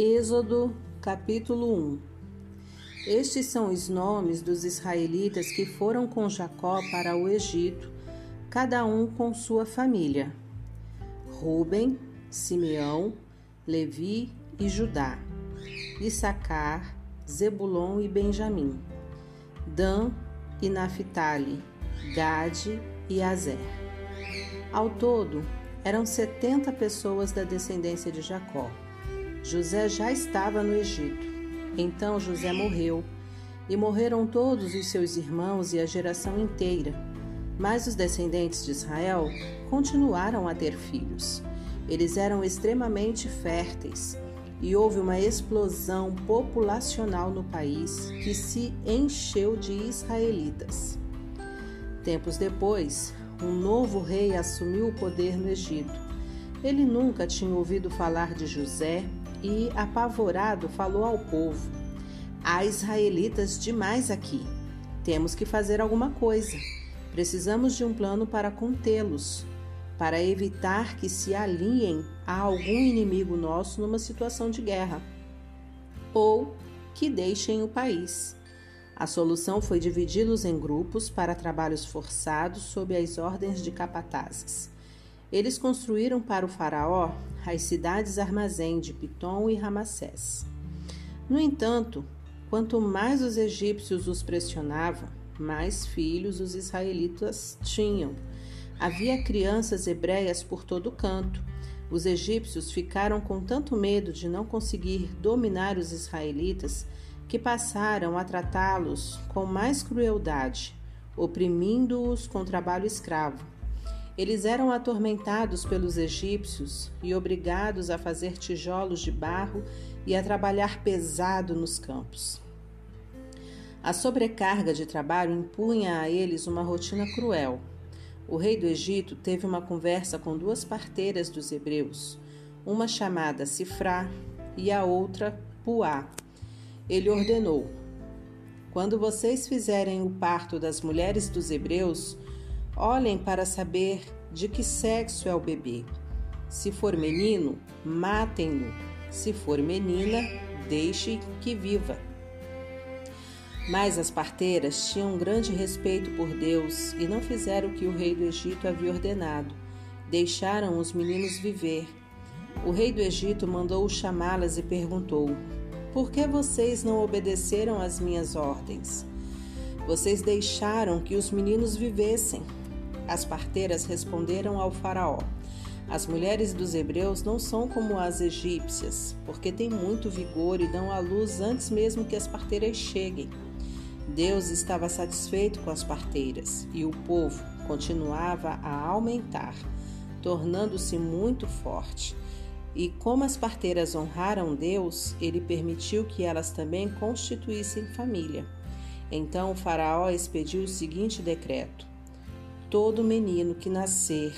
Êxodo, capítulo 1 Estes são os nomes dos israelitas que foram com Jacó para o Egito, cada um com sua família: Ruben, Simeão, Levi e Judá, Issacar, Zebulon e Benjamim, Dan e Naphtali, Gade e Azer. Ao todo, eram setenta pessoas da descendência de Jacó. José já estava no Egito. Então José morreu, e morreram todos os seus irmãos e a geração inteira. Mas os descendentes de Israel continuaram a ter filhos. Eles eram extremamente férteis e houve uma explosão populacional no país que se encheu de israelitas. Tempos depois, um novo rei assumiu o poder no Egito. Ele nunca tinha ouvido falar de José e, apavorado, falou ao povo: Há israelitas demais aqui. Temos que fazer alguma coisa. Precisamos de um plano para contê-los, para evitar que se aliem a algum inimigo nosso numa situação de guerra, ou que deixem o país. A solução foi dividi-los em grupos para trabalhos forçados sob as ordens de capatazes. Eles construíram para o faraó as cidades armazém de Pitom e Ramassés. No entanto, quanto mais os egípcios os pressionavam, mais filhos os israelitas tinham. Havia crianças hebreias por todo canto. Os egípcios ficaram com tanto medo de não conseguir dominar os israelitas que passaram a tratá-los com mais crueldade, oprimindo-os com trabalho escravo. Eles eram atormentados pelos egípcios e obrigados a fazer tijolos de barro e a trabalhar pesado nos campos. A sobrecarga de trabalho impunha a eles uma rotina cruel. O rei do Egito teve uma conversa com duas parteiras dos hebreus, uma chamada Sifrá e a outra Puá ele ordenou: Quando vocês fizerem o parto das mulheres dos hebreus, olhem para saber de que sexo é o bebê. Se for menino, matem-no. Se for menina, deixe que viva. Mas as parteiras tinham grande respeito por Deus e não fizeram o que o rei do Egito havia ordenado. Deixaram os meninos viver. O rei do Egito mandou chamá-las e perguntou: por que vocês não obedeceram às minhas ordens? Vocês deixaram que os meninos vivessem. As parteiras responderam ao Faraó: As mulheres dos hebreus não são como as egípcias, porque têm muito vigor e dão à luz antes mesmo que as parteiras cheguem. Deus estava satisfeito com as parteiras e o povo continuava a aumentar, tornando-se muito forte. E como as parteiras honraram Deus, ele permitiu que elas também constituíssem família. Então o Faraó expediu o seguinte decreto: Todo menino que nascer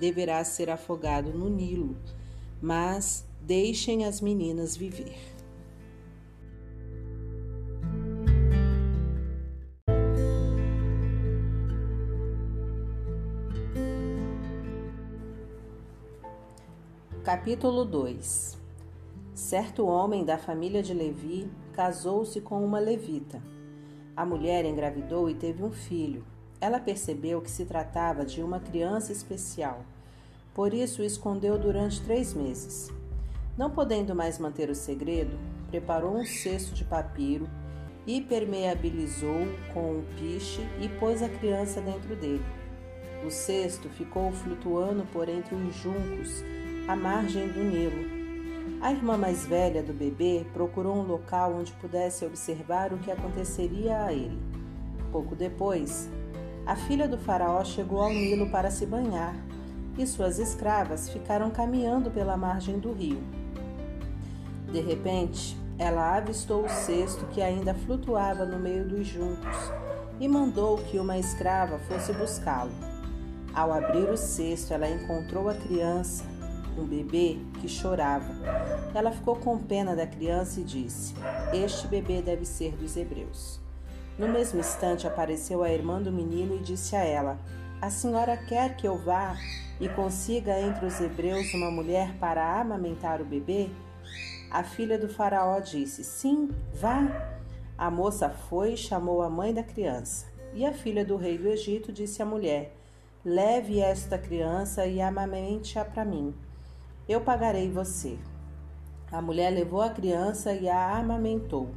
deverá ser afogado no Nilo, mas deixem as meninas viver. Capítulo 2 Certo homem da família de Levi casou-se com uma levita. A mulher engravidou e teve um filho. Ela percebeu que se tratava de uma criança especial, por isso o escondeu durante três meses. Não podendo mais manter o segredo, preparou um cesto de papiro, impermeabilizou com um piche e pôs a criança dentro dele. O cesto ficou flutuando por entre os juncos à margem do Nilo. A irmã mais velha do bebê procurou um local onde pudesse observar o que aconteceria a ele. Pouco depois, a filha do faraó chegou ao Nilo para se banhar e suas escravas ficaram caminhando pela margem do rio. De repente, ela avistou o cesto que ainda flutuava no meio dos juncos e mandou que uma escrava fosse buscá-lo. Ao abrir o cesto, ela encontrou a criança um bebê que chorava. Ela ficou com pena da criança e disse: Este bebê deve ser dos hebreus. No mesmo instante apareceu a irmã do menino e disse a ela: A senhora quer que eu vá e consiga entre os hebreus uma mulher para amamentar o bebê? A filha do Faraó disse: Sim, vá. A moça foi e chamou a mãe da criança. E a filha do rei do Egito disse à mulher: Leve esta criança e amamente-a para mim. Eu pagarei você. A mulher levou a criança e a amamentou.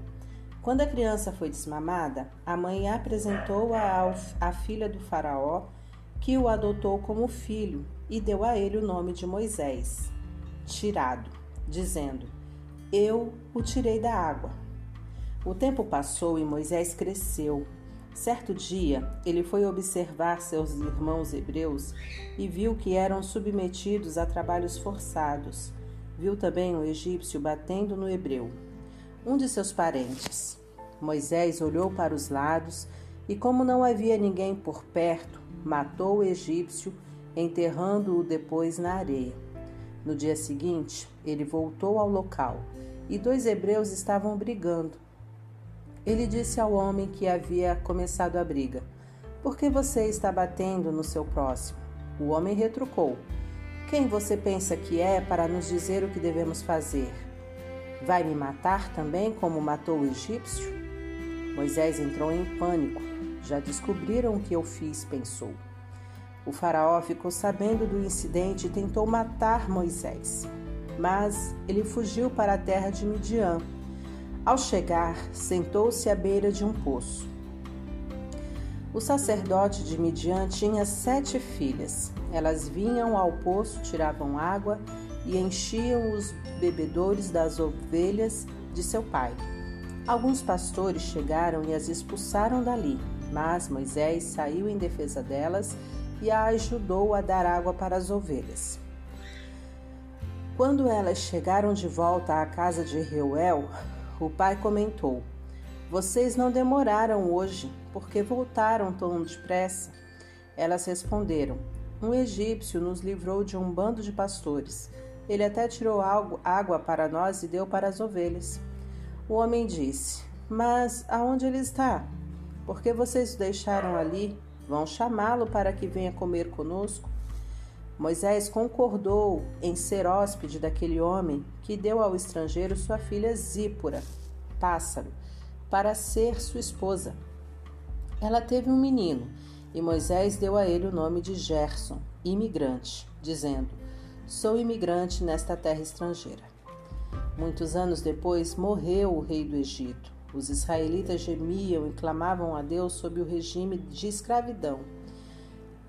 Quando a criança foi desmamada, a mãe apresentou-a à filha do Faraó, que o adotou como filho e deu a ele o nome de Moisés, tirado, dizendo: Eu o tirei da água. O tempo passou e Moisés cresceu. Certo dia, ele foi observar seus irmãos hebreus e viu que eram submetidos a trabalhos forçados. Viu também o egípcio batendo no hebreu um de seus parentes. Moisés olhou para os lados e, como não havia ninguém por perto, matou o egípcio, enterrando-o depois na areia. No dia seguinte, ele voltou ao local e dois hebreus estavam brigando. Ele disse ao homem que havia começado a briga: Por que você está batendo no seu próximo? O homem retrucou: Quem você pensa que é para nos dizer o que devemos fazer? Vai me matar também como matou o egípcio? Moisés entrou em pânico. Já descobriram o que eu fiz, pensou. O faraó ficou sabendo do incidente e tentou matar Moisés. Mas ele fugiu para a terra de Midian. Ao chegar, sentou-se à beira de um poço. O sacerdote de Midian tinha sete filhas. Elas vinham ao poço, tiravam água e enchiam os bebedouros das ovelhas de seu pai. Alguns pastores chegaram e as expulsaram dali, mas Moisés saiu em defesa delas e a ajudou a dar água para as ovelhas. Quando elas chegaram de volta à casa de Reuel, o pai comentou: Vocês não demoraram hoje, porque voltaram tão depressa? Elas responderam: Um egípcio nos livrou de um bando de pastores. Ele até tirou água para nós e deu para as ovelhas. O homem disse: Mas aonde ele está? Por que vocês o deixaram ali? Vão chamá-lo para que venha comer conosco? Moisés concordou em ser hóspede daquele homem que deu ao estrangeiro sua filha Zípora, pássaro, para ser sua esposa. Ela teve um menino e Moisés deu a ele o nome de Gerson, imigrante, dizendo: Sou imigrante nesta terra estrangeira. Muitos anos depois, morreu o rei do Egito. Os israelitas gemiam e clamavam a Deus sob o regime de escravidão.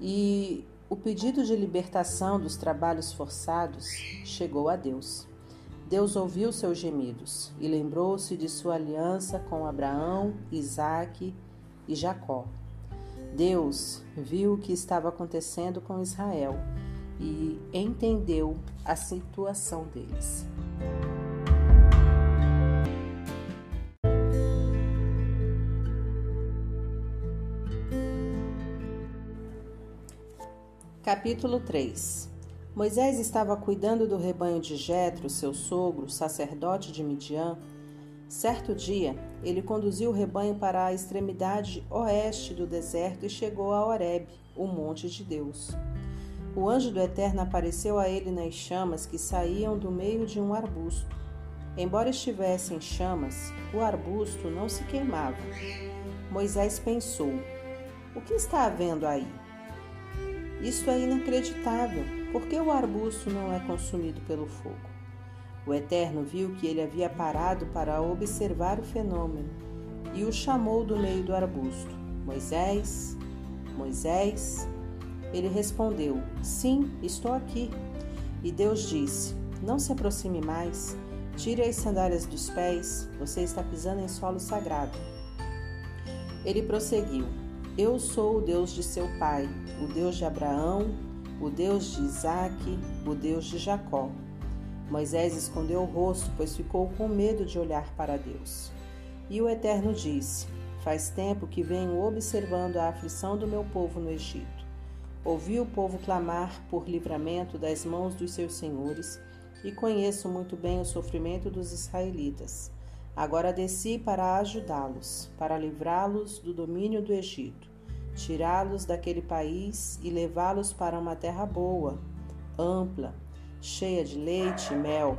E o pedido de libertação dos trabalhos forçados chegou a Deus. Deus ouviu seus gemidos e lembrou-se de sua aliança com Abraão, Isaque e Jacó. Deus viu o que estava acontecendo com Israel e entendeu a situação deles. Capítulo 3 Moisés estava cuidando do rebanho de Jetro, seu sogro, sacerdote de Midian. Certo dia, ele conduziu o rebanho para a extremidade oeste do deserto e chegou a Horebe, o monte de Deus. O anjo do Eterno apareceu a ele nas chamas que saíam do meio de um arbusto. Embora estivesse em chamas, o arbusto não se queimava. Moisés pensou: O que está havendo aí? Isto é inacreditável. Por que o arbusto não é consumido pelo fogo? O Eterno viu que ele havia parado para observar o fenômeno e o chamou do meio do arbusto: Moisés, Moisés. Ele respondeu: Sim, estou aqui. E Deus disse: Não se aproxime mais. Tire as sandálias dos pés, você está pisando em solo sagrado. Ele prosseguiu: Eu sou o Deus de seu pai, o Deus de Abraão, o Deus de Isaque, o Deus de Jacó. Moisés escondeu o rosto, pois ficou com medo de olhar para Deus. E o Eterno disse: Faz tempo que venho observando a aflição do meu povo no Egito. Ouvi o povo clamar por livramento das mãos dos seus senhores e conheço muito bem o sofrimento dos israelitas. Agora desci para ajudá-los, para livrá-los do domínio do Egito, tirá-los daquele país e levá-los para uma terra boa, ampla, cheia de leite e mel,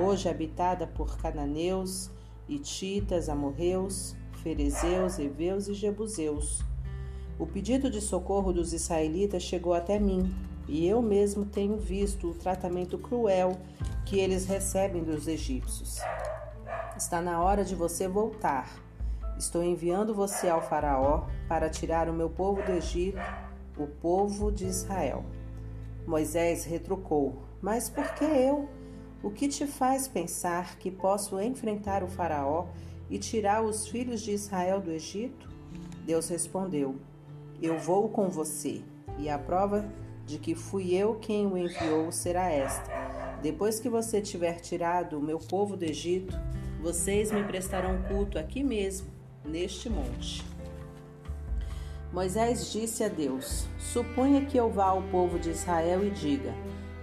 hoje habitada por cananeus, hititas, amorreus, ferezeus, heveus e jebuseus. O pedido de socorro dos israelitas chegou até mim, e eu mesmo tenho visto o tratamento cruel que eles recebem dos egípcios. Está na hora de você voltar. Estou enviando você ao Faraó para tirar o meu povo do Egito, o povo de Israel. Moisés retrucou: Mas por que eu? O que te faz pensar que posso enfrentar o Faraó e tirar os filhos de Israel do Egito? Deus respondeu: Eu vou com você, e a prova de que fui eu quem o enviou será esta: depois que você tiver tirado o meu povo do Egito, vocês me prestarão culto aqui mesmo, neste monte. Moisés disse a Deus: Suponha que eu vá ao povo de Israel e diga: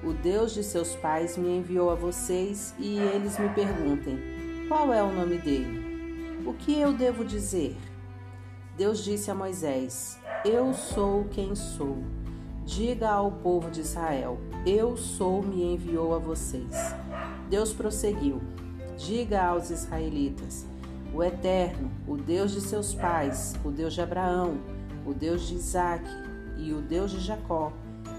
O Deus de seus pais me enviou a vocês e eles me perguntem: Qual é o nome dele? O que eu devo dizer? Deus disse a Moisés: Eu sou quem sou. Diga ao povo de Israel: Eu sou, me enviou a vocês. Deus prosseguiu: Diga aos israelitas: O Eterno, o Deus de seus pais, o Deus de Abraão, o Deus de Isaac e o Deus de Jacó,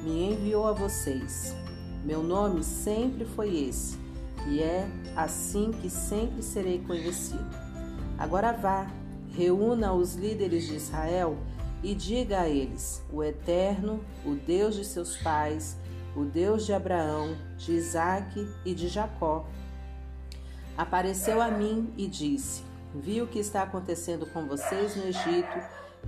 me enviou a vocês. Meu nome sempre foi esse, e é assim que sempre serei conhecido. Agora vá, reúna os líderes de Israel e diga a eles: O Eterno, o Deus de seus pais, o Deus de Abraão, de Isaque e de Jacó, apareceu a mim e disse: Vi o que está acontecendo com vocês no Egito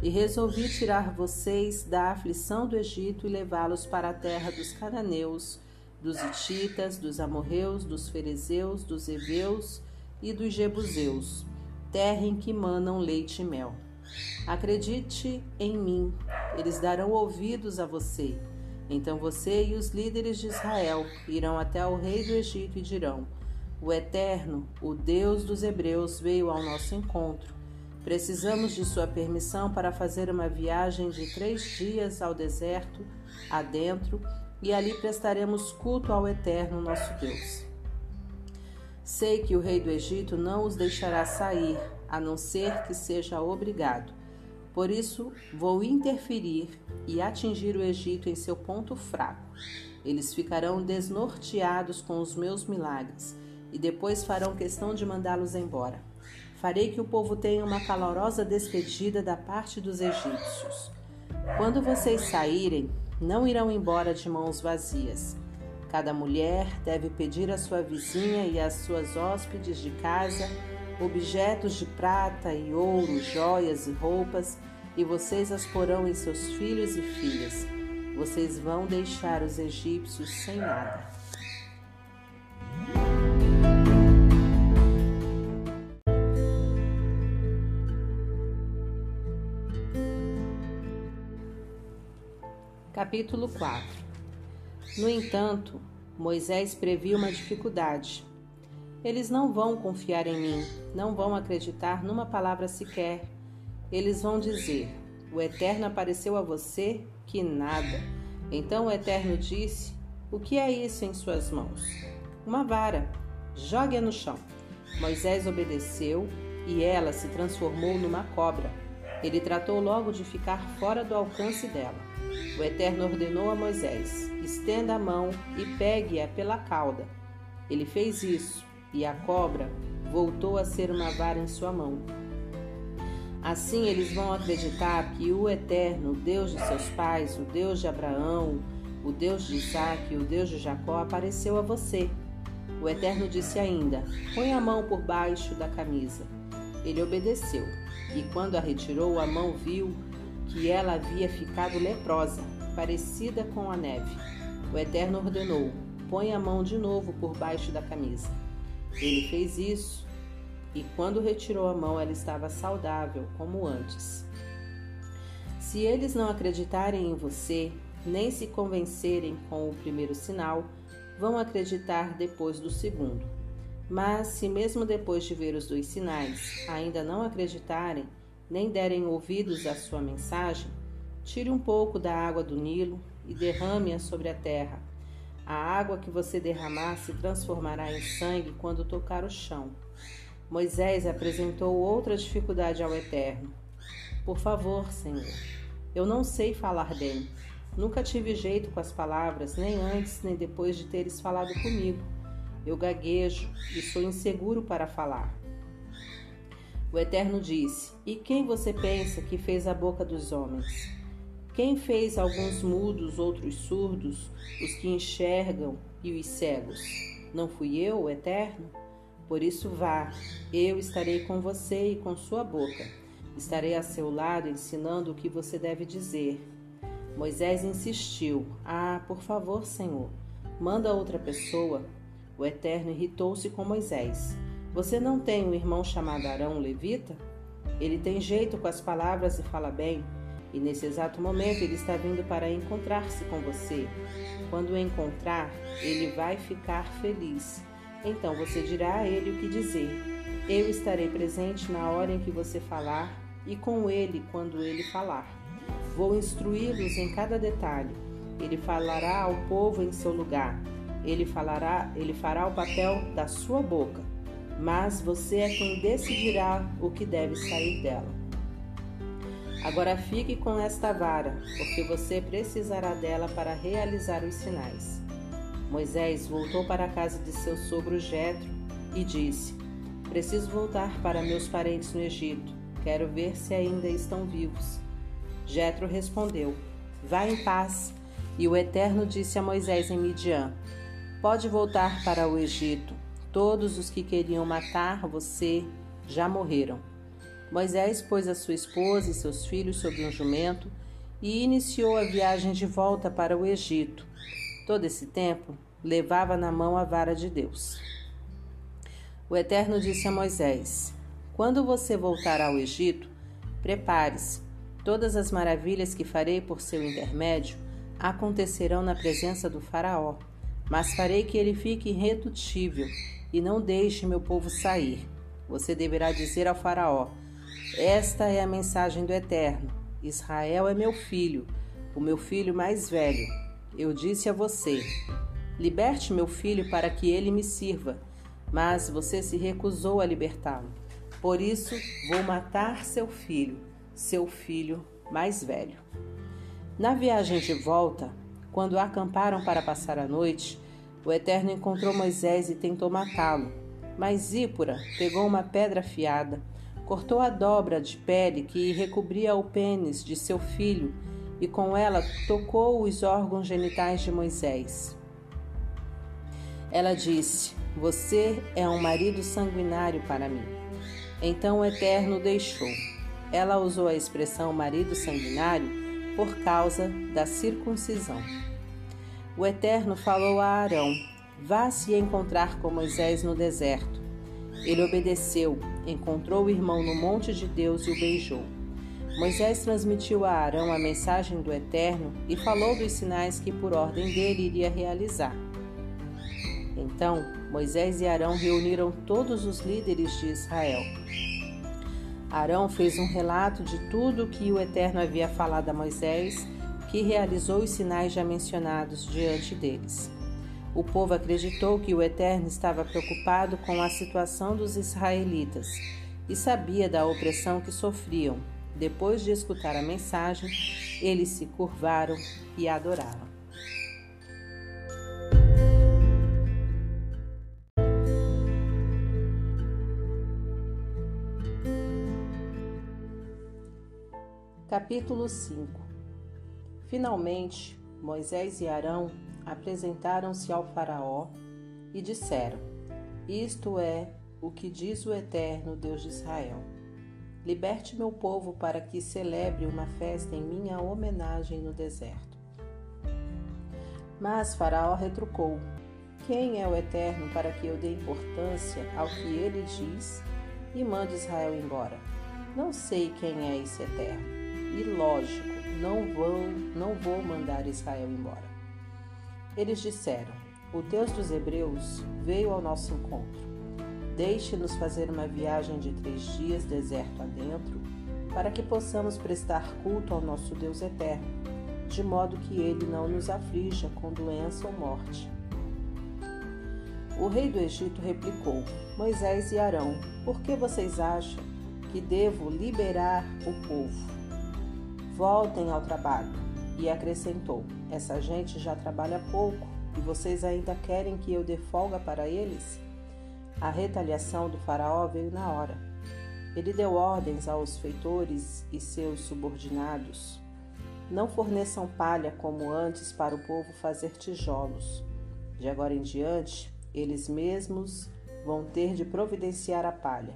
e resolvi tirar vocês da aflição do Egito e levá-los para a terra dos cananeus, dos Ititas, dos amorreus, dos ferezeus, dos heveus e dos jebuseus, terra em que manam leite e mel. Acredite em mim, eles darão ouvidos a você. Então você e os líderes de Israel irão até o rei do Egito e dirão: O Eterno, o Deus dos Hebreus, veio ao nosso encontro. Precisamos de sua permissão para fazer uma viagem de três dias ao deserto, adentro, e ali prestaremos culto ao Eterno nosso Deus. Sei que o rei do Egito não os deixará sair, a não ser que seja obrigado. Por isso, vou interferir e atingir o Egito em seu ponto fraco. Eles ficarão desnorteados com os meus milagres e depois farão questão de mandá-los embora. Farei que o povo tenha uma calorosa despedida da parte dos egípcios. Quando vocês saírem, não irão embora de mãos vazias. Cada mulher deve pedir à sua vizinha e às suas hóspedes de casa objetos de prata e ouro, joias e roupas, e vocês as porão em seus filhos e filhas. Vocês vão deixar os egípcios sem nada. Capítulo 4 No entanto, Moisés previu uma dificuldade. Eles não vão confiar em mim, não vão acreditar numa palavra sequer. Eles vão dizer: O Eterno apareceu a você? Que nada. Então o Eterno disse: O que é isso em suas mãos? Uma vara. Jogue-a no chão. Moisés obedeceu e ela se transformou numa cobra. Ele tratou logo de ficar fora do alcance dela. O Eterno ordenou a Moisés: estenda a mão e pegue-a pela cauda. Ele fez isso e a cobra voltou a ser uma vara em sua mão. Assim eles vão acreditar que o Eterno, o Deus de seus pais, o Deus de Abraão, o Deus de Isaac o Deus de Jacó apareceu a você. O Eterno disse ainda: Põe a mão por baixo da camisa. Ele obedeceu, e quando a retirou, a mão viu que ela havia ficado leprosa, parecida com a neve. O Eterno ordenou: Põe a mão de novo por baixo da camisa. Ele fez isso e quando retirou a mão, ela estava saudável como antes. Se eles não acreditarem em você, nem se convencerem com o primeiro sinal, vão acreditar depois do segundo. Mas se mesmo depois de ver os dois sinais ainda não acreditarem, nem derem ouvidos à sua mensagem, tire um pouco da água do Nilo e derrame-a sobre a terra A água que você derramar se transformará em sangue quando tocar o chão. Moisés apresentou outra dificuldade ao Eterno. Por favor, Senhor, eu não sei falar bem. Nunca tive jeito com as palavras, nem antes nem depois de teres falado comigo. Eu gaguejo e sou inseguro para falar. O Eterno disse: E quem você pensa que fez a boca dos homens? Quem fez alguns mudos, outros surdos, os que enxergam e os cegos? Não fui eu, o Eterno? Por isso vá, eu estarei com você e com sua boca. Estarei a seu lado ensinando o que você deve dizer. Moisés insistiu: Ah, por favor, Senhor, manda outra pessoa. O Eterno irritou-se com Moisés. Você não tem um irmão chamado Arão, levita? Ele tem jeito com as palavras e fala bem. E nesse exato momento ele está vindo para encontrar-se com você. Quando o encontrar, ele vai ficar feliz. Então você dirá a ele o que dizer. Eu estarei presente na hora em que você falar e com ele quando ele falar. Vou instruí-los em cada detalhe. Ele falará ao povo em seu lugar. Ele falará, ele fará o papel da sua boca. Mas você é quem decidirá o que deve sair dela. Agora fique com esta vara, porque você precisará dela para realizar os sinais. Moisés voltou para a casa de seu sogro Jetro e disse: Preciso voltar para meus parentes no Egito. Quero ver se ainda estão vivos. Jetro respondeu: Vá em paz. E o Eterno disse a Moisés em Midian: Pode voltar para o Egito. Todos os que queriam matar você já morreram. Moisés pôs a sua esposa e seus filhos sobre um jumento e iniciou a viagem de volta para o Egito. Todo esse tempo, levava na mão a vara de Deus. O Eterno disse a Moisés: Quando você voltar ao Egito, prepare-se. Todas as maravilhas que farei por seu intermédio acontecerão na presença do Faraó, mas farei que ele fique irredutível e não deixe meu povo sair. Você deverá dizer ao Faraó: esta é a mensagem do Eterno. Israel é meu filho, o meu filho mais velho. Eu disse a você: Liberte meu filho para que ele me sirva. Mas você se recusou a libertá-lo. Por isso, vou matar seu filho, seu filho mais velho. Na viagem de volta, quando acamparam para passar a noite, o Eterno encontrou Moisés e tentou matá-lo. Mas Zípora pegou uma pedra afiada cortou a dobra de pele que recobria o pênis de seu filho e com ela tocou os órgãos genitais de Moisés. Ela disse: Você é um marido sanguinário para mim. Então o Eterno deixou. Ela usou a expressão marido sanguinário por causa da circuncisão. O Eterno falou a Arão: Vá se encontrar com Moisés no deserto. Ele obedeceu, encontrou o irmão no monte de Deus e o beijou. Moisés transmitiu a Arão a mensagem do Eterno e falou dos sinais que, por ordem dele, iria realizar. Então, Moisés e Arão reuniram todos os líderes de Israel. Arão fez um relato de tudo que o Eterno havia falado a Moisés, que realizou os sinais já mencionados diante deles. O povo acreditou que o Eterno estava preocupado com a situação dos israelitas e sabia da opressão que sofriam. Depois de escutar a mensagem, eles se curvaram e adoraram. Capítulo 5 Finalmente, Moisés e Arão apresentaram-se ao Faraó e disseram: Isto é o que diz o Eterno Deus de Israel. Liberte meu povo para que celebre uma festa em minha homenagem no deserto. Mas Faraó retrucou: Quem é o Eterno para que eu dê importância ao que ele diz e mande Israel embora? Não sei quem é esse Eterno. E lógico, não vou, não vou mandar Israel embora. Eles disseram: O Deus dos Hebreus veio ao nosso encontro. Deixe-nos fazer uma viagem de três dias deserto adentro, para que possamos prestar culto ao nosso Deus eterno, de modo que ele não nos aflija com doença ou morte. O rei do Egito replicou: Moisés e Arão, por que vocês acham que devo liberar o povo? Voltem ao trabalho. E acrescentou: Essa gente já trabalha pouco e vocês ainda querem que eu dê folga para eles? A retaliação do Faraó veio na hora. Ele deu ordens aos feitores e seus subordinados: Não forneçam palha como antes para o povo fazer tijolos. De agora em diante, eles mesmos vão ter de providenciar a palha.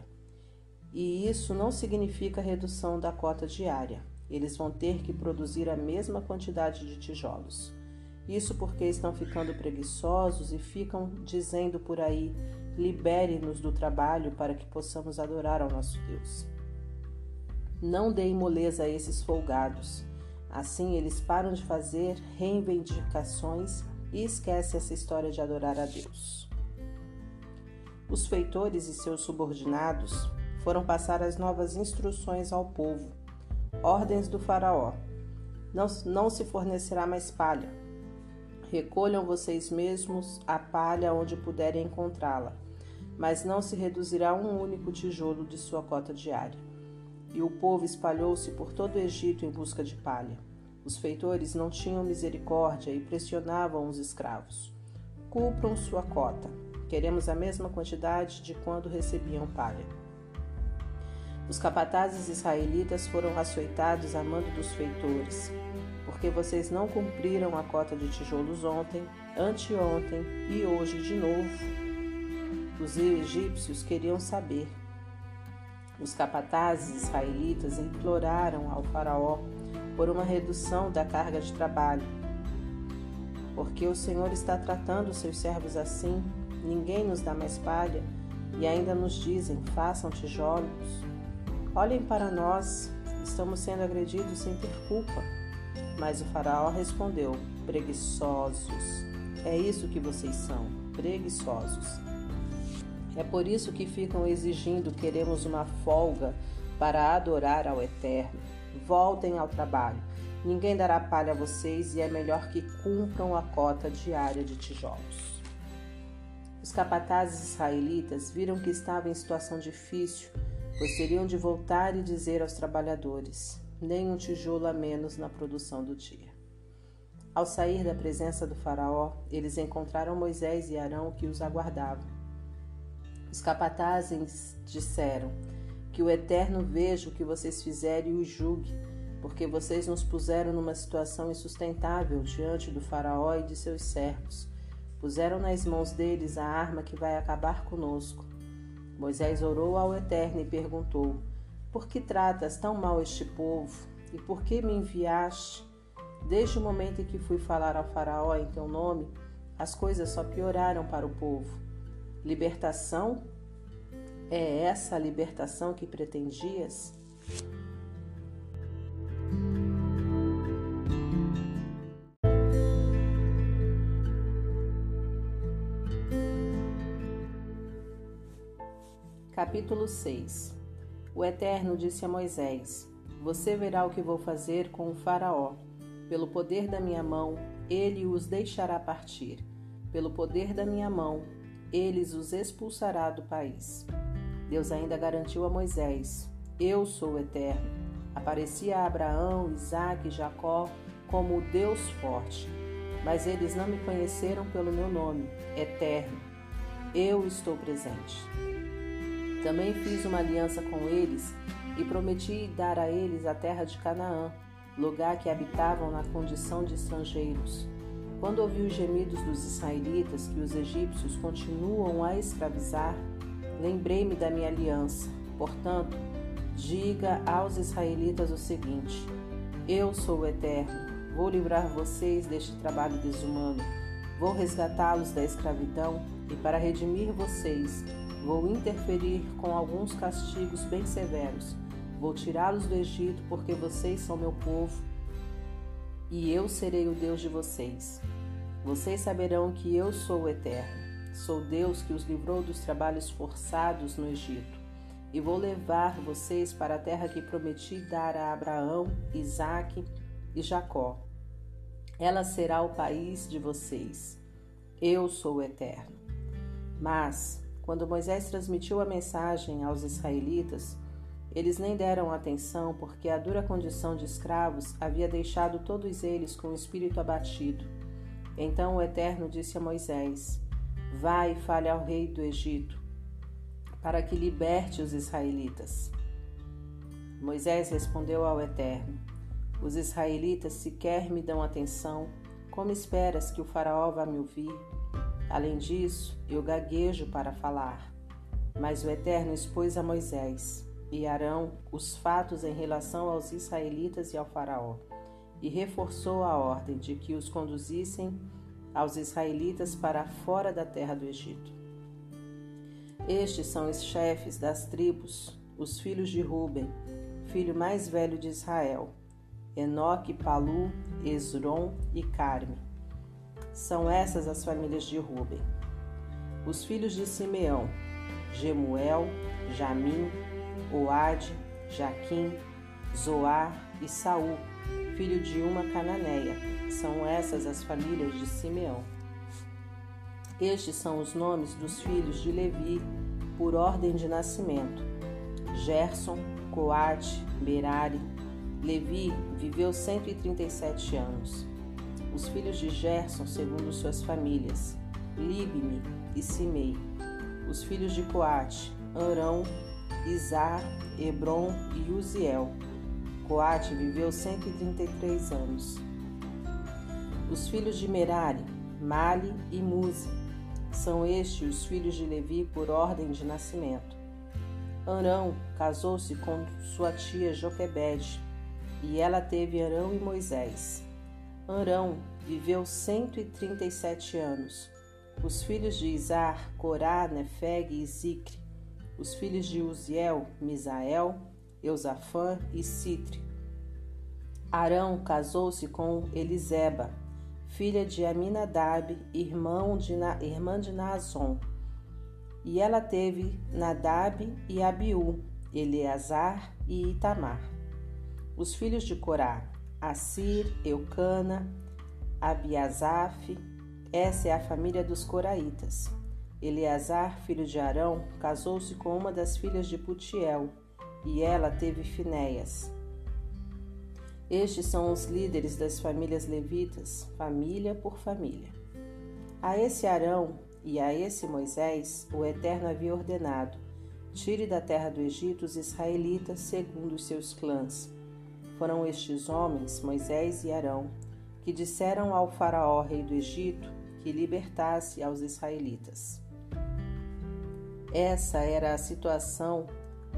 E isso não significa redução da cota diária. Eles vão ter que produzir a mesma quantidade de tijolos. Isso porque estão ficando preguiçosos e ficam dizendo por aí: libere-nos do trabalho para que possamos adorar ao nosso Deus. Não deem moleza a esses folgados. Assim eles param de fazer reivindicações e esquecem essa história de adorar a Deus. Os feitores e seus subordinados foram passar as novas instruções ao povo. Ordens do Faraó: não, não se fornecerá mais palha. Recolham vocês mesmos a palha onde puderem encontrá-la, mas não se reduzirá um único tijolo de sua cota diária. E o povo espalhou-se por todo o Egito em busca de palha. Os feitores não tinham misericórdia e pressionavam os escravos. Cumpram sua cota. Queremos a mesma quantidade de quando recebiam palha. Os capatazes israelitas foram açoitados a mando dos feitores, porque vocês não cumpriram a cota de tijolos ontem, anteontem e hoje de novo. Os egípcios queriam saber. Os capatazes israelitas imploraram ao faraó por uma redução da carga de trabalho. Porque o Senhor está tratando seus servos assim ninguém nos dá mais palha, e ainda nos dizem: façam tijolos. Olhem para nós, estamos sendo agredidos sem ter culpa. Mas o Faraó respondeu: preguiçosos. É isso que vocês são, preguiçosos. É por isso que ficam exigindo: queremos uma folga para adorar ao Eterno. Voltem ao trabalho. Ninguém dará palha a vocês e é melhor que cumpram a cota diária de tijolos. Os capatazes israelitas viram que estava em situação difícil, pois teriam de voltar e dizer aos trabalhadores: nem um tijolo a menos na produção do dia. Ao sair da presença do Faraó, eles encontraram Moisés e Arão que os aguardavam. Os capatazes disseram: Que o Eterno veja o que vocês fizeram e os julgue, porque vocês nos puseram numa situação insustentável diante do Faraó e de seus servos Puseram nas mãos deles a arma que vai acabar conosco. Moisés orou ao Eterno e perguntou: Por que tratas tão mal este povo? E por que me enviaste? Desde o momento em que fui falar ao Faraó em teu nome, as coisas só pioraram para o povo. Libertação? É essa a libertação que pretendias? Capítulo 6 O Eterno disse a Moisés: Você verá o que vou fazer com o Faraó. Pelo poder da minha mão, ele os deixará partir. Pelo poder da minha mão, eles os expulsará do país. Deus ainda garantiu a Moisés: Eu sou o Eterno. Aparecia a Abraão, Isaque e Jacó como o Deus forte. Mas eles não me conheceram pelo meu nome, Eterno. Eu estou presente. Também fiz uma aliança com eles e prometi dar a eles a terra de Canaã, lugar que habitavam na condição de estrangeiros. Quando ouvi os gemidos dos israelitas que os egípcios continuam a escravizar, lembrei-me da minha aliança. Portanto, diga aos israelitas o seguinte: Eu sou o Eterno, vou livrar vocês deste trabalho desumano, vou resgatá-los da escravidão e, para redimir vocês, Vou interferir com alguns castigos bem severos. Vou tirá-los do Egito, porque vocês são meu povo e eu serei o Deus de vocês. Vocês saberão que eu sou o Eterno. Sou Deus que os livrou dos trabalhos forçados no Egito. E vou levar vocês para a terra que prometi dar a Abraão, Isaque e Jacó. Ela será o país de vocês. Eu sou o Eterno. Mas, quando Moisés transmitiu a mensagem aos israelitas, eles nem deram atenção porque a dura condição de escravos havia deixado todos eles com o espírito abatido. Então o Eterno disse a Moisés: Vai e fale ao rei do Egito, para que liberte os israelitas. Moisés respondeu ao Eterno: Os israelitas sequer me dão atenção. Como esperas que o Faraó vá me ouvir? Além disso, eu gaguejo para falar. Mas o Eterno expôs a Moisés e Arão os fatos em relação aos israelitas e ao Faraó, e reforçou a ordem de que os conduzissem aos israelitas para fora da terra do Egito. Estes são os chefes das tribos, os filhos de Ruben, filho mais velho de Israel, Enoque, Palu, Esron e Carme. São essas as famílias de Ruben. Os filhos de Simeão, Gemuel, Jamim, Oade, Jaquim, Zoar e Saul, filho de uma cananeia. São essas as famílias de Simeão. Estes são os nomes dos filhos de Levi, por ordem de nascimento: Gerson, Coate, Merari. Levi viveu 137 anos. Os filhos de Gerson, segundo suas famílias: Libme e Simei. Os filhos de Coate: Arão, Izar, Hebron e Uziel. Coate viveu 133 anos. Os filhos de Merari, Mali e Muzi. São estes os filhos de Levi por ordem de nascimento. Arão casou-se com sua tia Joquebede, e ela teve Arão e Moisés. Arão viveu 137 anos. Os filhos de Izar, Corá, Nefeg e Zicre os filhos de Uziel, Misael, Eusafã e Citre. Arão casou-se com Eliseba, filha de Aminadab, irmão de Na, irmã de Naazon. E ela teve Nadab e Abiú, Eleazar e Itamar. Os filhos de Corá, Assir, Eucana, Abiasaf, essa é a família dos coraitas. Eleazar, filho de Arão, casou-se com uma das filhas de Putiel, e ela teve Finéias. Estes são os líderes das famílias levitas, família por família. A esse Arão e a esse Moisés, o Eterno havia ordenado: tire da terra do Egito os israelitas segundo os seus clãs. Foram estes homens, Moisés e Arão, que disseram ao Faraó, rei do Egito, que libertasse aos israelitas. Essa era a situação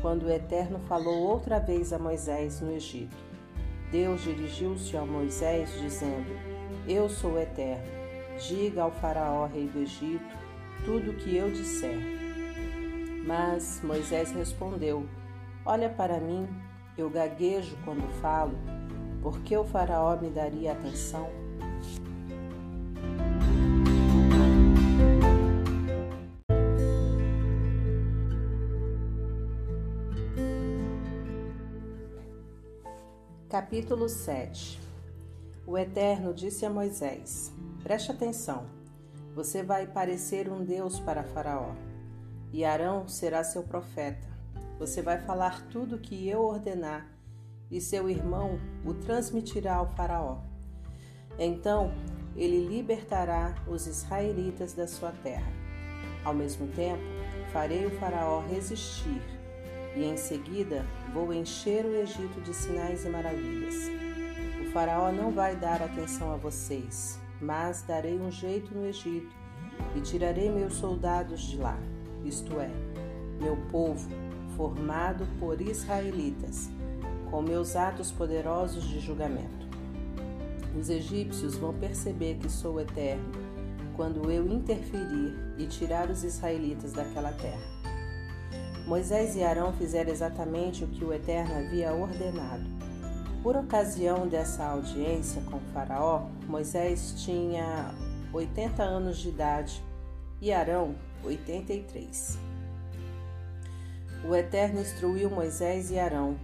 quando o Eterno falou outra vez a Moisés no Egito. Deus dirigiu-se a Moisés, dizendo: Eu sou o Eterno. Diga ao Faraó, rei do Egito, tudo o que eu disser. Mas Moisés respondeu: Olha para mim, eu gaguejo quando falo, porque o Faraó me daria atenção? Capítulo 7 O Eterno disse a Moisés: Preste atenção, você vai parecer um Deus para Faraó, e Arão será seu profeta. Você vai falar tudo o que eu ordenar, e seu irmão o transmitirá ao Faraó. Então ele libertará os israelitas da sua terra. Ao mesmo tempo, farei o Faraó resistir e em seguida vou encher o Egito de sinais e maravilhas. O Faraó não vai dar atenção a vocês, mas darei um jeito no Egito e tirarei meus soldados de lá, isto é, meu povo, formado por israelitas, com meus atos poderosos de julgamento. Os egípcios vão perceber que sou eterno quando eu interferir e tirar os israelitas daquela terra. Moisés e Arão fizeram exatamente o que o Eterno havia ordenado. Por ocasião dessa audiência com Faraó, Moisés tinha 80 anos de idade e Arão 83. O Eterno instruiu Moisés e Arão: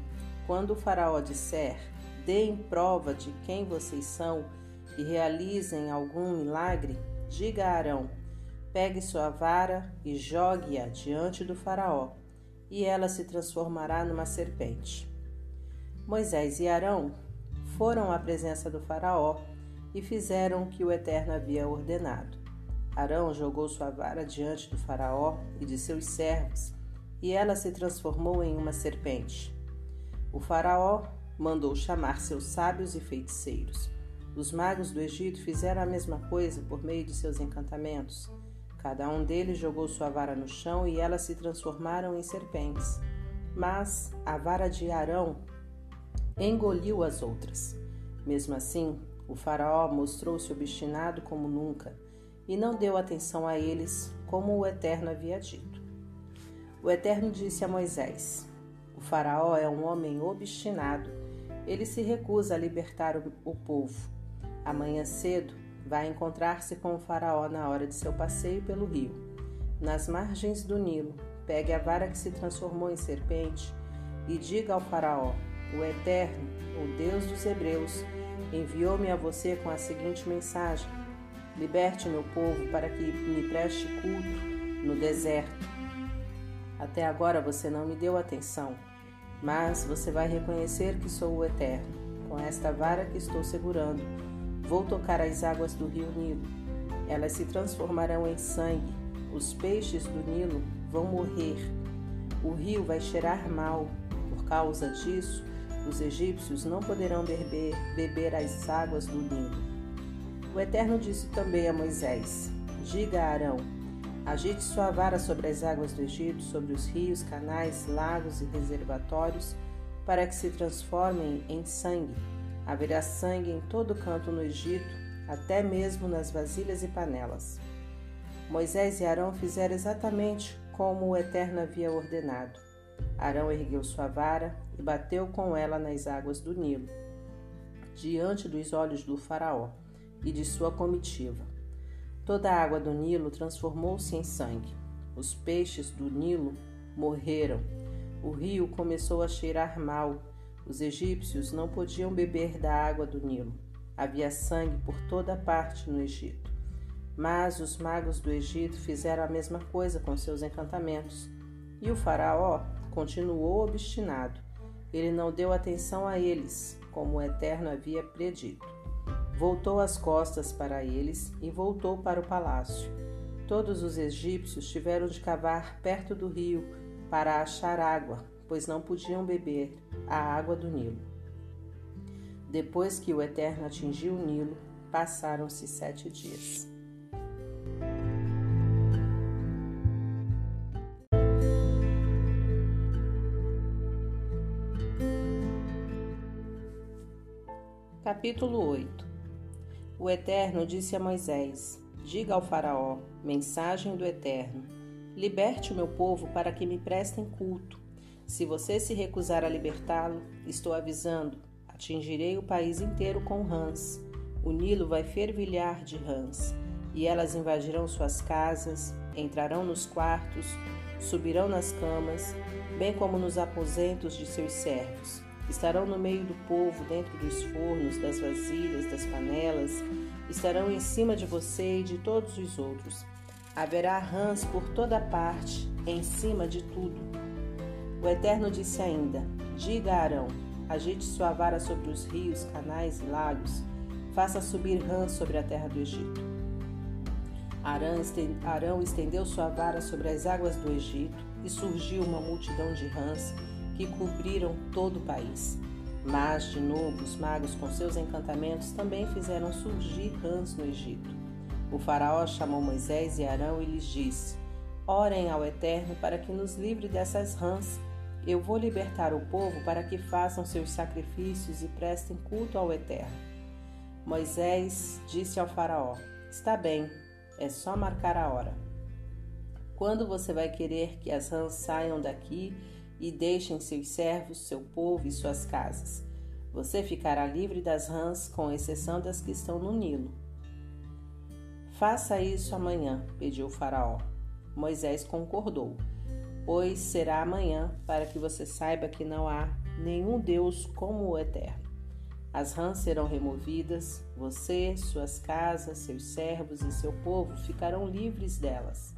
quando o Faraó disser, deem prova de quem vocês são e realizem algum milagre, diga a Arão: Pegue sua vara e jogue-a diante do Faraó, e ela se transformará numa serpente. Moisés e Arão foram à presença do Faraó e fizeram o que o Eterno havia ordenado. Arão jogou sua vara diante do Faraó e de seus servos, e ela se transformou em uma serpente. O Faraó mandou chamar seus sábios e feiticeiros. Os magos do Egito fizeram a mesma coisa por meio de seus encantamentos. Cada um deles jogou sua vara no chão e elas se transformaram em serpentes. Mas a vara de Arão engoliu as outras. Mesmo assim, o Faraó mostrou-se obstinado como nunca e não deu atenção a eles, como o Eterno havia dito. O Eterno disse a Moisés: O Faraó é um homem obstinado. Ele se recusa a libertar o povo. Amanhã cedo, vai encontrar-se com o Faraó na hora de seu passeio pelo rio. Nas margens do Nilo, pegue a vara que se transformou em serpente e diga ao Faraó: O Eterno, o Deus dos Hebreus, enviou-me a você com a seguinte mensagem: Liberte meu povo para que me preste culto no deserto. Até agora você não me deu atenção, mas você vai reconhecer que sou o Eterno, com esta vara que estou segurando Vou tocar as águas do rio Nilo. Elas se transformarão em sangue. Os peixes do Nilo vão morrer. O rio vai cheirar mal. Por causa disso, os egípcios não poderão beber, beber as águas do Nilo. O Eterno disse também a Moisés: Diga a Arão: Agite sua vara sobre as águas do Egito, sobre os rios, canais, lagos e reservatórios, para que se transformem em sangue Haverá sangue em todo canto no Egito, até mesmo nas vasilhas e panelas. Moisés e Arão fizeram exatamente como o Eterno havia ordenado. Arão ergueu sua vara e bateu com ela nas águas do Nilo, diante dos olhos do Faraó e de sua comitiva. Toda a água do Nilo transformou-se em sangue. Os peixes do Nilo morreram. O rio começou a cheirar mal os egípcios não podiam beber da água do Nilo. Havia sangue por toda parte no Egito. Mas os magos do Egito fizeram a mesma coisa com seus encantamentos. E o Faraó continuou obstinado. Ele não deu atenção a eles, como o Eterno havia predito. Voltou as costas para eles e voltou para o palácio. Todos os egípcios tiveram de cavar perto do rio para achar água, pois não podiam beber a água do Nilo. Depois que o Eterno atingiu o Nilo, passaram-se sete dias. Capítulo 8 O Eterno disse a Moisés: Diga ao Faraó, mensagem do Eterno: Liberte o meu povo para que me prestem culto se você se recusar a libertá-lo, estou avisando, atingirei o país inteiro com rãs. O Nilo vai fervilhar de rãs, e elas invadirão suas casas, entrarão nos quartos, subirão nas camas, bem como nos aposentos de seus servos. Estarão no meio do povo, dentro dos fornos, das vasilhas, das panelas, estarão em cima de você e de todos os outros. Haverá rãs por toda parte, em cima de tudo o Eterno disse ainda: Diga a Arão: agite sua vara sobre os rios, canais e lagos, faça subir rãs sobre a terra do Egito. Arão estendeu sua vara sobre as águas do Egito e surgiu uma multidão de rãs que cobriram todo o país. Mas, de novo, os magos, com seus encantamentos, também fizeram surgir rãs no Egito. O Faraó chamou Moisés e Arão e lhes disse: Orem ao Eterno para que nos livre dessas rãs eu vou libertar o povo para que façam seus sacrifícios e prestem culto ao Eterno. Moisés disse ao Faraó: Está bem, é só marcar a hora. Quando você vai querer que as rãs saiam daqui e deixem seus servos, seu povo e suas casas? Você ficará livre das rãs, com exceção das que estão no Nilo. Faça isso amanhã, pediu Faraó. Moisés concordou pois será amanhã, para que você saiba que não há nenhum Deus como o Eterno. As rãs serão removidas, você, suas casas, seus servos e seu povo ficarão livres delas.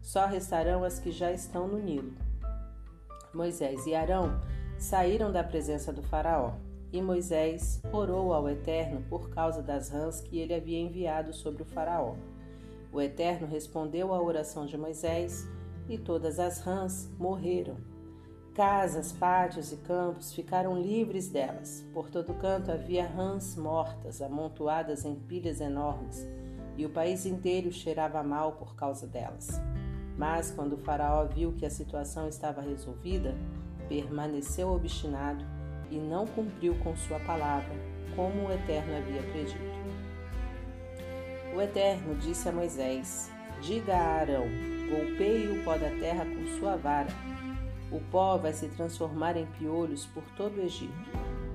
Só restarão as que já estão no Nilo. Moisés e Arão saíram da presença do Faraó, e Moisés orou ao Eterno por causa das rãs que ele havia enviado sobre o Faraó. O Eterno respondeu à oração de Moisés, e todas as rãs morreram. Casas, pátios e campos ficaram livres delas. Por todo canto havia rãs mortas, amontoadas em pilhas enormes, e o país inteiro cheirava mal por causa delas. Mas quando Faraó viu que a situação estava resolvida, permaneceu obstinado e não cumpriu com sua palavra, como o Eterno havia predito. O Eterno disse a Moisés: Diga a Arão: golpeie o pó da terra com sua vara. O pó vai se transformar em piolhos por todo o Egito.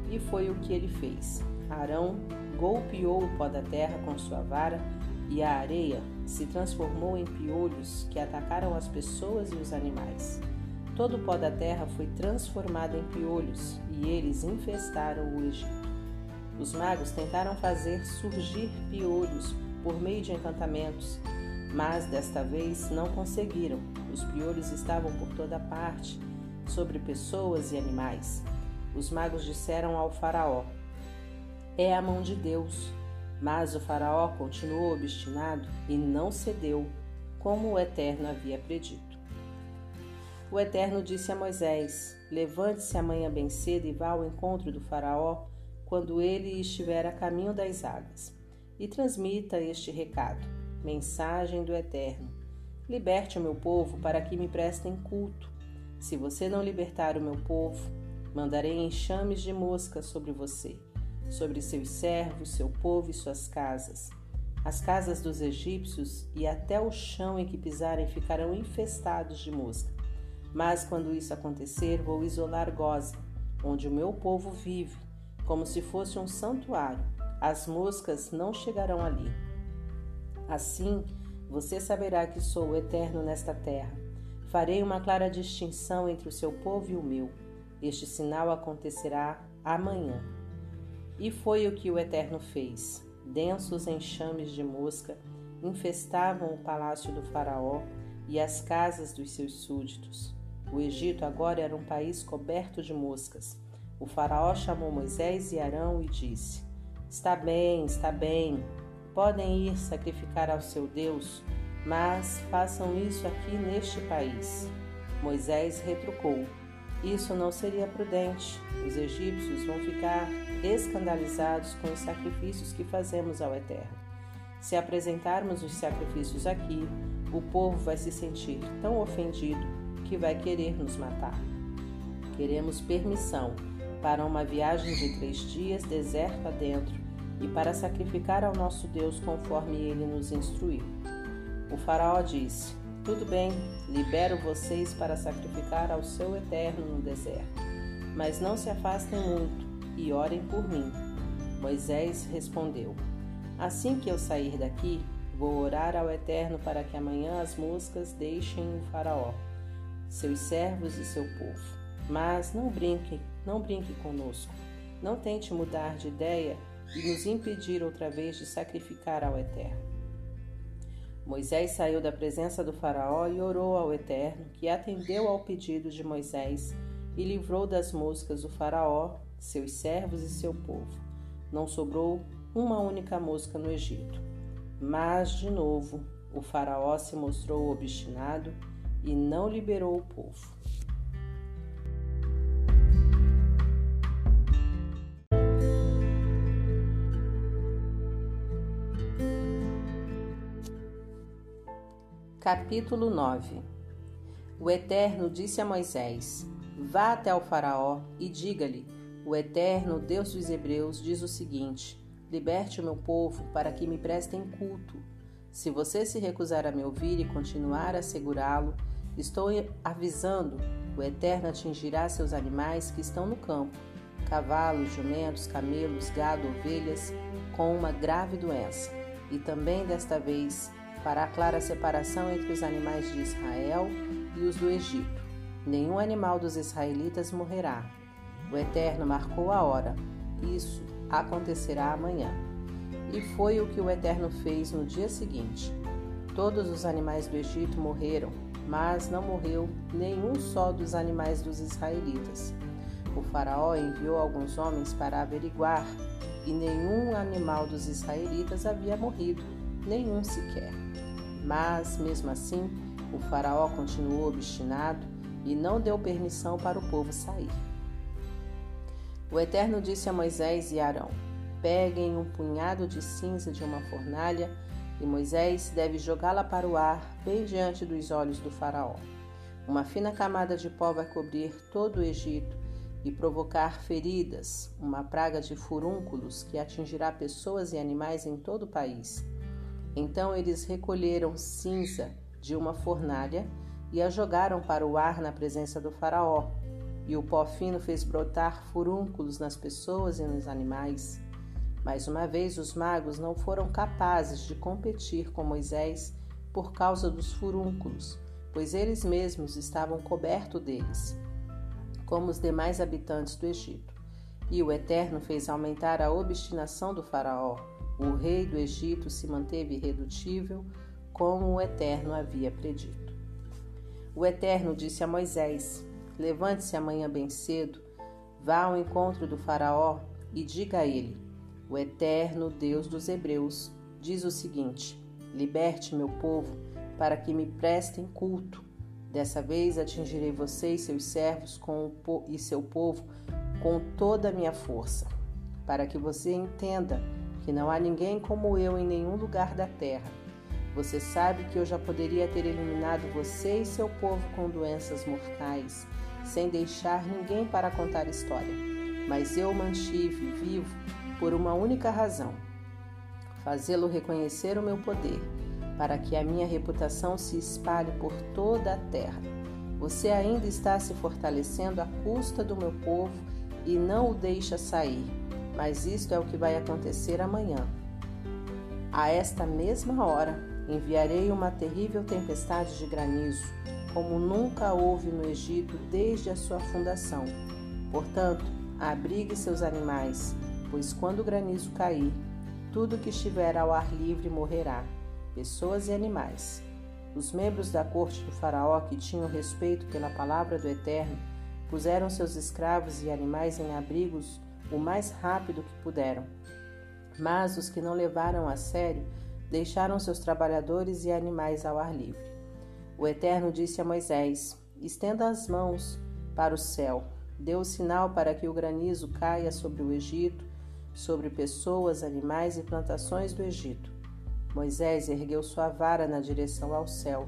E foi o que ele fez. Arão golpeou o pó da terra com sua vara e a areia se transformou em piolhos que atacaram as pessoas e os animais. Todo o pó da terra foi transformado em piolhos e eles infestaram o Egito. Os magos tentaram fazer surgir piolhos por meio de encantamentos, mas desta vez não conseguiram. Os piolhos estavam por toda parte, sobre pessoas e animais. Os magos disseram ao Faraó: É a mão de Deus. Mas o Faraó continuou obstinado e não cedeu, como o Eterno havia predito. O Eterno disse a Moisés: Levante-se amanhã bem cedo e vá ao encontro do Faraó quando ele estiver a caminho das águas, e transmita este recado: Mensagem do Eterno. Liberte o meu povo para que me prestem culto. Se você não libertar o meu povo, mandarei enxames de moscas sobre você sobre seus servos, seu povo e suas casas. As casas dos egípcios e até o chão em que pisarem ficarão infestados de mosca. Mas quando isso acontecer, vou isolar Goza, onde o meu povo vive, como se fosse um santuário. As moscas não chegarão ali. Assim, você saberá que sou o eterno nesta terra. Farei uma clara distinção entre o seu povo e o meu. Este sinal acontecerá amanhã. E foi o que o Eterno fez. Densos enxames de mosca infestavam o palácio do Faraó e as casas dos seus súditos. O Egito agora era um país coberto de moscas. O Faraó chamou Moisés e Arão e disse: Está bem, está bem. Podem ir sacrificar ao seu Deus, mas façam isso aqui neste país. Moisés retrucou: isso não seria prudente. Os egípcios vão ficar escandalizados com os sacrifícios que fazemos ao Eterno. Se apresentarmos os sacrifícios aqui, o povo vai se sentir tão ofendido que vai querer nos matar. Queremos permissão para uma viagem de três dias deserto adentro e para sacrificar ao nosso Deus conforme ele nos instruiu. O Faraó disse: tudo bem, libero vocês para sacrificar ao seu eterno no deserto. Mas não se afastem muito e orem por mim. Moisés respondeu: Assim que eu sair daqui, vou orar ao Eterno para que amanhã as moscas deixem o Faraó, seus servos e seu povo. Mas não brinque, não brinque conosco. Não tente mudar de ideia e nos impedir outra vez de sacrificar ao Eterno. Moisés saiu da presença do Faraó e orou ao Eterno, que atendeu ao pedido de Moisés e livrou das moscas o Faraó, seus servos e seu povo. Não sobrou uma única mosca no Egito. Mas, de novo, o Faraó se mostrou obstinado e não liberou o povo. Capítulo 9 O Eterno disse a Moisés: Vá até o Faraó e diga-lhe: O Eterno, Deus dos Hebreus, diz o seguinte: Liberte o meu povo para que me prestem culto. Se você se recusar a me ouvir e continuar a segurá-lo, estou avisando: o Eterno atingirá seus animais que estão no campo, cavalos, jumentos, camelos, gado, ovelhas, com uma grave doença. E também desta vez fará clara separação entre os animais de Israel e os do Egito. Nenhum animal dos israelitas morrerá. O Eterno marcou a hora. Isso acontecerá amanhã. E foi o que o Eterno fez no dia seguinte. Todos os animais do Egito morreram, mas não morreu nenhum só dos animais dos israelitas. O Faraó enviou alguns homens para averiguar, e nenhum animal dos israelitas havia morrido, nenhum sequer. Mas, mesmo assim, o Faraó continuou obstinado e não deu permissão para o povo sair. O Eterno disse a Moisés e Arão: Peguem um punhado de cinza de uma fornalha e Moisés deve jogá-la para o ar, bem diante dos olhos do Faraó. Uma fina camada de pó vai cobrir todo o Egito e provocar feridas, uma praga de furúnculos que atingirá pessoas e animais em todo o país. Então eles recolheram cinza de uma fornalha e a jogaram para o ar na presença do Faraó. E o pó fino fez brotar furúnculos nas pessoas e nos animais. Mais uma vez, os magos não foram capazes de competir com Moisés por causa dos furúnculos, pois eles mesmos estavam cobertos deles, como os demais habitantes do Egito. E o Eterno fez aumentar a obstinação do Faraó. O rei do Egito se manteve irredutível, como o Eterno havia predito. O Eterno disse a Moisés: Levante-se amanhã bem cedo, vá ao encontro do Faraó e diga a ele: o eterno Deus dos Hebreus, diz o seguinte: Liberte meu povo, para que me prestem culto. Dessa vez atingirei você e seus servos e seu povo com toda a minha força, para que você entenda que não há ninguém como eu em nenhum lugar da terra. Você sabe que eu já poderia ter eliminado você e seu povo com doenças mortais, sem deixar ninguém para contar história. Mas eu mantive vivo por uma única razão: fazê-lo reconhecer o meu poder, para que a minha reputação se espalhe por toda a terra. Você ainda está se fortalecendo à custa do meu povo e não o deixa sair, mas isto é o que vai acontecer amanhã. A esta mesma hora enviarei uma terrível tempestade de granizo, como nunca houve no Egito desde a sua fundação. Portanto, abrigue seus animais, pois quando o granizo cair, tudo que estiver ao ar livre morrerá, pessoas e animais. Os membros da corte do Faraó que tinham respeito pela palavra do Eterno puseram seus escravos e animais em abrigos o mais rápido que puderam. Mas os que não levaram a sério deixaram seus trabalhadores e animais ao ar livre. O Eterno disse a Moisés: Estenda as mãos para o céu, dê o sinal para que o granizo caia sobre o Egito sobre pessoas, animais e plantações do Egito. Moisés ergueu sua vara na direção ao céu,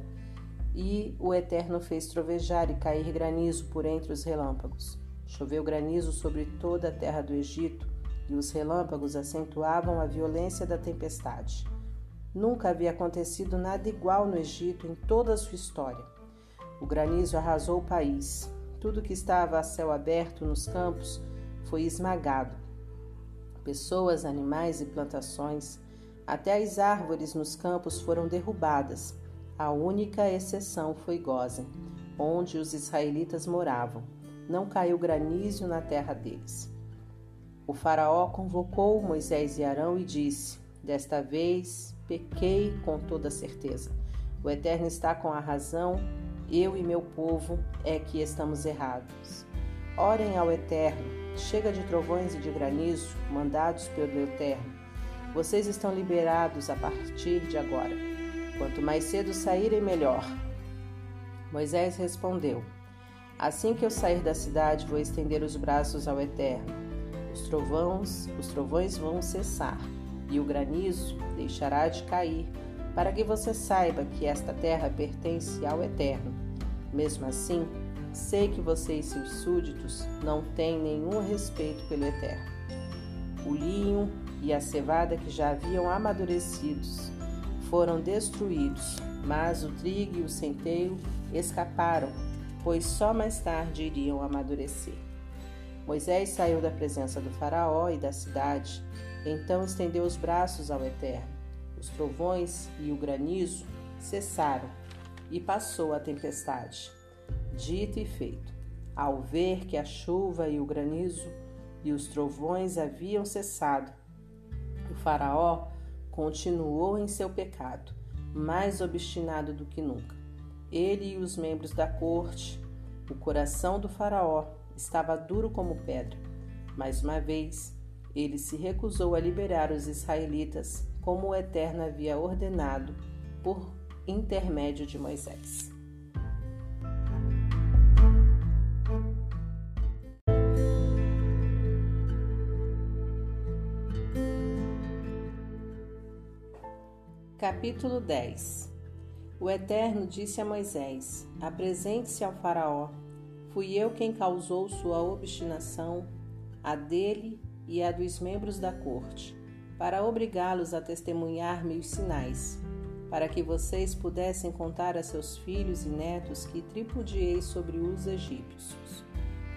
e o Eterno fez trovejar e cair granizo por entre os relâmpagos. Choveu granizo sobre toda a terra do Egito, e os relâmpagos acentuavam a violência da tempestade. Nunca havia acontecido nada igual no Egito em toda a sua história. O granizo arrasou o país. Tudo que estava a céu aberto nos campos foi esmagado pessoas, animais e plantações, até as árvores nos campos foram derrubadas. A única exceção foi Gozen, onde os israelitas moravam. Não caiu granizo na terra deles. O faraó convocou Moisés e Arão e disse: Desta vez pequei com toda certeza. O Eterno está com a razão, eu e meu povo é que estamos errados. Orem ao Eterno Chega de trovões e de granizo mandados pelo Eterno. Vocês estão liberados a partir de agora. Quanto mais cedo saírem, melhor. Moisés respondeu: Assim que eu sair da cidade, vou estender os braços ao Eterno. Os trovões, os trovões vão cessar e o granizo deixará de cair, para que você saiba que esta terra pertence ao Eterno. Mesmo assim, Sei que você e seus súditos não têm nenhum respeito pelo Eterno. O linho e a cevada que já haviam amadurecidos foram destruídos, mas o trigo e o centeio escaparam, pois só mais tarde iriam amadurecer. Moisés saiu da presença do Faraó e da cidade, então estendeu os braços ao Eterno. Os trovões e o granizo cessaram e passou a tempestade. Dito e feito. Ao ver que a chuva e o granizo e os trovões haviam cessado. O Faraó continuou em seu pecado, mais obstinado do que nunca. Ele e os membros da corte, o coração do Faraó estava duro como pedra. Mais uma vez, ele se recusou a liberar os israelitas, como o Eterno havia ordenado por intermédio de Moisés. Capítulo 10 O Eterno disse a Moisés: Apresente-se ao Faraó. Fui eu quem causou sua obstinação, a dele e a dos membros da corte, para obrigá-los a testemunhar meus sinais, para que vocês pudessem contar a seus filhos e netos que tripudiei sobre os egípcios,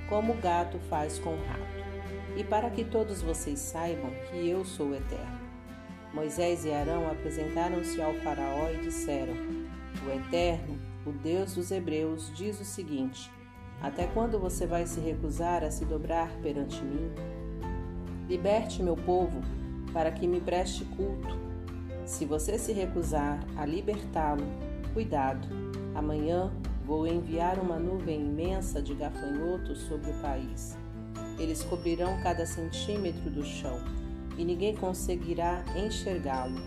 como o gato faz com o rato, e para que todos vocês saibam que eu sou Eterno. Moisés e Arão apresentaram-se ao Faraó e disseram: O Eterno, o Deus dos Hebreus, diz o seguinte: Até quando você vai se recusar a se dobrar perante mim? Liberte meu povo para que me preste culto. Se você se recusar a libertá-lo, cuidado. Amanhã vou enviar uma nuvem imensa de gafanhotos sobre o país. Eles cobrirão cada centímetro do chão e ninguém conseguirá enxergá-lo.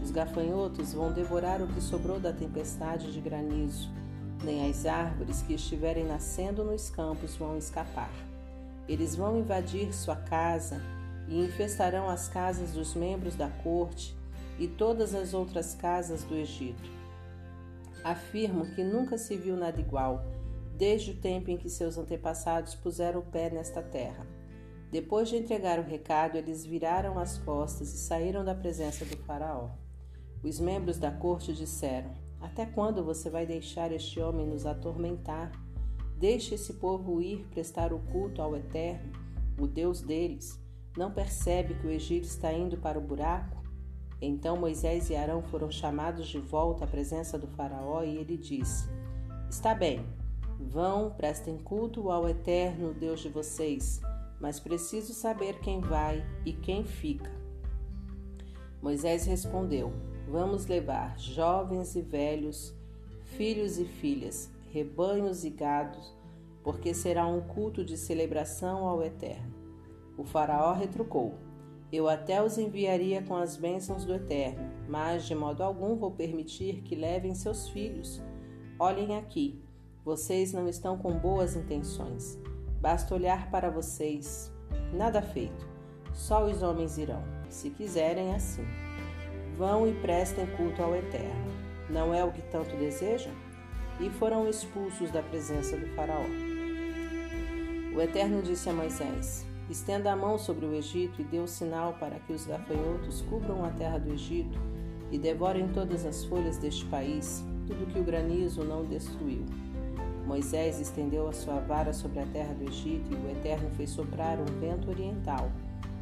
Os gafanhotos vão devorar o que sobrou da tempestade de granizo, nem as árvores que estiverem nascendo nos campos vão escapar. Eles vão invadir sua casa e infestarão as casas dos membros da corte e todas as outras casas do Egito. Afirmo que nunca se viu nada igual, desde o tempo em que seus antepassados puseram o pé nesta terra. Depois de entregar o recado, eles viraram as costas e saíram da presença do Faraó. Os membros da corte disseram: Até quando você vai deixar este homem nos atormentar? Deixe esse povo ir prestar o culto ao Eterno, o Deus deles. Não percebe que o Egito está indo para o buraco? Então Moisés e Arão foram chamados de volta à presença do Faraó e ele disse: Está bem, vão, prestem culto ao Eterno, Deus de vocês mas preciso saber quem vai e quem fica. Moisés respondeu: Vamos levar jovens e velhos, filhos e filhas, rebanhos e gados, porque será um culto de celebração ao Eterno. O Faraó retrucou: Eu até os enviaria com as bênçãos do Eterno, mas de modo algum vou permitir que levem seus filhos. Olhem aqui, vocês não estão com boas intenções. Basta olhar para vocês. Nada feito. Só os homens irão, se quiserem assim. Vão e prestem culto ao Eterno. Não é o que tanto desejam? E foram expulsos da presença do Faraó. O Eterno disse a Moisés: Estenda a mão sobre o Egito e dê o sinal para que os gafanhotos cubram a terra do Egito e devorem todas as folhas deste país, tudo que o granizo não destruiu. Moisés estendeu a sua vara sobre a terra do Egito e o Eterno fez soprar um vento oriental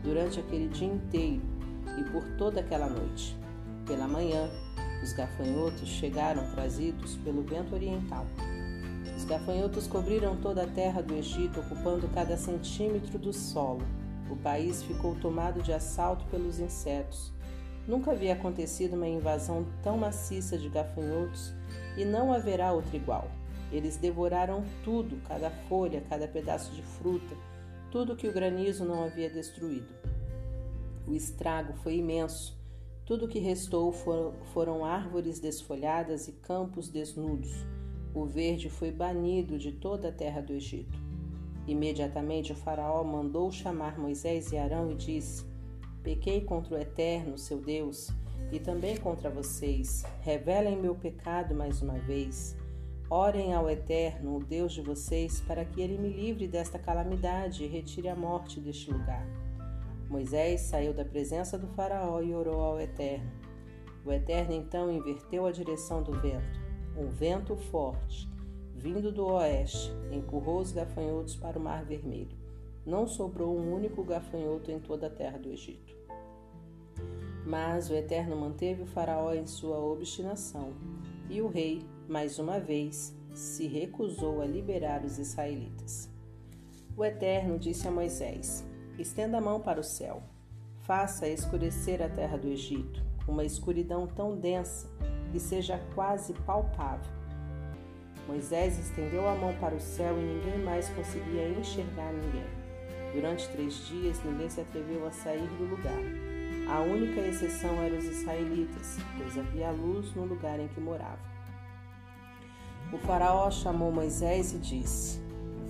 durante aquele dia inteiro e por toda aquela noite. Pela manhã, os gafanhotos chegaram trazidos pelo vento oriental. Os gafanhotos cobriram toda a terra do Egito, ocupando cada centímetro do solo. O país ficou tomado de assalto pelos insetos. Nunca havia acontecido uma invasão tão maciça de gafanhotos e não haverá outra igual. Eles devoraram tudo, cada folha, cada pedaço de fruta, tudo que o granizo não havia destruído. O estrago foi imenso. Tudo o que restou foram árvores desfolhadas e campos desnudos. O verde foi banido de toda a terra do Egito. Imediatamente o Faraó mandou chamar Moisés e Arão e disse: Pequei contra o Eterno, seu Deus, e também contra vocês. Revelem meu pecado mais uma vez. Orem ao Eterno, o Deus de vocês, para que ele me livre desta calamidade e retire a morte deste lugar. Moisés saiu da presença do Faraó e orou ao Eterno. O Eterno então inverteu a direção do vento. Um vento forte, vindo do oeste, empurrou os gafanhotos para o Mar Vermelho. Não sobrou um único gafanhoto em toda a terra do Egito. Mas o Eterno manteve o Faraó em sua obstinação, e o rei mais uma vez, se recusou a liberar os israelitas. O Eterno disse a Moisés: Estenda a mão para o céu, faça escurecer a terra do Egito, uma escuridão tão densa que seja quase palpável. Moisés estendeu a mão para o céu e ninguém mais conseguia enxergar ninguém. Durante três dias, ninguém se atreveu a sair do lugar. A única exceção eram os israelitas, pois havia luz no lugar em que moravam. O faraó chamou Moisés e disse: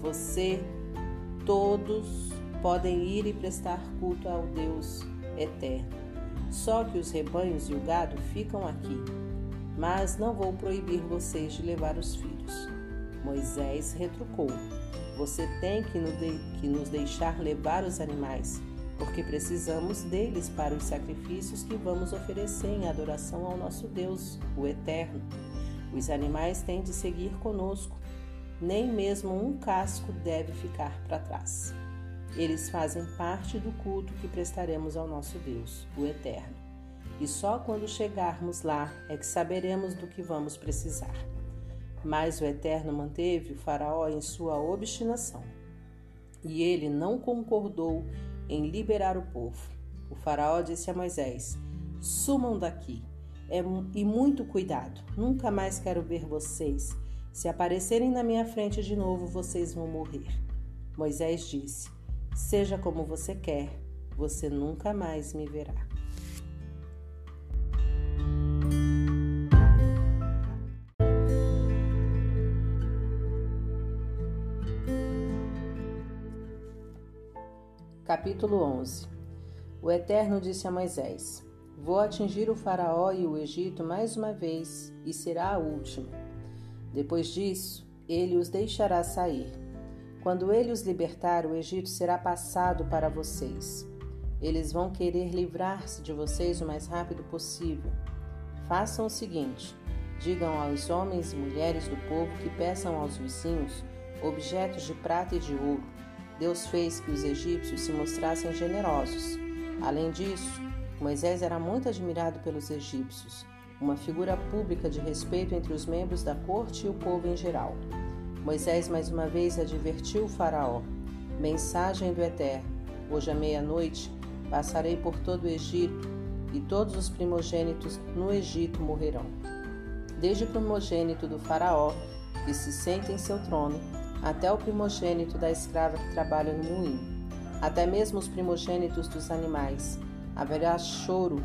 Você, todos, podem ir e prestar culto ao Deus eterno. Só que os rebanhos e o gado ficam aqui mas não vou proibir vocês de levar os filhos. Moisés retrucou: Você tem que nos deixar levar os animais, porque precisamos deles para os sacrifícios que vamos oferecer em adoração ao nosso Deus, o Eterno. Os animais têm de seguir conosco, nem mesmo um casco deve ficar para trás. Eles fazem parte do culto que prestaremos ao nosso Deus, o Eterno e só quando chegarmos lá é que saberemos do que vamos precisar. Mas o Eterno manteve o Faraó em sua obstinação, e ele não concordou em liberar o povo. O Faraó disse a Moisés: Sumam daqui, é, e muito cuidado, nunca mais quero ver vocês. Se aparecerem na minha frente de novo, vocês vão morrer. Moisés disse: Seja como você quer, você nunca mais me verá. Capítulo 11 O Eterno disse a Moisés: Vou atingir o Faraó e o Egito mais uma vez, e será a última. Depois disso, ele os deixará sair. Quando ele os libertar, o Egito será passado para vocês. Eles vão querer livrar-se de vocês o mais rápido possível. Façam o seguinte: digam aos homens e mulheres do povo que peçam aos vizinhos objetos de prata e de ouro Deus fez que os egípcios se mostrassem generosos. Além disso, Moisés era muito admirado pelos egípcios, uma figura pública de respeito entre os membros da corte e o povo em geral. Moisés mais uma vez advertiu o Faraó: Mensagem do Eterno: Hoje à meia-noite passarei por todo o Egito e todos os primogênitos no Egito morrerão. Desde o primogênito do Faraó, que se senta em seu trono, até o primogênito da escrava que trabalha no moinho, até mesmo os primogênitos dos animais. Haverá choro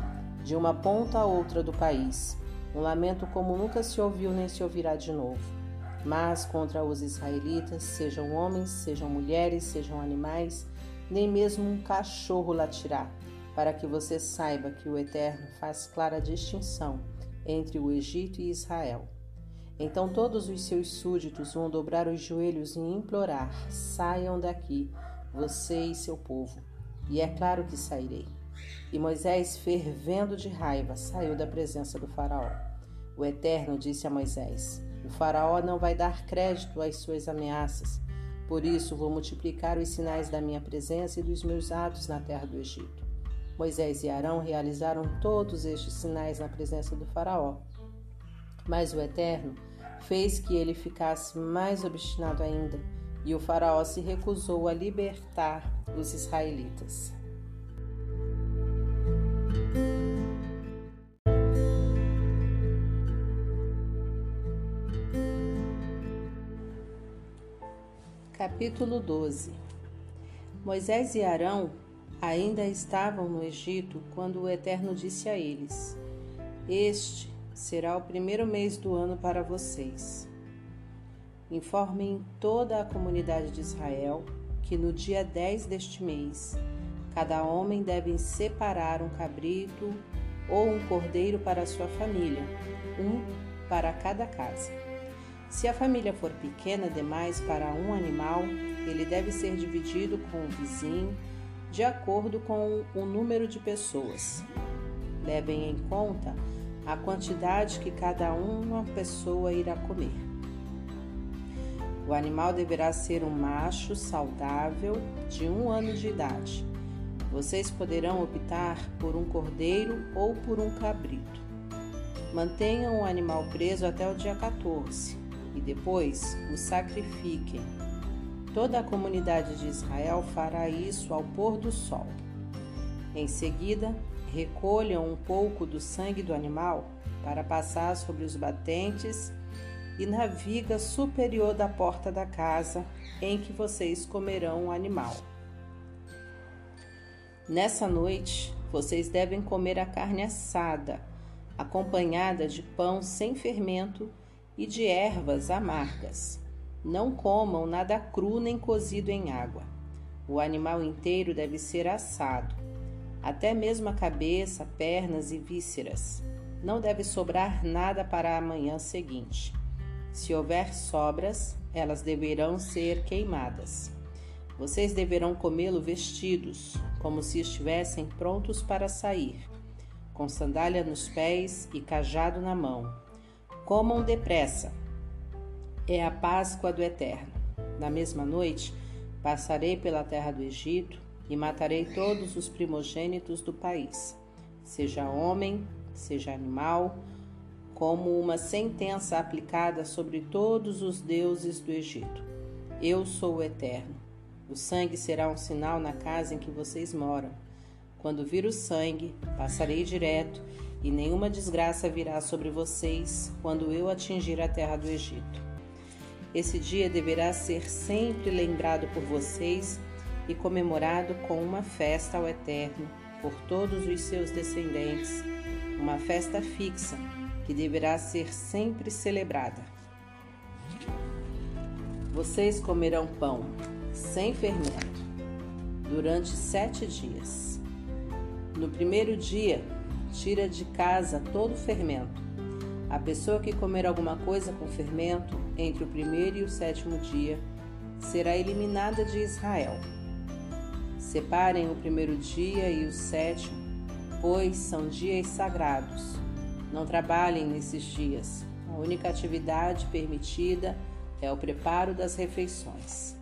de uma ponta a outra do país, um lamento como nunca se ouviu nem se ouvirá de novo. Mas contra os israelitas, sejam homens, sejam mulheres, sejam animais, nem mesmo um cachorro latirá, para que você saiba que o Eterno faz clara distinção entre o Egito e Israel. Então todos os seus súditos vão dobrar os joelhos e implorar: saiam daqui, você e seu povo. E é claro que sairei. E Moisés, fervendo de raiva, saiu da presença do Faraó. O Eterno disse a Moisés: O Faraó não vai dar crédito às suas ameaças. Por isso vou multiplicar os sinais da minha presença e dos meus atos na terra do Egito. Moisés e Arão realizaram todos estes sinais na presença do Faraó mas o Eterno fez que ele ficasse mais obstinado ainda, e o Faraó se recusou a libertar os israelitas. Capítulo 12 Moisés e Arão ainda estavam no Egito quando o Eterno disse a eles: Este será o primeiro mês do ano para vocês. Informem toda a comunidade de Israel que no dia 10 deste mês, cada homem deve separar um cabrito ou um cordeiro para sua família, um para cada casa. Se a família for pequena demais para um animal, ele deve ser dividido com o vizinho de acordo com o número de pessoas. Levem em conta a quantidade que cada uma pessoa irá comer. O animal deverá ser um macho saudável de um ano de idade. Vocês poderão optar por um cordeiro ou por um cabrito. Mantenham o animal preso até o dia 14 e depois o sacrifiquem. Toda a comunidade de Israel fará isso ao pôr do sol. Em seguida, recolham um pouco do sangue do animal para passar sobre os batentes e na viga superior da porta da casa em que vocês comerão o animal. Nessa noite, vocês devem comer a carne assada, acompanhada de pão sem fermento e de ervas amargas. Não comam nada cru nem cozido em água. O animal inteiro deve ser assado até mesmo a cabeça, pernas e vísceras. Não deve sobrar nada para a manhã seguinte. Se houver sobras, elas deverão ser queimadas. Vocês deverão comê-lo vestidos, como se estivessem prontos para sair, com sandália nos pés e cajado na mão. Comam depressa. É a Páscoa do Eterno. Na mesma noite, passarei pela terra do Egito e matarei todos os primogênitos do país, seja homem, seja animal, como uma sentença aplicada sobre todos os deuses do Egito. Eu sou o Eterno. O sangue será um sinal na casa em que vocês moram. Quando vir o sangue, passarei direto, e nenhuma desgraça virá sobre vocês quando eu atingir a terra do Egito. Esse dia deverá ser sempre lembrado por vocês e comemorado com uma festa ao Eterno por todos os seus descendentes, uma festa fixa que deverá ser sempre celebrada. Vocês comerão pão sem fermento durante sete dias. No primeiro dia, tira de casa todo o fermento. A pessoa que comer alguma coisa com fermento entre o primeiro e o sétimo dia será eliminada de Israel. Separem o primeiro dia e o sétimo, pois são dias sagrados. Não trabalhem nesses dias. A única atividade permitida é o preparo das refeições.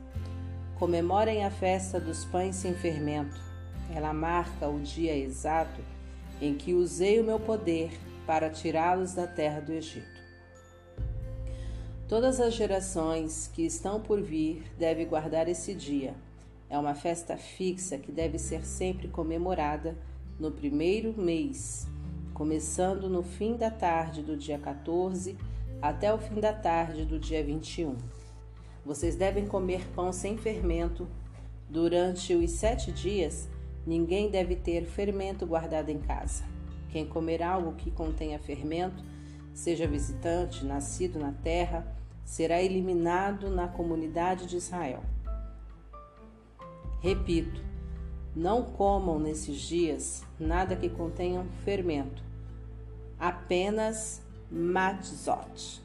Comemorem a festa dos pães sem fermento. Ela marca o dia exato em que usei o meu poder para tirá-los da terra do Egito. Todas as gerações que estão por vir devem guardar esse dia é uma festa fixa que deve ser sempre comemorada no primeiro mês, começando no fim da tarde do dia 14 até o fim da tarde do dia 21. Vocês devem comer pão sem fermento. Durante os sete dias, ninguém deve ter fermento guardado em casa. Quem comer algo que contenha fermento, seja visitante, nascido na terra, será eliminado na comunidade de Israel. Repito, não comam nesses dias nada que contenha fermento, apenas matzot.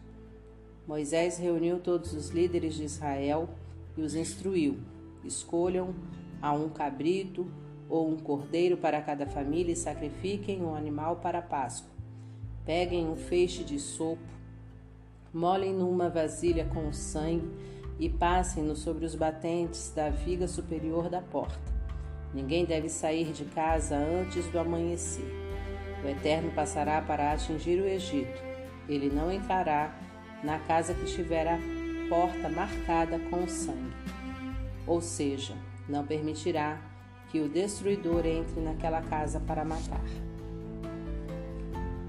Moisés reuniu todos os líderes de Israel e os instruiu: escolham a um cabrito ou um cordeiro para cada família e sacrifiquem um animal para a Páscoa. Peguem um feixe de sopo, molhem numa vasilha com o sangue e passem-no sobre os batentes da viga superior da porta. Ninguém deve sair de casa antes do amanhecer. O Eterno passará para atingir o Egito. Ele não entrará na casa que tiver a porta marcada com sangue. Ou seja, não permitirá que o destruidor entre naquela casa para matar.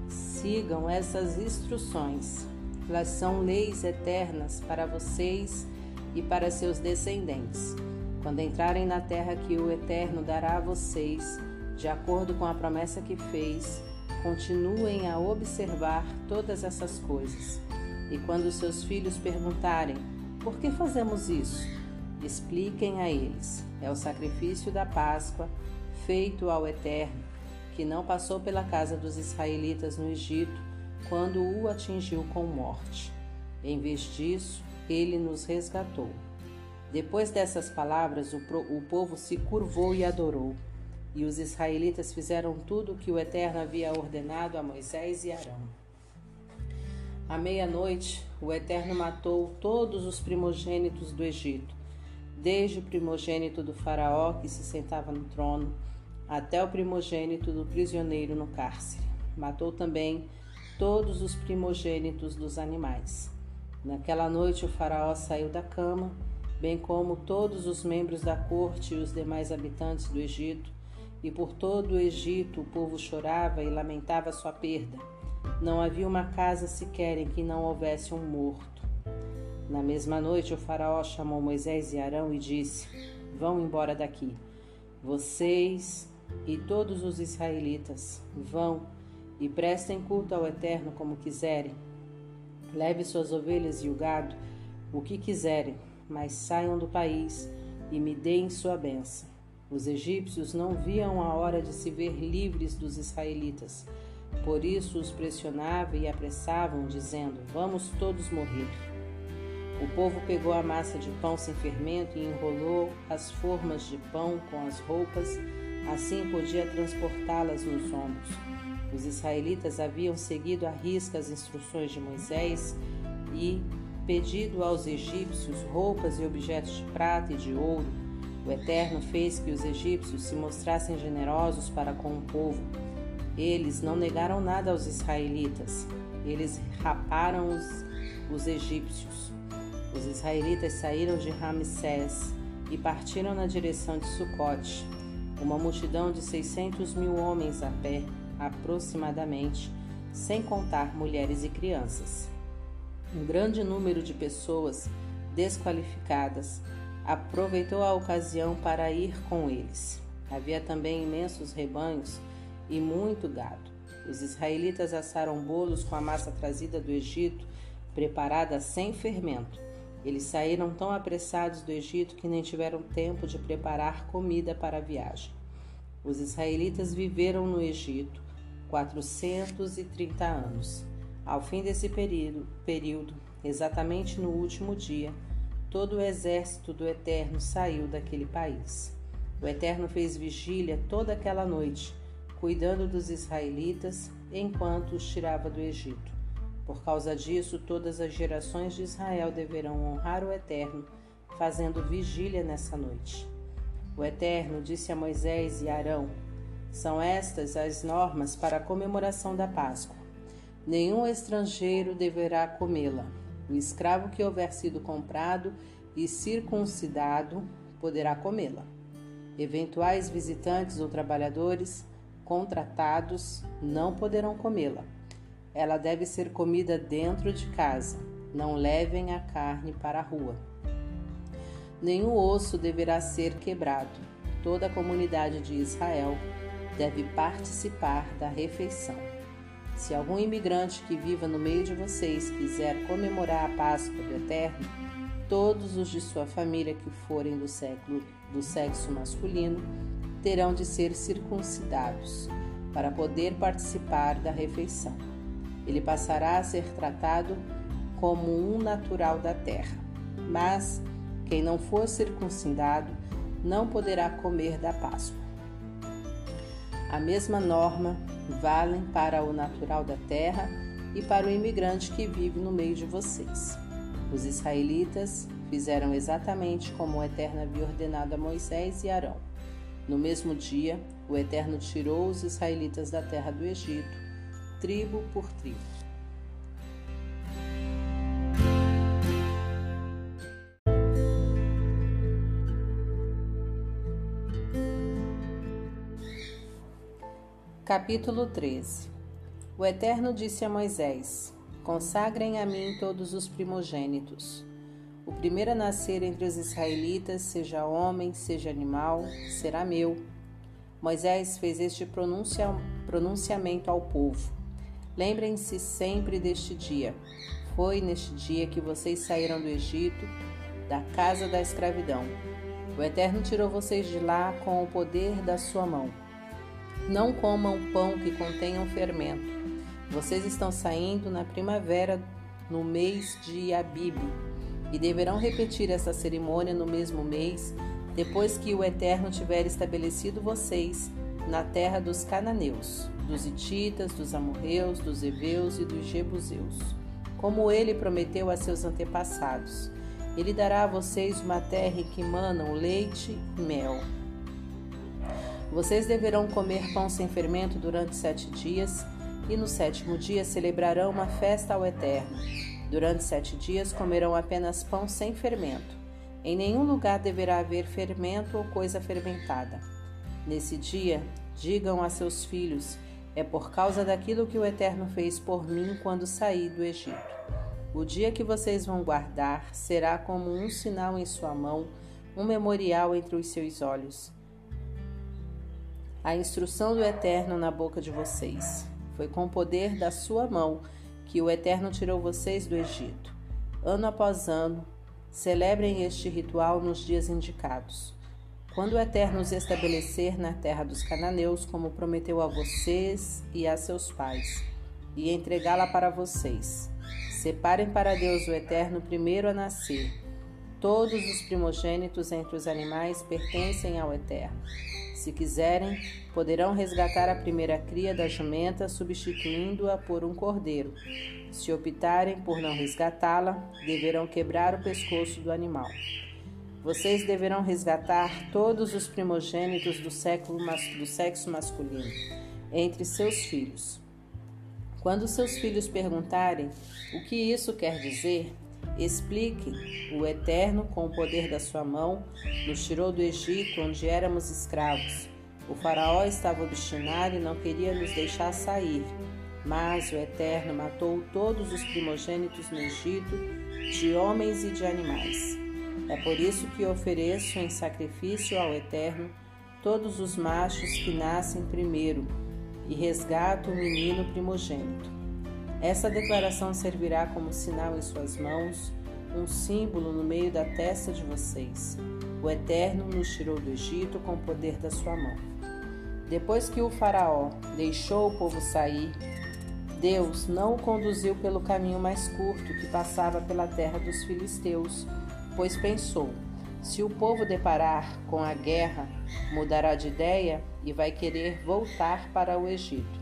Sigam essas instruções. Elas são leis eternas para vocês e para seus descendentes, quando entrarem na terra que o Eterno dará a vocês, de acordo com a promessa que fez, continuem a observar todas essas coisas. E quando seus filhos perguntarem: por que fazemos isso? Expliquem a eles: é o sacrifício da Páscoa feito ao Eterno, que não passou pela casa dos israelitas no Egito quando o atingiu com morte. Em vez disso, ele nos resgatou. Depois dessas palavras, o, o povo se curvou e adorou. E os israelitas fizeram tudo o que o Eterno havia ordenado a Moisés e Arão. À meia-noite, o Eterno matou todos os primogênitos do Egito, desde o primogênito do Faraó que se sentava no trono, até o primogênito do prisioneiro no cárcere. Matou também todos os primogênitos dos animais. Naquela noite o faraó saiu da cama bem como todos os membros da corte e os demais habitantes do Egito. E por todo o Egito o povo chorava e lamentava sua perda. Não havia uma casa sequer em que não houvesse um morto. Na mesma noite, o Faraó chamou Moisés e Arão e disse: Vão embora daqui. Vocês e todos os israelitas vão e prestem culto ao Eterno como quiserem. Leve suas ovelhas e o gado, o que quiserem, mas saiam do país e me deem sua benção. Os egípcios não viam a hora de se ver livres dos israelitas. Por isso os pressionavam e apressavam, dizendo: Vamos todos morrer. O povo pegou a massa de pão sem fermento e enrolou as formas de pão com as roupas, assim podia transportá-las nos ombros. Os israelitas haviam seguido à risca as instruções de Moisés e pedido aos egípcios roupas e objetos de prata e de ouro. O Eterno fez que os egípcios se mostrassem generosos para com o povo. Eles não negaram nada aos israelitas. Eles raparam os, os egípcios. Os israelitas saíram de Ramsés e partiram na direção de Sucote. Uma multidão de seiscentos mil homens a pé aproximadamente, sem contar mulheres e crianças. Um grande número de pessoas desqualificadas aproveitou a ocasião para ir com eles. Havia também imensos rebanhos e muito gado. Os israelitas assaram bolos com a massa trazida do Egito, preparada sem fermento. Eles saíram tão apressados do Egito que nem tiveram tempo de preparar comida para a viagem. Os israelitas viveram no Egito 430 anos. Ao fim desse período, período, exatamente no último dia, todo o exército do Eterno saiu daquele país. O Eterno fez vigília toda aquela noite, cuidando dos israelitas enquanto os tirava do Egito. Por causa disso, todas as gerações de Israel deverão honrar o Eterno, fazendo vigília nessa noite. O Eterno disse a Moisés e Arão: são estas as normas para a comemoração da Páscoa. Nenhum estrangeiro deverá comê-la. O escravo que houver sido comprado e circuncidado poderá comê-la. Eventuais visitantes ou trabalhadores contratados não poderão comê-la. Ela deve ser comida dentro de casa. Não levem a carne para a rua. Nenhum osso deverá ser quebrado. Toda a comunidade de Israel deve participar da refeição. Se algum imigrante que viva no meio de vocês quiser comemorar a Páscoa do Eterno, todos os de sua família que forem do, século, do sexo masculino terão de ser circuncidados para poder participar da refeição. Ele passará a ser tratado como um natural da terra. Mas quem não for circuncidado não poderá comer da Páscoa. A mesma norma valem para o natural da terra e para o imigrante que vive no meio de vocês. Os israelitas fizeram exatamente como o Eterno havia ordenado a Moisés e Arão. No mesmo dia, o Eterno tirou os israelitas da terra do Egito, tribo por tribo. Capítulo 13 O Eterno disse a Moisés: Consagrem a mim todos os primogênitos. O primeiro a nascer entre os israelitas, seja homem, seja animal, será meu. Moisés fez este pronuncia, pronunciamento ao povo. Lembrem-se sempre deste dia. Foi neste dia que vocês saíram do Egito, da casa da escravidão. O Eterno tirou vocês de lá com o poder da sua mão. Não comam pão que contenha fermento. Vocês estão saindo na primavera, no mês de Abibe, e deverão repetir essa cerimônia no mesmo mês, depois que o Eterno tiver estabelecido vocês na terra dos cananeus, dos ititas, dos amorreus, dos heveus e dos jebuseus, como ele prometeu a seus antepassados. Ele dará a vocês uma terra que manam leite e mel vocês deverão comer pão sem fermento durante sete dias, e no sétimo dia celebrarão uma festa ao Eterno. Durante sete dias comerão apenas pão sem fermento. Em nenhum lugar deverá haver fermento ou coisa fermentada. Nesse dia, digam a seus filhos: É por causa daquilo que o Eterno fez por mim quando saí do Egito. O dia que vocês vão guardar será como um sinal em sua mão, um memorial entre os seus olhos. A instrução do Eterno na boca de vocês. Foi com o poder da sua mão que o Eterno tirou vocês do Egito. Ano após ano, celebrem este ritual nos dias indicados. Quando o Eterno os estabelecer na terra dos cananeus, como prometeu a vocês e a seus pais, e entregá-la para vocês. Separem para Deus o Eterno primeiro a nascer. Todos os primogênitos entre os animais pertencem ao Eterno. Se quiserem, poderão resgatar a primeira cria da jumenta, substituindo-a por um cordeiro. Se optarem por não resgatá-la, deverão quebrar o pescoço do animal. Vocês deverão resgatar todos os primogênitos do, século, do sexo masculino entre seus filhos. Quando seus filhos perguntarem o que isso quer dizer, explique: o Eterno, com o poder da sua mão, nos tirou do Egito, onde éramos escravos. O Faraó estava obstinado e não queria nos deixar sair. Mas o Eterno matou todos os primogênitos no Egito, de homens e de animais. É por isso que ofereço em sacrifício ao Eterno todos os machos que nascem primeiro e resgata o menino primogênito. Essa declaração servirá como sinal em suas mãos, um símbolo no meio da testa de vocês. O Eterno nos tirou do Egito com o poder da sua mão. Depois que o Faraó deixou o povo sair, Deus não o conduziu pelo caminho mais curto que passava pela terra dos filisteus, pois pensou: se o povo deparar com a guerra, mudará de ideia e vai querer voltar para o Egito.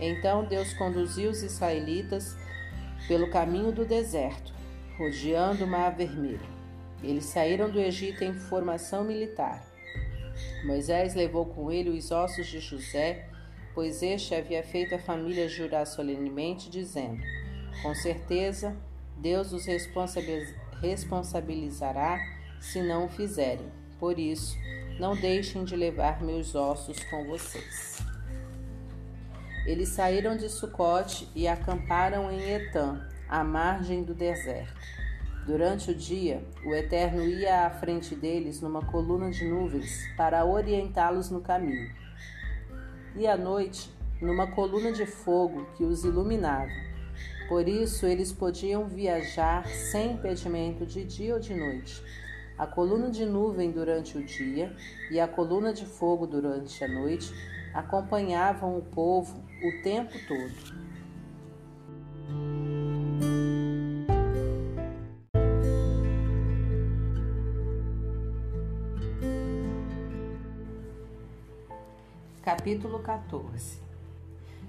Então Deus conduziu os israelitas pelo caminho do deserto, rodeando o Mar Vermelho. Eles saíram do Egito em formação militar. Moisés levou com ele os ossos de José, pois este havia feito a família jurar solenemente, dizendo: Com certeza, Deus os responsabilizará se não o fizerem. Por isso, não deixem de levar meus ossos com vocês. Eles saíram de Sucote e acamparam em Etã, à margem do deserto. Durante o dia, o Eterno ia à frente deles numa coluna de nuvens para orientá-los no caminho. E à noite, numa coluna de fogo que os iluminava. Por isso, eles podiam viajar sem impedimento de dia ou de noite a coluna de nuvem durante o dia e a coluna de fogo durante a noite acompanhavam o povo o tempo todo. Capítulo 14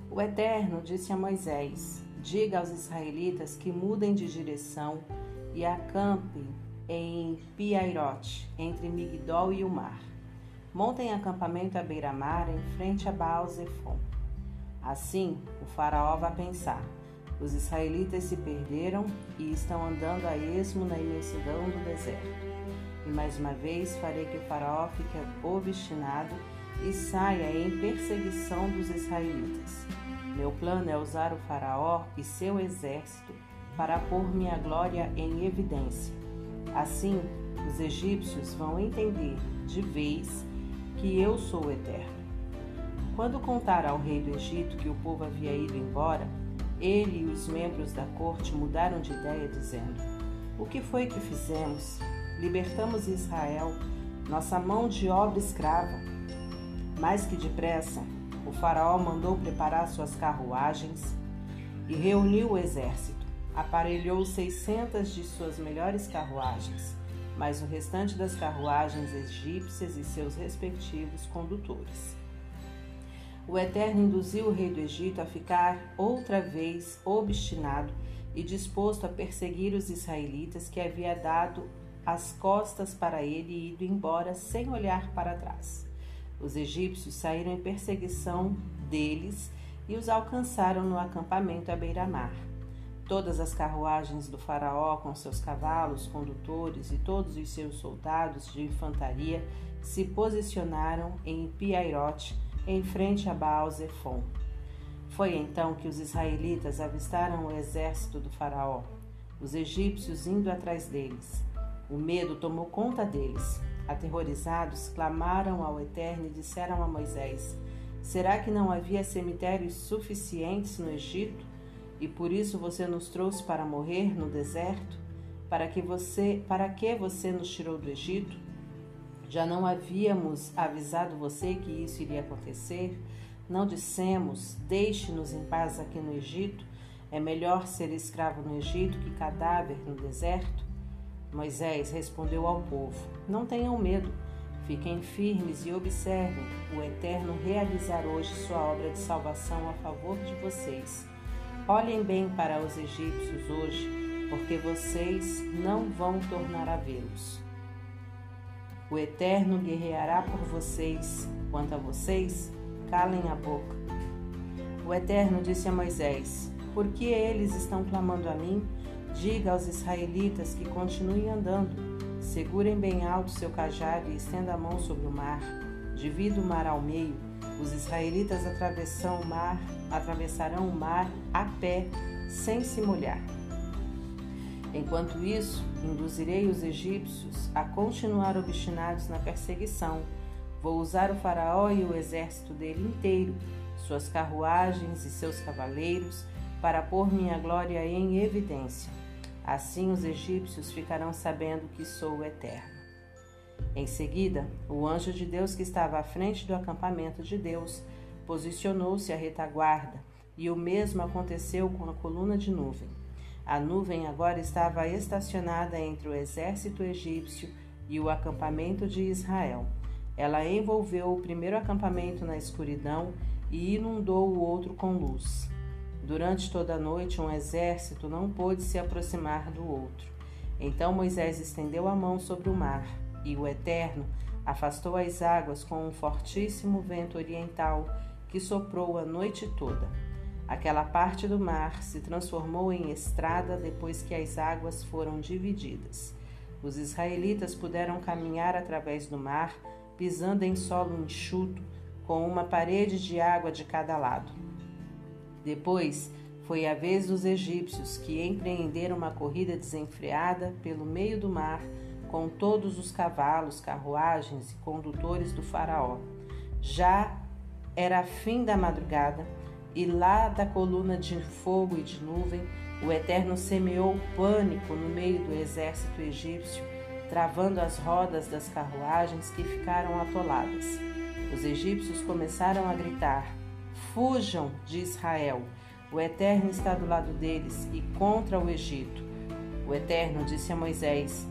O Eterno disse a Moisés: Diga aos israelitas que mudem de direção e acampem em Piairote, entre Migdol e o mar. Montem acampamento à beira-mar, em frente a Baal-Zephon. Assim, o faraó vai pensar: os israelitas se perderam e estão andando a esmo na imensidão do deserto. E mais uma vez farei que o faraó fique obstinado e saia em perseguição dos israelitas. Meu plano é usar o faraó e seu exército para pôr minha glória em evidência Assim, os egípcios vão entender de vez que eu sou Eterno. Quando contar ao rei do Egito que o povo havia ido embora, ele e os membros da corte mudaram de ideia, dizendo: O que foi que fizemos? Libertamos Israel, nossa mão de obra escrava. Mais que depressa, o Faraó mandou preparar suas carruagens e reuniu o exército aparelhou 600 de suas melhores carruagens, mais o restante das carruagens egípcias e seus respectivos condutores. O Eterno induziu o rei do Egito a ficar outra vez obstinado e disposto a perseguir os israelitas que havia dado as costas para ele e ido embora sem olhar para trás. Os egípcios saíram em perseguição deles e os alcançaram no acampamento à beira-mar. Todas as carruagens do Faraó, com seus cavalos, condutores e todos os seus soldados de infantaria, se posicionaram em Piairote, em frente a Baal-Zephon. Foi então que os israelitas avistaram o exército do Faraó, os egípcios indo atrás deles. O medo tomou conta deles. Aterrorizados, clamaram ao Eterno e disseram a Moisés: Será que não havia cemitérios suficientes no Egito? E por isso você nos trouxe para morrer no deserto? Para que você, para que você nos tirou do Egito? Já não havíamos avisado você que isso iria acontecer? Não dissemos: Deixe-nos em paz aqui no Egito? É melhor ser escravo no Egito que cadáver no deserto? Moisés respondeu ao povo: Não tenham medo, fiquem firmes e observem o Eterno realizar hoje sua obra de salvação a favor de vocês. Olhem bem para os egípcios hoje, porque vocês não vão tornar a vê-los. O Eterno guerreará por vocês. Quanto a vocês, calem a boca. O Eterno disse a Moisés: Por que eles estão clamando a mim? Diga aos israelitas que continuem andando. Segurem bem alto seu cajado e estenda a mão sobre o mar. Divida o mar ao meio. Os israelitas atravessarão o mar, atravessarão o mar a pé, sem se molhar. Enquanto isso, induzirei os egípcios a continuar obstinados na perseguição. Vou usar o Faraó e o exército dele inteiro, suas carruagens e seus cavaleiros, para pôr minha glória em evidência. Assim os egípcios ficarão sabendo que sou o Eterno. Em seguida, o anjo de Deus que estava à frente do acampamento de Deus posicionou-se à retaguarda, e o mesmo aconteceu com a coluna de nuvem. A nuvem agora estava estacionada entre o exército egípcio e o acampamento de Israel. Ela envolveu o primeiro acampamento na escuridão e inundou o outro com luz. Durante toda a noite, um exército não pôde se aproximar do outro. Então Moisés estendeu a mão sobre o mar, e o Eterno afastou as águas com um fortíssimo vento oriental que soprou a noite toda. Aquela parte do mar se transformou em estrada depois que as águas foram divididas. Os israelitas puderam caminhar através do mar, pisando em solo enxuto, com uma parede de água de cada lado. Depois foi a vez dos egípcios que empreenderam uma corrida desenfreada pelo meio do mar com todos os cavalos, carruagens e condutores do Faraó. Já era fim da madrugada e lá da coluna de fogo e de nuvem o Eterno semeou pânico no meio do exército egípcio, travando as rodas das carruagens que ficaram atoladas. Os egípcios começaram a gritar: Fujam de Israel. O Eterno está do lado deles e contra o Egito. O Eterno disse a Moisés: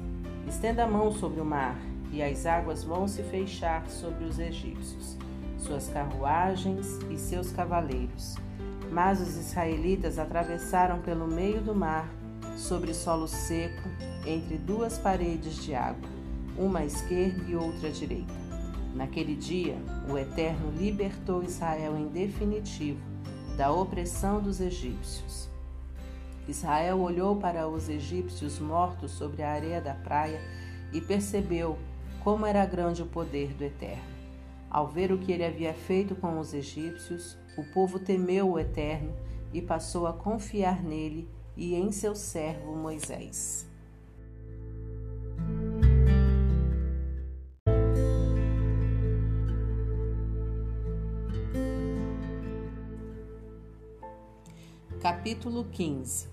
Estenda a mão sobre o mar, e as águas vão se fechar sobre os egípcios, suas carruagens e seus cavaleiros. Mas os israelitas atravessaram pelo meio do mar, sobre solo seco, entre duas paredes de água, uma à esquerda e outra à direita. Naquele dia, o Eterno libertou Israel em definitivo da opressão dos egípcios. Israel olhou para os egípcios mortos sobre a areia da praia e percebeu como era grande o poder do Eterno. Ao ver o que ele havia feito com os egípcios, o povo temeu o Eterno e passou a confiar nele e em seu servo Moisés. Capítulo 15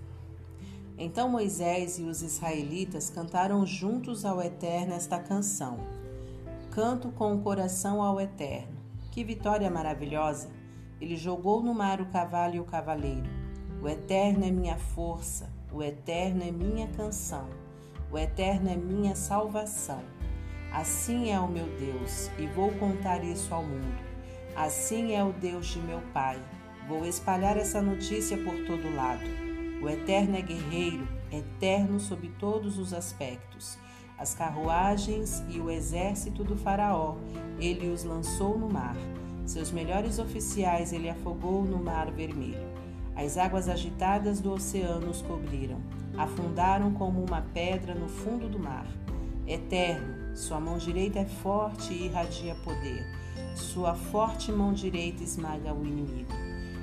Então Moisés e os israelitas cantaram juntos ao Eterno esta canção. Canto com o coração ao Eterno. Que vitória maravilhosa! Ele jogou no mar o cavalo e o cavaleiro. O Eterno é minha força, o Eterno é minha canção, o Eterno é minha salvação. Assim é o meu Deus, e vou contar isso ao mundo. Assim é o Deus de meu Pai Vou espalhar essa notícia por todo lado. O Eterno é guerreiro, eterno sob todos os aspectos. As carruagens e o exército do Faraó, ele os lançou no mar. Seus melhores oficiais ele afogou no mar vermelho. As águas agitadas do oceano os cobriram, afundaram como uma pedra no fundo do mar. Eterno, sua mão direita é forte e irradia poder. Sua forte mão direita esmaga o inimigo.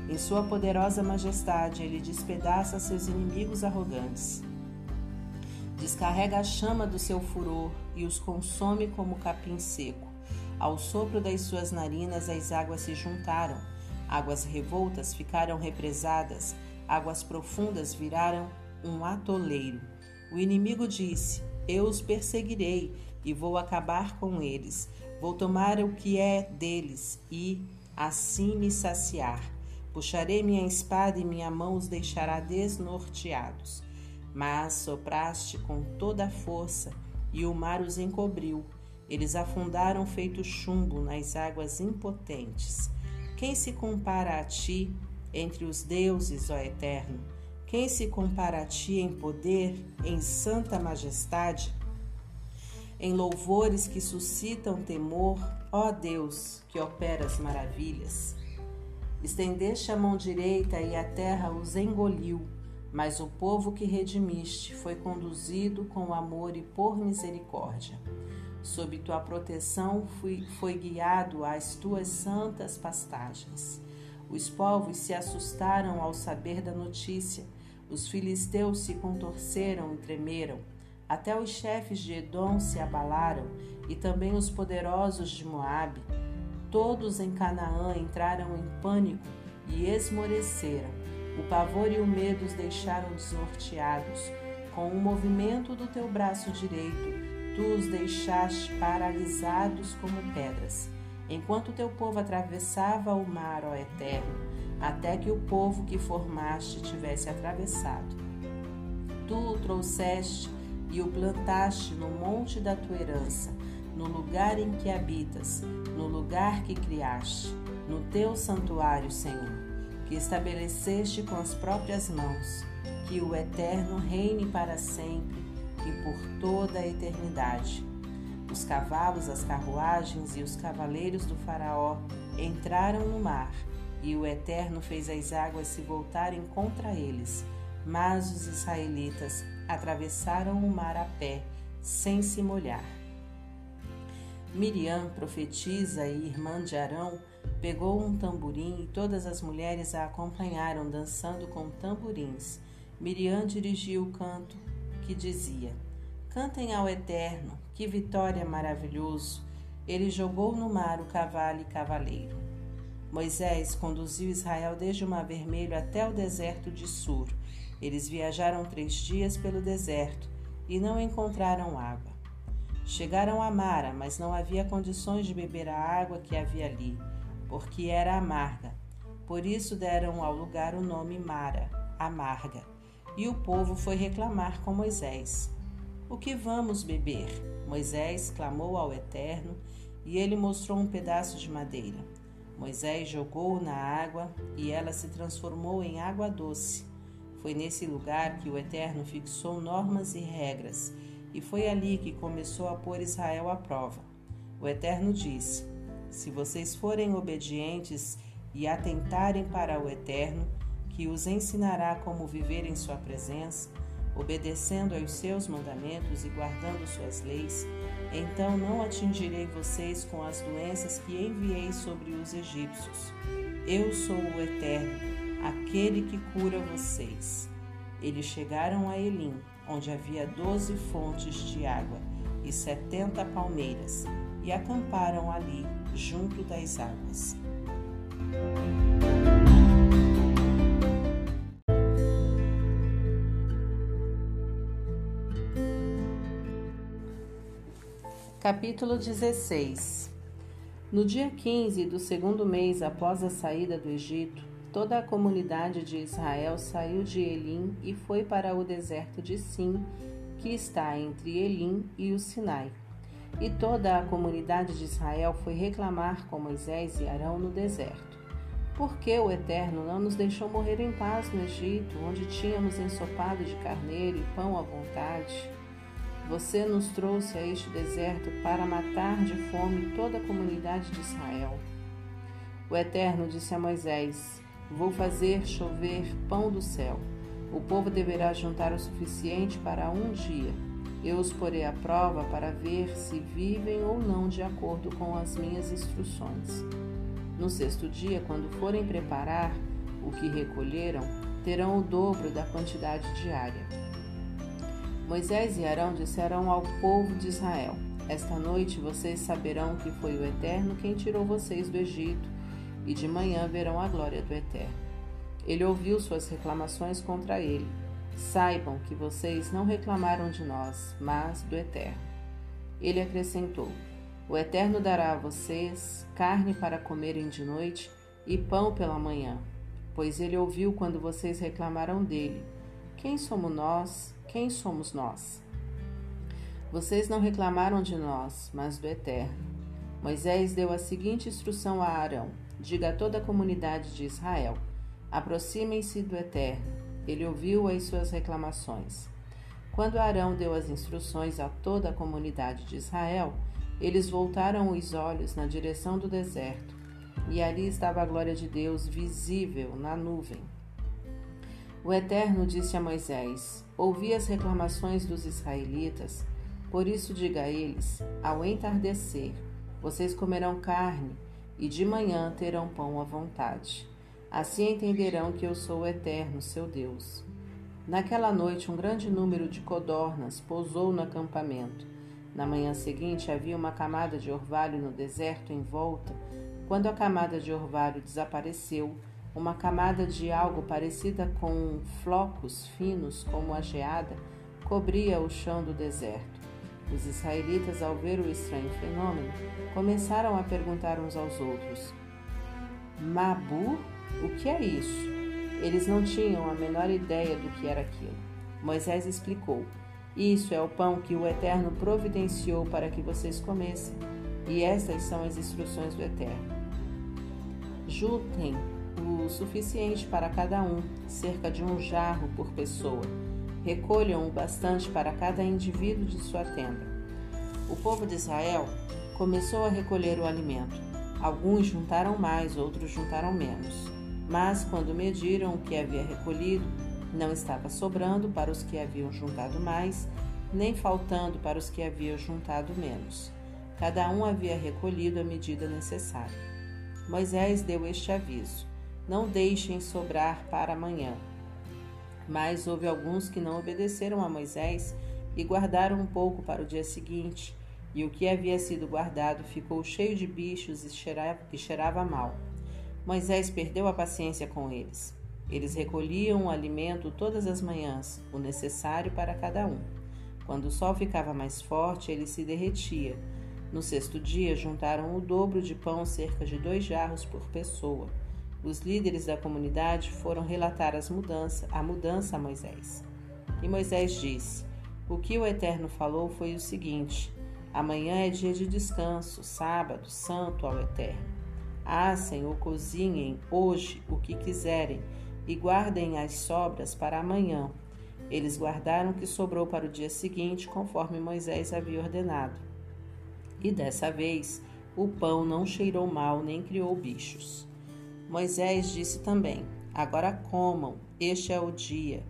Em sua poderosa majestade, ele despedaça seus inimigos arrogantes. Descarrega a chama do seu furor e os consome como capim seco. Ao sopro das suas narinas, as águas se juntaram. Águas revoltas ficaram represadas, águas profundas viraram um atoleiro. O inimigo disse: Eu os perseguirei e vou acabar com eles. Vou tomar o que é deles e assim me saciar. Puxarei minha espada e minha mão os deixará desnorteados. Mas sopraste com toda a força e o mar os encobriu. Eles afundaram feito chumbo nas águas impotentes. Quem se compara a ti entre os deuses, ó Eterno? Quem se compara a ti em poder, em santa majestade? Em louvores que suscitam temor, ó Deus, que operas maravilhas. Estendeste a mão direita e a terra os engoliu mas o povo que redimiste foi conduzido com amor e por misericórdia. Sob tua proteção fui, foi guiado às tuas santas pastagens. Os povos se assustaram ao saber da notícia. Os filisteus se contorceram e tremeram. Até os chefes de Edom se abalaram e também os poderosos de Moabe. Todos em Canaã entraram em pânico e esmoreceram o pavor e o medo os deixaram desnorteados. Com o movimento do teu braço direito, tu os deixaste paralisados como pedras, enquanto teu povo atravessava o mar, ó Eterno, até que o povo que formaste tivesse atravessado. Tu o trouxeste e o plantaste no monte da tua herança, no lugar em que habitas, no lugar que criaste, no teu santuário, Senhor que estabeleceste com as próprias mãos, que o Eterno reine para sempre e por toda a eternidade. Os cavalos, as carruagens e os cavaleiros do Faraó entraram no mar, e o Eterno fez as águas se voltarem contra eles. Mas os israelitas atravessaram o mar a pé, sem se molhar. Miriam, profetisa e irmã de Arão, Pegou um tamborim e todas as mulheres a acompanharam dançando com tamborins. Miriam dirigiu o canto que dizia: Cantem ao Eterno, que vitória maravilhoso! Ele jogou no mar o cavalo e cavaleiro. Moisés conduziu Israel desde o Mar Vermelho até o deserto de Sur. Eles viajaram três dias pelo deserto e não encontraram água. Chegaram a Mara, mas não havia condições de beber a água que havia ali porque era amarga. Por isso deram ao lugar o nome Mara, amarga. E o povo foi reclamar com Moisés: O que vamos beber? Moisés clamou ao Eterno e ele mostrou um pedaço de madeira. Moisés jogou na água e ela se transformou em água doce. Foi nesse lugar que o Eterno fixou normas e regras, e foi ali que começou a pôr Israel à prova. O Eterno disse: se vocês forem obedientes e atentarem para o Eterno, que os ensinará como viver em Sua presença, obedecendo aos seus mandamentos e guardando suas leis, então não atingirei vocês com as doenças que enviei sobre os egípcios. Eu sou o Eterno, aquele que cura vocês. Eles chegaram a Elim, onde havia doze fontes de água e setenta palmeiras, e acamparam ali junto das águas. Capítulo 16 No dia 15 do segundo mês após a saída do Egito, toda a comunidade de Israel saiu de Elim e foi para o deserto de Sim, que está entre Elim e o Sinai. E toda a comunidade de Israel foi reclamar com Moisés e Arão no deserto. Por que o Eterno não nos deixou morrer em paz no Egito, onde tínhamos ensopado de carneiro e pão à vontade? Você nos trouxe a este deserto para matar de fome toda a comunidade de Israel. O Eterno disse a Moisés: Vou fazer chover pão do céu. O povo deverá juntar o suficiente para um dia. Eu os porei à prova para ver se vivem ou não de acordo com as minhas instruções. No sexto dia, quando forem preparar o que recolheram, terão o dobro da quantidade diária. Moisés e Arão disseram ao povo de Israel: Esta noite vocês saberão que foi o Eterno quem tirou vocês do Egito, e de manhã verão a glória do Eterno. Ele ouviu suas reclamações contra ele. Saibam que vocês não reclamaram de nós, mas do Eterno. Ele acrescentou: o Eterno dará a vocês carne para comerem de noite e pão pela manhã, pois ele ouviu quando vocês reclamaram dele: Quem somos nós? Quem somos nós? Vocês não reclamaram de nós, mas do Eterno. Moisés deu a seguinte instrução a Arão: Diga a toda a comunidade de Israel: Aproximem-se do Eterno. Ele ouviu as suas reclamações. Quando Arão deu as instruções a toda a comunidade de Israel, eles voltaram os olhos na direção do deserto, e ali estava a glória de Deus visível na nuvem. O Eterno disse a Moisés: Ouvi as reclamações dos israelitas, por isso diga a eles: Ao entardecer, vocês comerão carne, e de manhã terão pão à vontade. Assim entenderão que eu sou o Eterno, seu Deus. Naquela noite, um grande número de codornas pousou no acampamento na manhã seguinte havia uma camada de orvalho no deserto em volta. Quando a camada de orvalho desapareceu, uma camada de algo parecida com flocos finos, como a geada, cobria o chão do deserto. Os israelitas, ao ver o estranho fenômeno, começaram a perguntar uns aos outros: Mabu? O que é isso? Eles não tinham a menor ideia do que era aquilo. Moisés explicou: isso é o pão que o Eterno providenciou para que vocês comessem, e estas são as instruções do Eterno. Juntem o suficiente para cada um, cerca de um jarro por pessoa. Recolham o bastante para cada indivíduo de sua tenda. O povo de Israel começou a recolher o alimento. Alguns juntaram mais, outros juntaram menos. Mas, quando mediram o que havia recolhido, não estava sobrando para os que haviam juntado mais, nem faltando para os que haviam juntado menos. Cada um havia recolhido a medida necessária. Moisés deu este aviso: Não deixem sobrar para amanhã. Mas houve alguns que não obedeceram a Moisés e guardaram um pouco para o dia seguinte, e o que havia sido guardado ficou cheio de bichos e cheirava, e cheirava mal. Moisés perdeu a paciência com eles. Eles recolhiam o alimento todas as manhãs, o necessário para cada um. Quando o sol ficava mais forte, ele se derretia. No sexto dia, juntaram o dobro de pão, cerca de dois jarros por pessoa. Os líderes da comunidade foram relatar as a mudança a Moisés. E Moisés disse: O que o Eterno falou foi o seguinte: Amanhã é dia de descanso, sábado, santo ao Eterno. Assem ou cozinhem hoje o que quiserem e guardem as sobras para amanhã. Eles guardaram o que sobrou para o dia seguinte, conforme Moisés havia ordenado. E dessa vez o pão não cheirou mal nem criou bichos. Moisés disse também: Agora comam, este é o dia,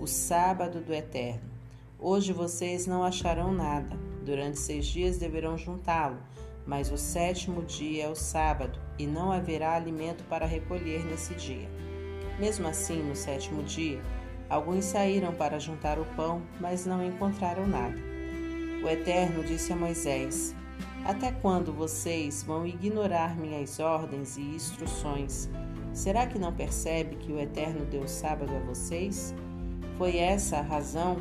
o sábado do Eterno. Hoje vocês não acharão nada. Durante seis dias deverão juntá-lo, mas o sétimo dia é o sábado, e não haverá alimento para recolher nesse dia. Mesmo assim, no sétimo dia, alguns saíram para juntar o pão, mas não encontraram nada. O Eterno disse a Moisés: Até quando vocês vão ignorar minhas ordens e instruções? Será que não percebe que o Eterno deu sábado a vocês? Foi essa a razão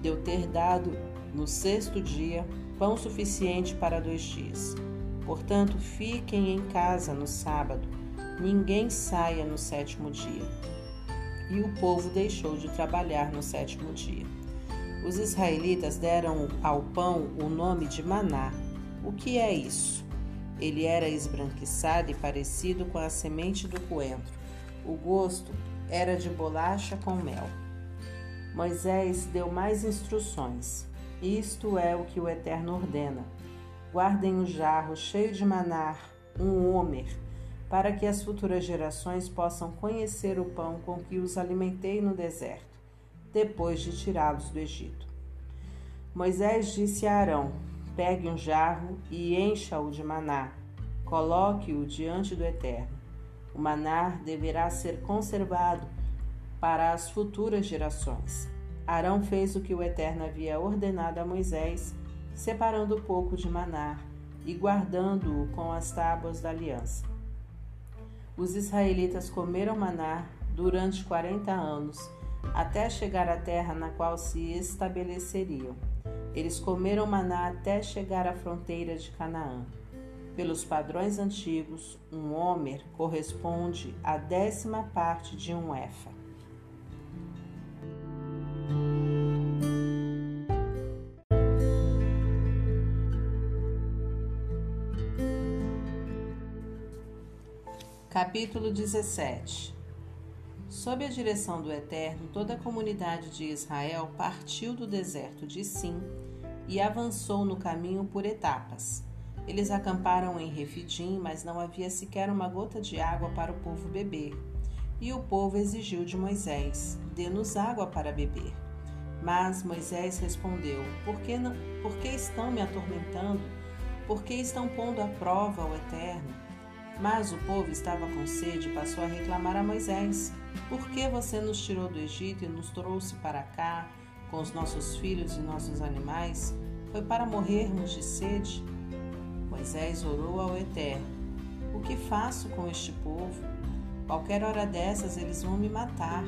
de eu ter dado no sexto dia pão suficiente para dois dias. Portanto, fiquem em casa no sábado ninguém saia no sétimo dia. E o povo deixou de trabalhar no sétimo dia. Os israelitas deram ao pão o nome de maná. O que é isso? Ele era esbranquiçado e parecido com a semente do coentro. O gosto era de bolacha com mel. Moisés deu mais instruções. Isto é o que o Eterno ordena. Guardem um jarro cheio de maná, um homer, para que as futuras gerações possam conhecer o pão com que os alimentei no deserto, depois de tirá-los do Egito. Moisés disse a Arão: Pegue um jarro e encha-o de maná, coloque-o diante do Eterno. O maná deverá ser conservado para as futuras gerações. Arão fez o que o Eterno havia ordenado a Moisés, separando um pouco de maná e guardando-o com as tábuas da aliança. Os israelitas comeram maná durante quarenta anos, até chegar à terra na qual se estabeleceriam. Eles comeram maná até chegar à fronteira de Canaã. Pelos padrões antigos, um homer corresponde à décima parte de um efa. Capítulo 17 Sob a direção do Eterno, toda a comunidade de Israel partiu do deserto de Sim e avançou no caminho por etapas. Eles acamparam em Refidim, mas não havia sequer uma gota de água para o povo beber. E o povo exigiu de Moisés: Dê-nos água para beber. Mas Moisés respondeu: Por que, não, por que estão me atormentando? Por que estão pondo à prova o Eterno? Mas o povo estava com sede e passou a reclamar a Moisés: Por que você nos tirou do Egito e nos trouxe para cá com os nossos filhos e nossos animais? Foi para morrermos de sede? Moisés orou ao Eterno: O que faço com este povo? Qualquer hora dessas eles vão me matar.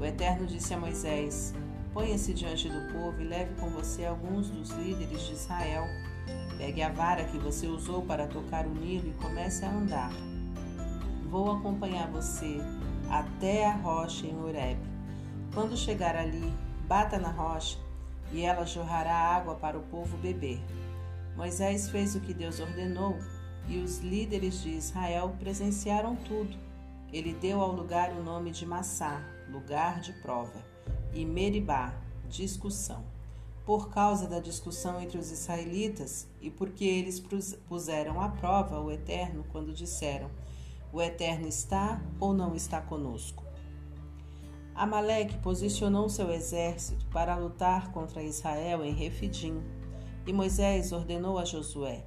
O Eterno disse a Moisés: Ponha-se diante do povo e leve com você alguns dos líderes de Israel Pegue a vara que você usou para tocar o Nilo e comece a andar. Vou acompanhar você até a rocha em Horeb. Quando chegar ali, bata na rocha e ela jorrará água para o povo beber. Moisés fez o que Deus ordenou e os líderes de Israel presenciaram tudo. Ele deu ao lugar o nome de Massá, lugar de prova, e Meribá, discussão por causa da discussão entre os israelitas e porque eles puseram à prova o Eterno quando disseram: O Eterno está ou não está conosco? Amaleque posicionou seu exército para lutar contra Israel em Refidim, e Moisés ordenou a Josué: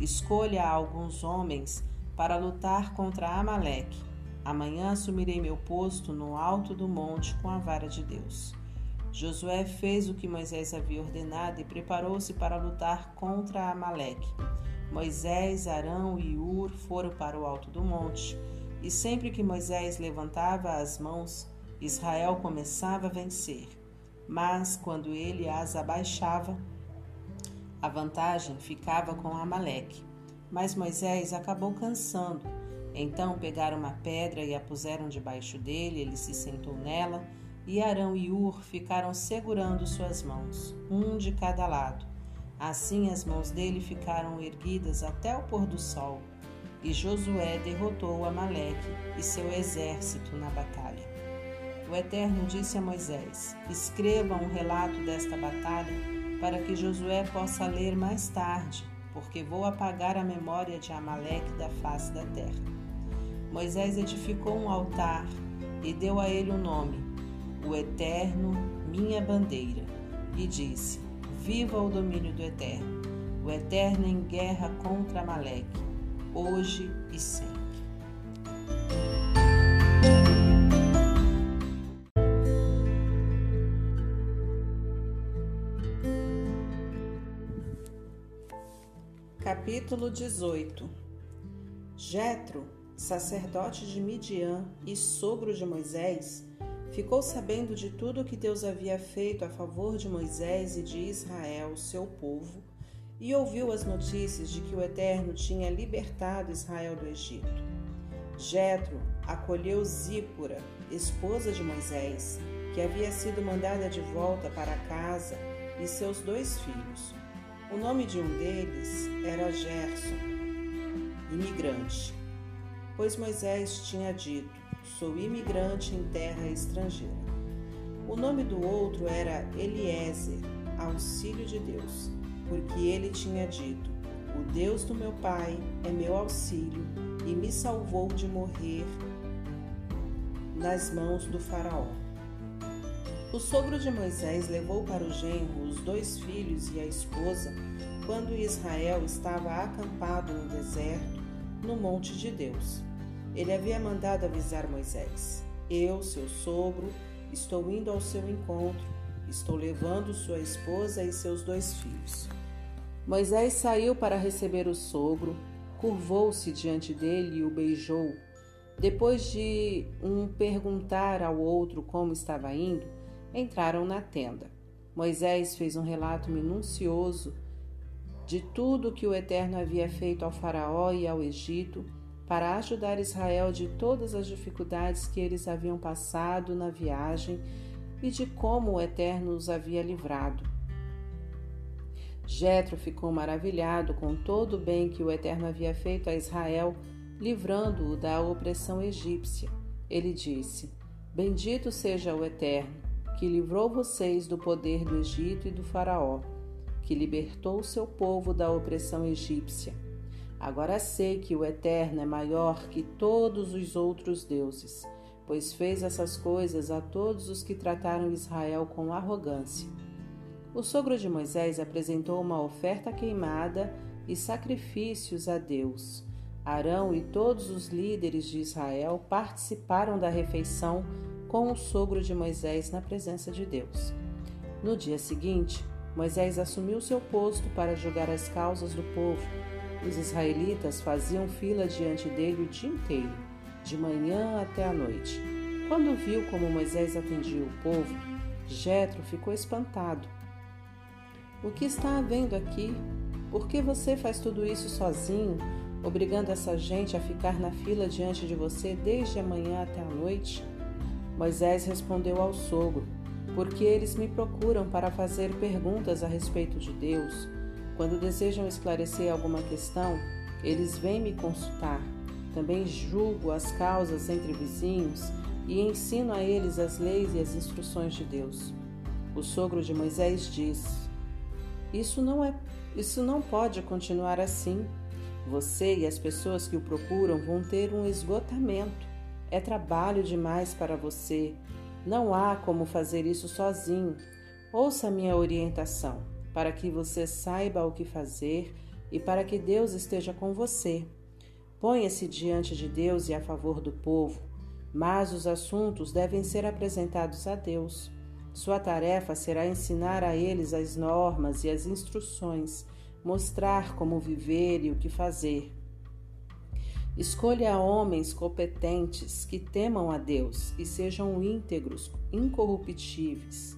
Escolha alguns homens para lutar contra Amaleque. Amanhã assumirei meu posto no alto do monte com a vara de Deus. Josué fez o que Moisés havia ordenado e preparou-se para lutar contra Amaleque. Moisés, Arão e Ur foram para o alto do monte, e sempre que Moisés levantava as mãos, Israel começava a vencer. Mas quando ele as abaixava, a vantagem ficava com Amaleque. Mas Moisés acabou cansando. Então pegaram uma pedra e a puseram debaixo dele, ele se sentou nela e Arão e Ur ficaram segurando suas mãos, um de cada lado. Assim as mãos dele ficaram erguidas até o pôr do sol. E Josué derrotou Amaleque e seu exército na batalha. O Eterno disse a Moisés: Escreva um relato desta batalha para que Josué possa ler mais tarde, porque vou apagar a memória de Amaleque da face da terra. Moisés edificou um altar e deu a ele o um nome o Eterno, minha bandeira, e disse: Viva o domínio do Eterno, o Eterno em guerra contra Amaleque, hoje e sempre. Capítulo 18 Jetro, sacerdote de Midian e sogro de Moisés, ficou sabendo de tudo o que Deus havia feito a favor de Moisés e de Israel, seu povo, e ouviu as notícias de que o Eterno tinha libertado Israel do Egito. Jetro acolheu Zípora, esposa de Moisés, que havia sido mandada de volta para casa, e seus dois filhos. O nome de um deles era Gerson, imigrante, pois Moisés tinha dito: Sou imigrante em terra estrangeira. O nome do outro era Eliezer, auxílio de Deus, porque ele tinha dito: O Deus do meu pai é meu auxílio e me salvou de morrer nas mãos do Faraó. O sogro de Moisés levou para o genro os dois filhos e a esposa quando Israel estava acampado no deserto, no monte de Deus. Ele havia mandado avisar Moisés: Eu, seu sogro, estou indo ao seu encontro, estou levando sua esposa e seus dois filhos. Moisés saiu para receber o sogro, curvou-se diante dele e o beijou. Depois de um perguntar ao outro como estava indo, entraram na tenda. Moisés fez um relato minucioso de tudo que o Eterno havia feito ao Faraó e ao Egito para ajudar Israel de todas as dificuldades que eles haviam passado na viagem e de como o Eterno os havia livrado. Jetro ficou maravilhado com todo o bem que o Eterno havia feito a Israel, livrando-o da opressão egípcia. Ele disse: Bendito seja o Eterno, que livrou vocês do poder do Egito e do Faraó, que libertou seu povo da opressão egípcia. Agora sei que o Eterno é maior que todos os outros deuses, pois fez essas coisas a todos os que trataram Israel com arrogância. O sogro de Moisés apresentou uma oferta queimada e sacrifícios a Deus. Arão e todos os líderes de Israel participaram da refeição com o sogro de Moisés na presença de Deus. No dia seguinte, Moisés assumiu seu posto para julgar as causas do povo os israelitas faziam fila diante dele o dia inteiro, de manhã até a noite. Quando viu como Moisés atendia o povo, Jetro ficou espantado. O que está havendo aqui? Por que você faz tudo isso sozinho, obrigando essa gente a ficar na fila diante de você desde a manhã até a noite? Moisés respondeu ao sogro: Porque eles me procuram para fazer perguntas a respeito de Deus. Quando desejam esclarecer alguma questão, eles vêm me consultar. Também julgo as causas entre vizinhos e ensino a eles as leis e as instruções de Deus. O sogro de Moisés diz: Isso não é, isso não pode continuar assim. Você e as pessoas que o procuram vão ter um esgotamento. É trabalho demais para você. Não há como fazer isso sozinho. Ouça a minha orientação para que você saiba o que fazer e para que Deus esteja com você. Ponha-se diante de Deus e a favor do povo, mas os assuntos devem ser apresentados a Deus. Sua tarefa será ensinar a eles as normas e as instruções, mostrar como viver e o que fazer. Escolha homens competentes que temam a Deus e sejam íntegros, incorruptíveis.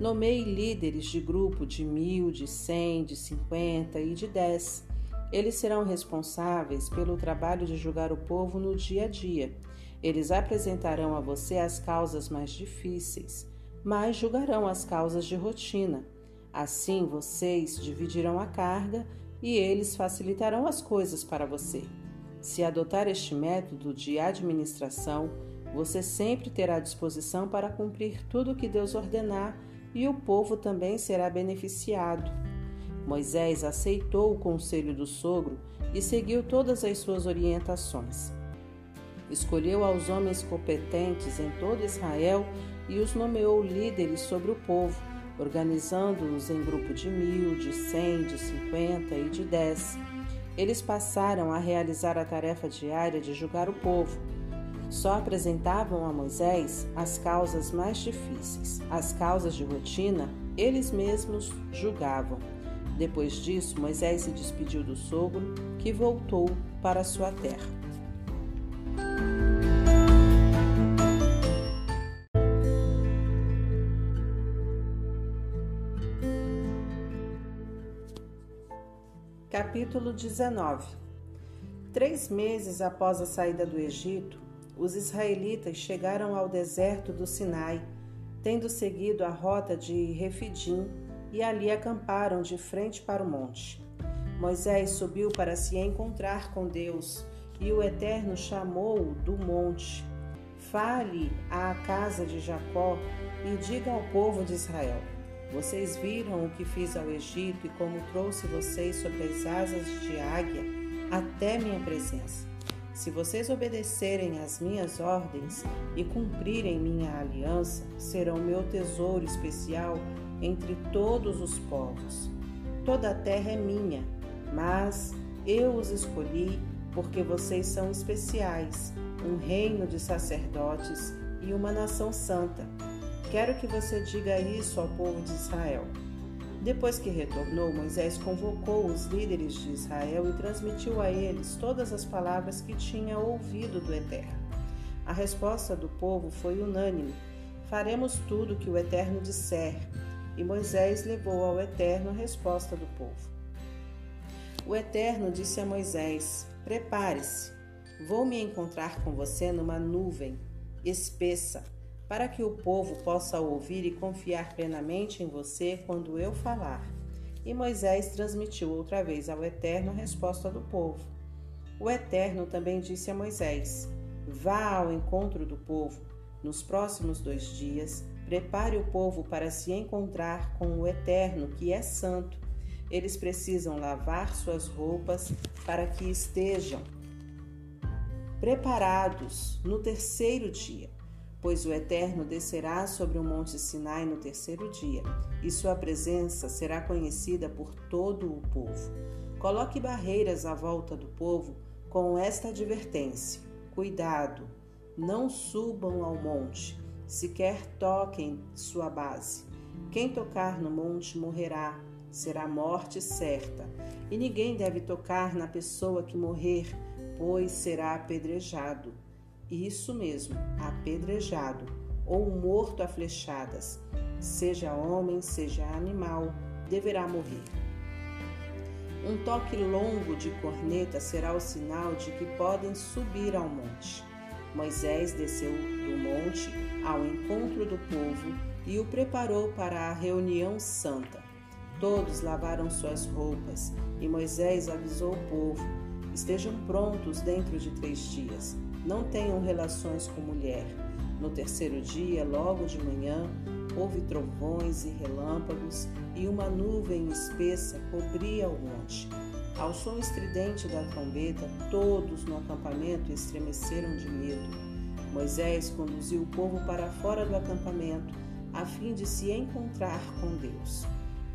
Nomeie líderes de grupo de mil, de cem, de cinquenta e de dez. Eles serão responsáveis pelo trabalho de julgar o povo no dia a dia. Eles apresentarão a você as causas mais difíceis, mas julgarão as causas de rotina. Assim vocês dividirão a carga e eles facilitarão as coisas para você. Se adotar este método de administração, você sempre terá disposição para cumprir tudo o que Deus ordenar e o povo também será beneficiado. Moisés aceitou o conselho do sogro e seguiu todas as suas orientações. Escolheu aos homens competentes em todo Israel e os nomeou líderes sobre o povo, organizando-os em grupo de mil, de cem, de cinquenta e de dez. Eles passaram a realizar a tarefa diária de julgar o povo só apresentavam a Moisés as causas mais difíceis. As causas de rotina, eles mesmos julgavam. Depois disso, Moisés se despediu do sogro, que voltou para sua terra. Capítulo 19 Três meses após a saída do Egito, os israelitas chegaram ao deserto do Sinai, tendo seguido a rota de Refidim, e ali acamparam de frente para o monte. Moisés subiu para se encontrar com Deus, e o Eterno chamou-o do monte. Fale à casa de Jacó e diga ao povo de Israel: Vocês viram o que fiz ao Egito e como trouxe vocês sobre as asas de águia até minha presença. Se vocês obedecerem às minhas ordens e cumprirem minha aliança, serão meu tesouro especial entre todos os povos. Toda a terra é minha, mas eu os escolhi porque vocês são especiais, um reino de sacerdotes e uma nação santa. Quero que você diga isso ao povo de Israel. Depois que retornou, Moisés convocou os líderes de Israel e transmitiu a eles todas as palavras que tinha ouvido do Eterno. A resposta do povo foi unânime: Faremos tudo o que o Eterno disser. E Moisés levou ao Eterno a resposta do povo. O Eterno disse a Moisés: Prepare-se, vou me encontrar com você numa nuvem espessa, para que o povo possa ouvir e confiar plenamente em você quando eu falar. E Moisés transmitiu outra vez ao Eterno a resposta do povo. O Eterno também disse a Moisés: Vá ao encontro do povo. Nos próximos dois dias, prepare o povo para se encontrar com o Eterno, que é santo eles precisam lavar suas roupas para que estejam preparados no terceiro dia, pois o Eterno descerá sobre o monte Sinai no terceiro dia, e sua presença será conhecida por todo o povo. Coloque barreiras à volta do povo com esta advertência: cuidado, não subam ao monte, sequer toquem sua base. Quem tocar no monte morrerá será morte certa, e ninguém deve tocar na pessoa que morrer, pois será apedrejado. Isso mesmo, apedrejado, ou morto a flechadas, seja homem, seja animal, deverá morrer. Um toque longo de corneta será o sinal de que podem subir ao monte. Moisés desceu do monte ao encontro do povo e o preparou para a reunião santa. Todos lavaram suas roupas e Moisés avisou o povo: Estejam prontos dentro de três dias. Não tenham relações com mulher. No terceiro dia, logo de manhã, houve trovões e relâmpagos, e uma nuvem espessa cobria o monte. Ao som estridente da trombeta, todos no acampamento estremeceram de medo. Moisés conduziu o povo para fora do acampamento, a fim de se encontrar com Deus.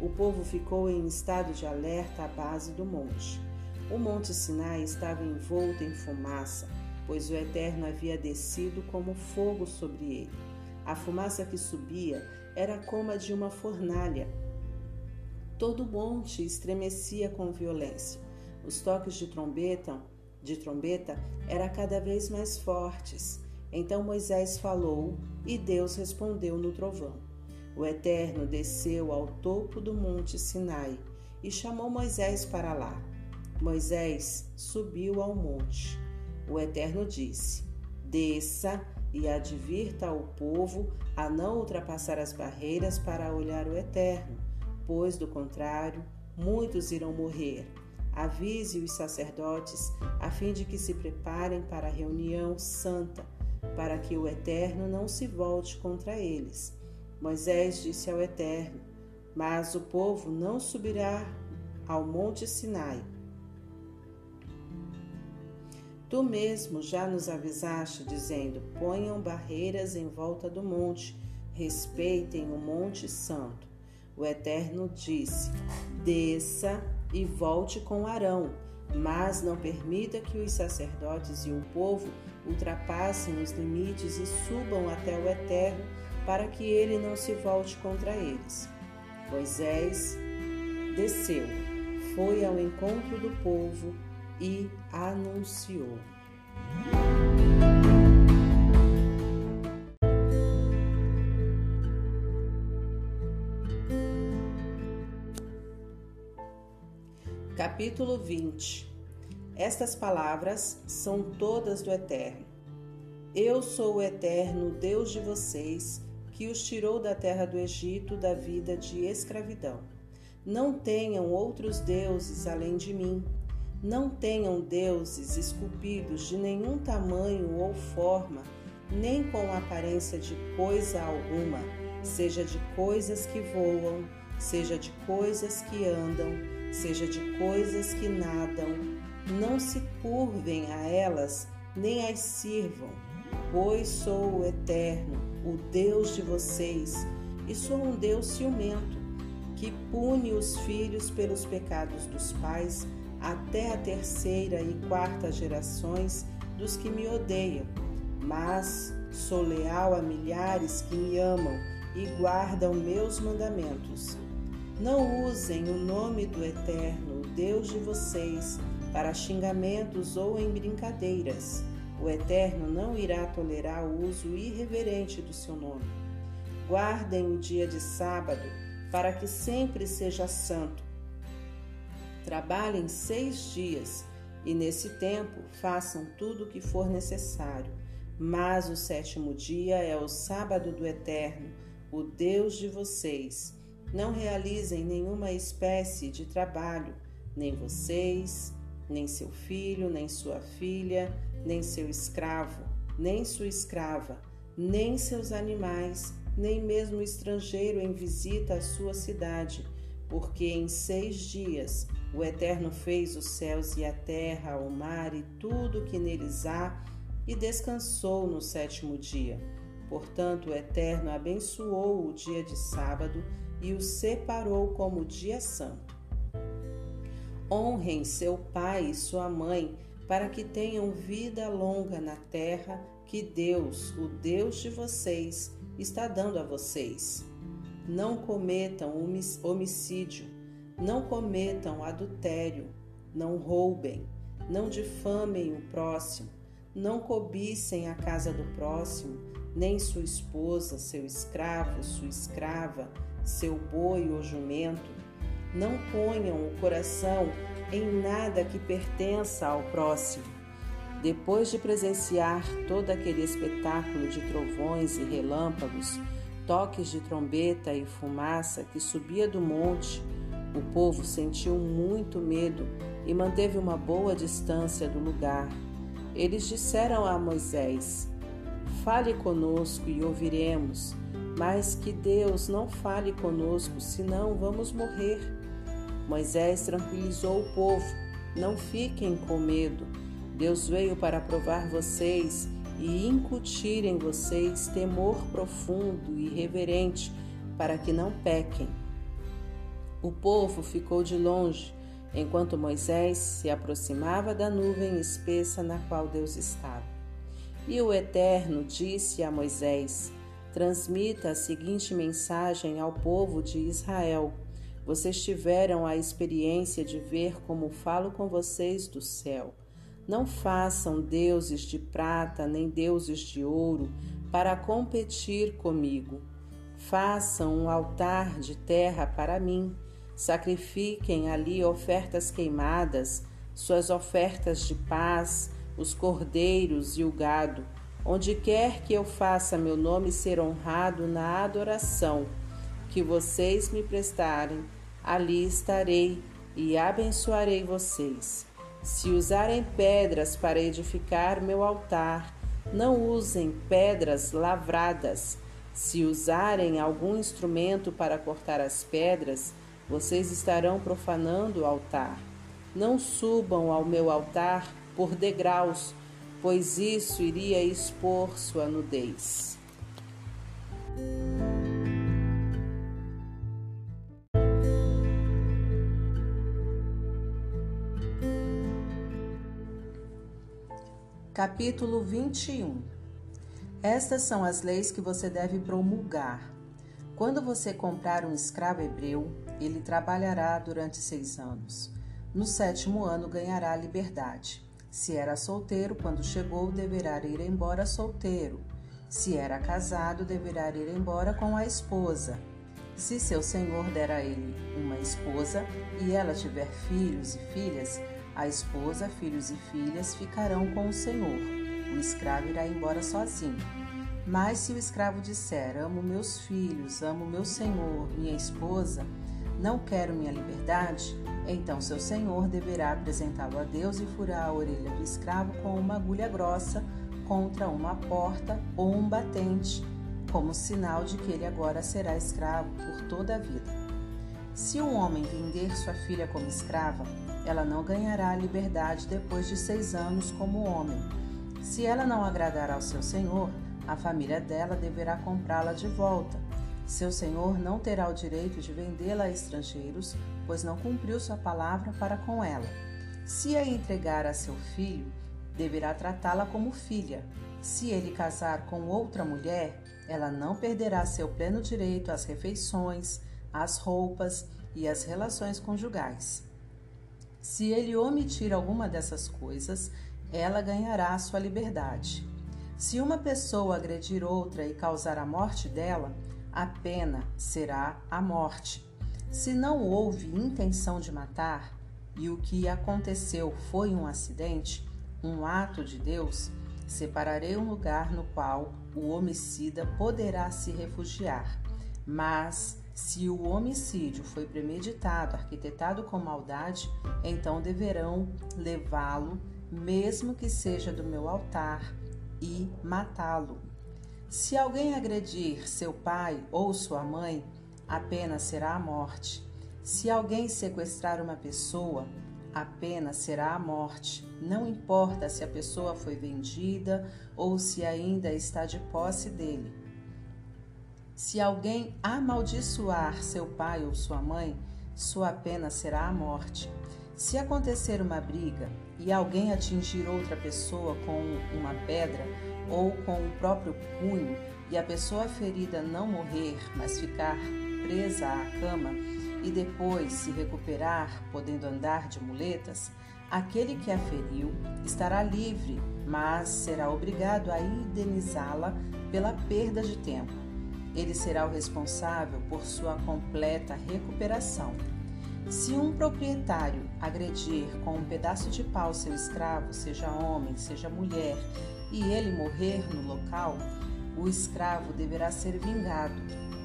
O povo ficou em estado de alerta à base do monte. O monte Sinai estava envolto em fumaça, pois o Eterno havia descido como fogo sobre ele. A fumaça que subia era como a de uma fornalha. Todo o monte estremecia com violência. Os toques de trombeta, de trombeta eram cada vez mais fortes. Então Moisés falou e Deus respondeu no trovão. O Eterno desceu ao topo do monte Sinai e chamou Moisés para lá. Moisés subiu ao monte. O Eterno disse: Desça e advirta ao povo a não ultrapassar as barreiras para olhar o Eterno, pois, do contrário, muitos irão morrer. Avise os sacerdotes a fim de que se preparem para a reunião santa, para que o Eterno não se volte contra eles Moisés disse ao Eterno: Mas o povo não subirá ao monte Sinai. Tu mesmo já nos avisaste, dizendo: Ponham barreiras em volta do monte, respeitem o monte santo. O Eterno disse: Desça e volte com Arão, mas não permita que os sacerdotes e o povo ultrapassem os limites e subam até o Eterno para que ele não se volte contra eles. Moisés desceu, foi ao encontro do povo e anunciou. Capítulo 20 Estas palavras são todas do Eterno. Eu sou o Eterno, Deus de vocês que os tirou da terra do Egito da vida de escravidão. Não tenham outros deuses além de mim. Não tenham deuses esculpidos de nenhum tamanho ou forma, nem com aparência de coisa alguma, seja de coisas que voam, seja de coisas que andam, seja de coisas que nadam, não se curvem a elas nem as sirvam, pois sou o Eterno, o Deus de vocês, e sou um Deus ciumento, que pune os filhos pelos pecados dos pais até a terceira e quarta gerações dos que me odeiam, mas sou leal a milhares que me amam e guardam meus mandamentos. Não usem o nome do Eterno, Deus de vocês, para xingamentos ou em brincadeiras. O Eterno não irá tolerar o uso irreverente do seu nome. Guardem o dia de sábado para que sempre seja santo. Trabalhem seis dias e nesse tempo façam tudo o que for necessário. Mas o sétimo dia é o sábado do Eterno, o Deus de vocês. Não realizem nenhuma espécie de trabalho, nem vocês, nem seu filho, nem sua filha, nem seu escravo, nem sua escrava, nem seus animais, nem mesmo estrangeiro em visita à sua cidade, porque em seis dias o Eterno fez os céus e a terra, o mar e tudo o que neles há, e descansou no sétimo dia. Portanto, o Eterno abençoou o dia de sábado e o separou como dia santo. Honrem seu pai e sua mãe, para que tenham vida longa na terra que Deus, o Deus de vocês, está dando a vocês. Não cometam homicídio, não cometam adultério, não roubem, não difamem o próximo, não cobicem a casa do próximo, nem sua esposa, seu escravo, sua escrava, seu boi ou jumento. Não ponham o coração em nada que pertença ao próximo. Depois de presenciar todo aquele espetáculo de trovões e relâmpagos, toques de trombeta e fumaça que subia do monte, o povo sentiu muito medo e manteve uma boa distância do lugar. Eles disseram a Moisés: Fale conosco e ouviremos, mas que Deus não fale conosco, senão vamos morrer. Moisés tranquilizou o povo: Não fiquem com medo. Deus veio para provar vocês e incutir em vocês temor profundo e reverente, para que não pequem. O povo ficou de longe, enquanto Moisés se aproximava da nuvem espessa na qual Deus estava. E o Eterno disse a Moisés: Transmita a seguinte mensagem ao povo de Israel. Vocês tiveram a experiência de ver como falo com vocês do céu. Não façam deuses de prata nem deuses de ouro para competir comigo. Façam um altar de terra para mim. Sacrifiquem ali ofertas queimadas, suas ofertas de paz, os cordeiros e o gado. Onde quer que eu faça meu nome ser honrado na adoração que vocês me prestarem, ali estarei e abençoarei vocês. Se usarem pedras para edificar meu altar, não usem pedras lavradas. Se usarem algum instrumento para cortar as pedras, vocês estarão profanando o altar. Não subam ao meu altar por degraus, pois isso iria expor sua nudez. Capítulo 21 Estas são as leis que você deve promulgar. Quando você comprar um escravo hebreu, ele trabalhará durante seis anos. No sétimo ano ganhará liberdade. Se era solteiro, quando chegou, deverá ir embora solteiro. Se era casado, deverá ir embora com a esposa. Se seu senhor der a ele uma esposa e ela tiver filhos e filhas, a esposa, filhos e filhas ficarão com o senhor. O escravo irá embora sozinho. Mas se o escravo disser: Amo meus filhos, amo meu senhor, minha esposa, não quero minha liberdade, então seu senhor deverá apresentá-lo a Deus e furar a orelha do escravo com uma agulha grossa contra uma porta ou um batente. como sinal de que ele agora será escravo por toda a vida. Se um homem vender sua filha como escrava, ela não ganhará a liberdade depois de seis anos como homem. Se ela não agradar ao seu senhor, a família dela deverá comprá-la de volta. Seu senhor não terá o direito de vendê-la a estrangeiros, pois não cumpriu sua palavra para com ela. Se a entregar a seu filho, deverá tratá-la como filha. Se ele casar com outra mulher, ela não perderá seu pleno direito às refeições, às roupas e às relações conjugais. Se ele omitir alguma dessas coisas, ela ganhará sua liberdade. Se uma pessoa agredir outra e causar a morte dela, a pena será a morte. Se não houve intenção de matar e o que aconteceu foi um acidente, um ato de Deus, separarei um lugar no qual o homicida poderá se refugiar. Mas, se o homicídio foi premeditado, arquitetado com maldade, então deverão levá-lo, mesmo que seja do meu altar, e matá-lo. Se alguém agredir seu pai ou sua mãe, a pena será a morte. Se alguém sequestrar uma pessoa, a pena será a morte. Não importa se a pessoa foi vendida ou se ainda está de posse dele. Se alguém amaldiçoar seu pai ou sua mãe, sua pena será a morte. Se acontecer uma briga e alguém atingir outra pessoa com uma pedra ou com o próprio punho, e a pessoa ferida não morrer, mas ficar presa à cama, e depois se recuperar, podendo andar de muletas, aquele que a feriu estará livre, mas será obrigado a indenizá-la pela perda de tempo. Ele será o responsável por sua completa recuperação. Se um proprietário agredir com um pedaço de pau seu escravo, seja homem, seja mulher, e ele morrer no local, o escravo deverá ser vingado.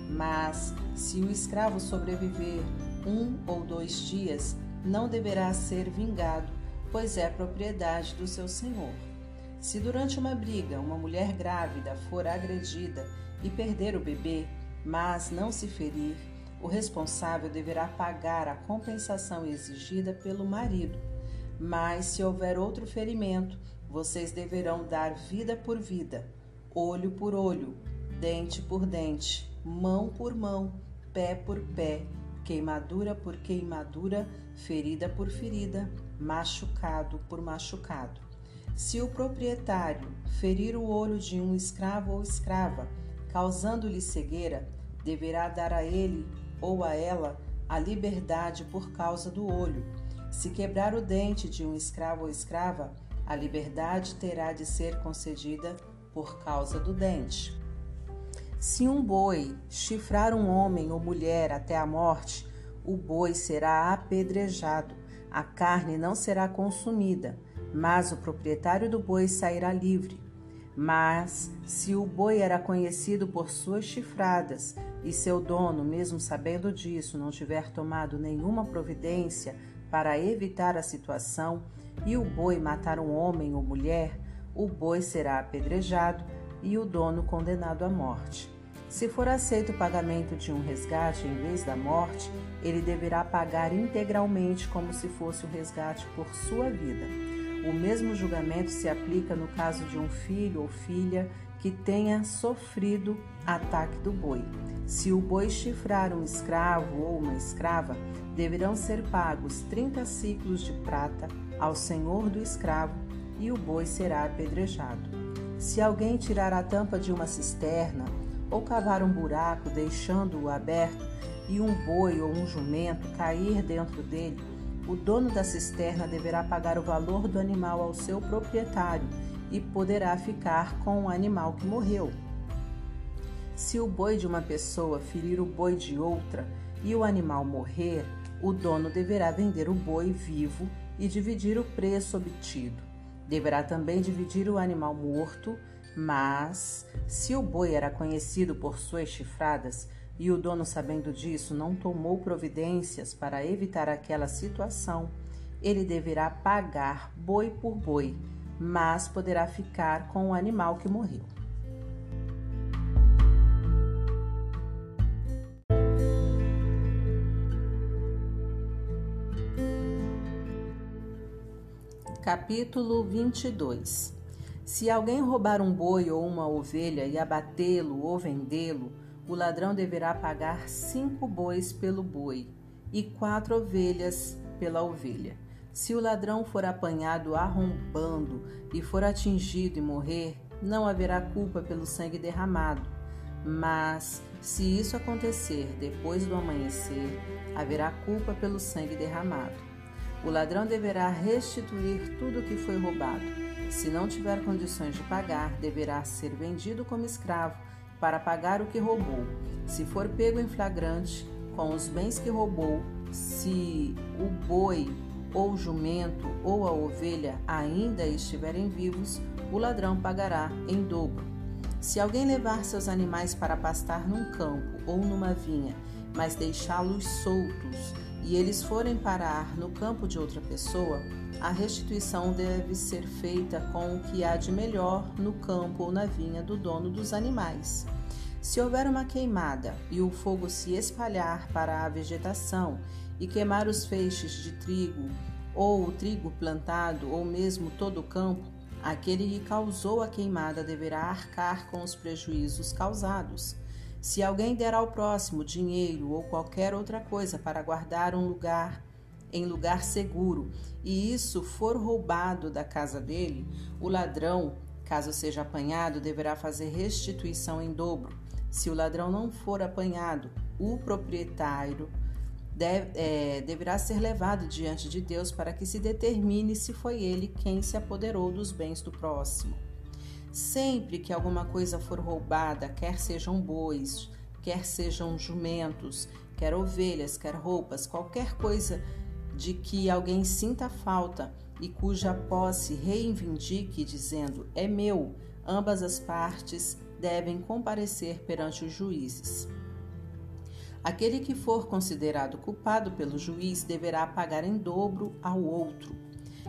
Mas, se o escravo sobreviver um ou dois dias, não deverá ser vingado, pois é propriedade do seu senhor. Se durante uma briga uma mulher grávida for agredida e perder o bebê, mas não se ferir, o responsável deverá pagar a compensação exigida pelo marido. Mas se houver outro ferimento, vocês deverão dar vida por vida, olho por olho, dente por dente, mão por mão, pé por pé, queimadura por queimadura, ferida por ferida, machucado por machucado. Se o proprietário ferir o olho de um escravo ou escrava, causando-lhe cegueira, deverá dar a ele ou a ela a liberdade por causa do olho. Se quebrar o dente de um escravo ou escrava, a liberdade terá de ser concedida por causa do dente. Se um boi chifrar um homem ou mulher até a morte, o boi será apedrejado, a carne não será consumida, mas o proprietário do boi sairá livre. Mas, se o boi era conhecido por suas chifradas e seu dono, mesmo sabendo disso, não tiver tomado nenhuma providência para evitar a situação, e o boi matar um homem ou mulher, o boi será apedrejado e o dono condenado à morte. Se for aceito o pagamento de um resgate em vez da morte, ele deverá pagar integralmente como se fosse o resgate por sua vida. O mesmo julgamento se aplica no caso de um filho ou filha que tenha sofrido ataque do boi. Se o boi chifrar um escravo ou uma escrava, deverão ser pagos 30 ciclos de prata ao senhor do escravo e o boi será apedrejado. Se alguém tirar a tampa de uma cisterna ou cavar um buraco deixando-o aberto e um boi ou um jumento cair dentro dele, o dono da cisterna deverá pagar o valor do animal ao seu proprietário e poderá ficar com o animal que morreu. Se o boi de uma pessoa ferir o boi de outra e o animal morrer, o dono deverá vender o boi vivo e dividir o preço obtido. Deverá também dividir o animal morto, mas, se o boi era conhecido por suas chifradas e o dono, sabendo disso, não tomou providências para evitar aquela situação, ele deverá pagar boi por boi, mas poderá ficar com o animal que morreu. Capítulo 22 Se alguém roubar um boi ou uma ovelha e abatê-lo ou vendê-lo, o ladrão deverá pagar cinco bois pelo boi e quatro ovelhas pela ovelha. Se o ladrão for apanhado arrombando e for atingido e morrer, não haverá culpa pelo sangue derramado. Mas, se isso acontecer depois do amanhecer, haverá culpa pelo sangue derramado. O ladrão deverá restituir tudo o que foi roubado. Se não tiver condições de pagar, deverá ser vendido como escravo para pagar o que roubou. Se for pego em flagrante com os bens que roubou, se o boi ou o jumento ou a ovelha ainda estiverem vivos, o ladrão pagará em dobro. Se alguém levar seus animais para pastar num campo ou numa vinha, mas deixá-los soltos e eles forem parar no campo de outra pessoa, a restituição deve ser feita com o que há de melhor no campo ou na vinha do dono dos animais. Se houver uma queimada e o fogo se espalhar para a vegetação e queimar os feixes de trigo, ou o trigo plantado, ou mesmo todo o campo, aquele que causou a queimada deverá arcar com os prejuízos causados. Se alguém der ao próximo dinheiro ou qualquer outra coisa para guardar um lugar em lugar seguro, e isso for roubado da casa dele, o ladrão, caso seja apanhado, deverá fazer restituição em dobro. Se o ladrão não for apanhado, o proprietário deve, é, deverá ser levado diante de Deus para que se determine se foi ele quem se apoderou dos bens do próximo. Sempre que alguma coisa for roubada, quer sejam bois, quer sejam jumentos, quer ovelhas, quer roupas, qualquer coisa de que alguém sinta falta e cuja posse reivindique, dizendo é meu, ambas as partes devem comparecer perante os juízes. Aquele que for considerado culpado pelo juiz deverá pagar em dobro ao outro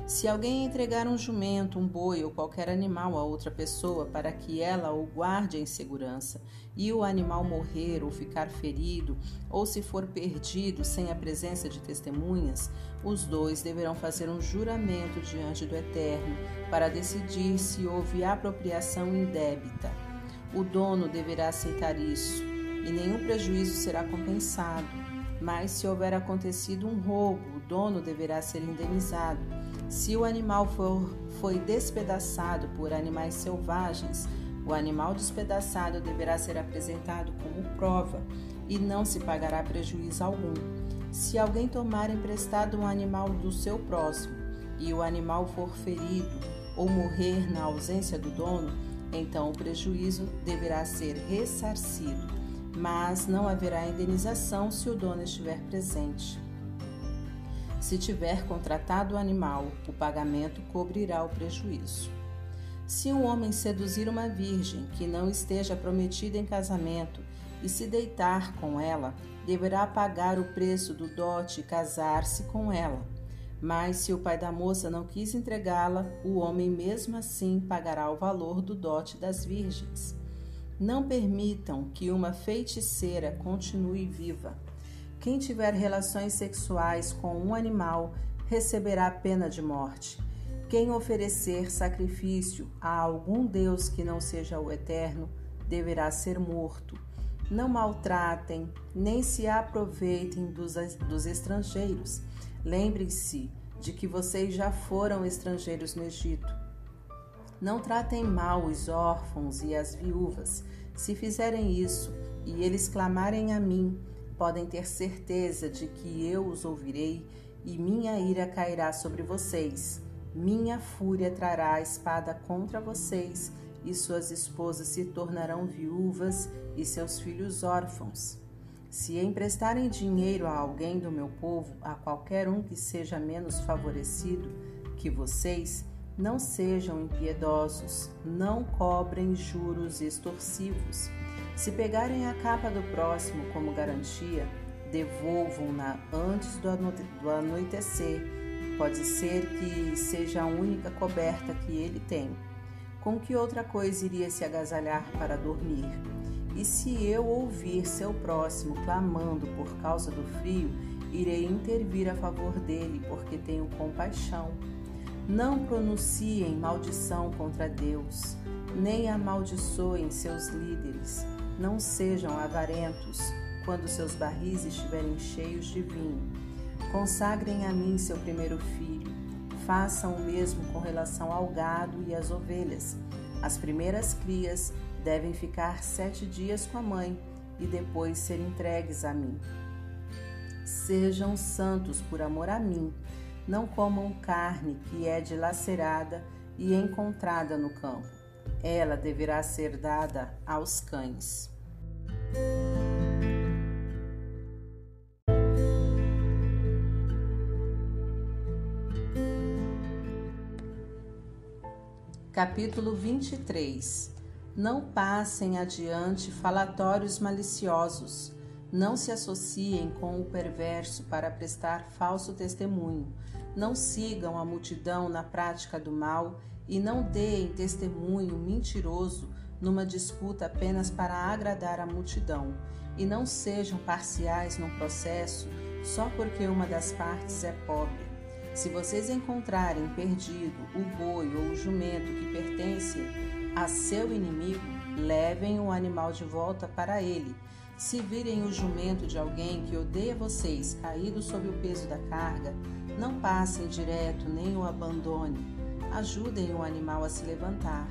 se alguém entregar um jumento, um boi ou qualquer animal a outra pessoa para que ela o guarde em segurança, e o animal morrer ou ficar ferido, ou se for perdido sem a presença de testemunhas, os dois deverão fazer um juramento diante do Eterno para decidir se houve apropriação indébita. O dono deverá aceitar isso, e nenhum prejuízo será compensado. Mas se houver acontecido um roubo, o dono deverá ser indenizado se o animal for, foi despedaçado por animais selvagens, o animal despedaçado deverá ser apresentado como prova e não se pagará prejuízo algum. Se alguém tomar emprestado um animal do seu próximo e o animal for ferido ou morrer na ausência do dono, então o prejuízo deverá ser ressarcido, mas não haverá indenização se o dono estiver presente. Se tiver contratado o animal, o pagamento cobrirá o prejuízo. Se um homem seduzir uma virgem que não esteja prometida em casamento e se deitar com ela, deverá pagar o preço do dote e casar-se com ela. Mas se o pai da moça não quis entregá-la, o homem mesmo assim pagará o valor do dote das virgens. Não permitam que uma feiticeira continue viva. Quem tiver relações sexuais com um animal receberá pena de morte. Quem oferecer sacrifício a algum Deus que não seja o Eterno deverá ser morto. Não maltratem, nem se aproveitem dos, dos estrangeiros. Lembrem-se de que vocês já foram estrangeiros no Egito. Não tratem mal os órfãos e as viúvas. Se fizerem isso e eles clamarem a mim, podem ter certeza de que eu os ouvirei e minha ira cairá sobre vocês. Minha fúria trará a espada contra vocês, e suas esposas se tornarão viúvas e seus filhos órfãos. Se emprestarem dinheiro a alguém do meu povo, a qualquer um que seja menos favorecido que vocês, não sejam impiedosos, não cobrem juros extorsivos se pegarem a capa do próximo como garantia, devolvam-na antes do anoitecer. Pode ser que seja a única coberta que ele tem. Com que outra coisa iria se agasalhar para dormir? E se eu ouvir seu próximo clamando por causa do frio, irei intervir a favor dele, porque tenho compaixão. Não pronunciem maldição contra Deus, nem amaldiçoem seus líderes. Não sejam avarentos quando seus barris estiverem cheios de vinho. Consagrem a mim seu primeiro filho. Façam o mesmo com relação ao gado e às ovelhas. As primeiras crias devem ficar sete dias com a mãe e depois ser entregues a mim. Sejam santos por amor a mim. Não comam carne que é dilacerada e encontrada no campo. Ela deverá ser dada aos cães. Capítulo 23 Não passem adiante falatórios maliciosos. Não se associem com o perverso para prestar falso testemunho. Não sigam a multidão na prática do mal e não deem testemunho mentiroso numa disputa apenas para agradar a multidão. E não sejam parciais num processo só porque uma das partes é pobre. Se vocês encontrarem perdido o boi ou o jumento que pertence a seu inimigo, levem o animal de volta para ele. Se virem o jumento de alguém que odeia vocês caído sob o peso da carga, não passem direto nem o abandone. Ajudem o animal a se levantar.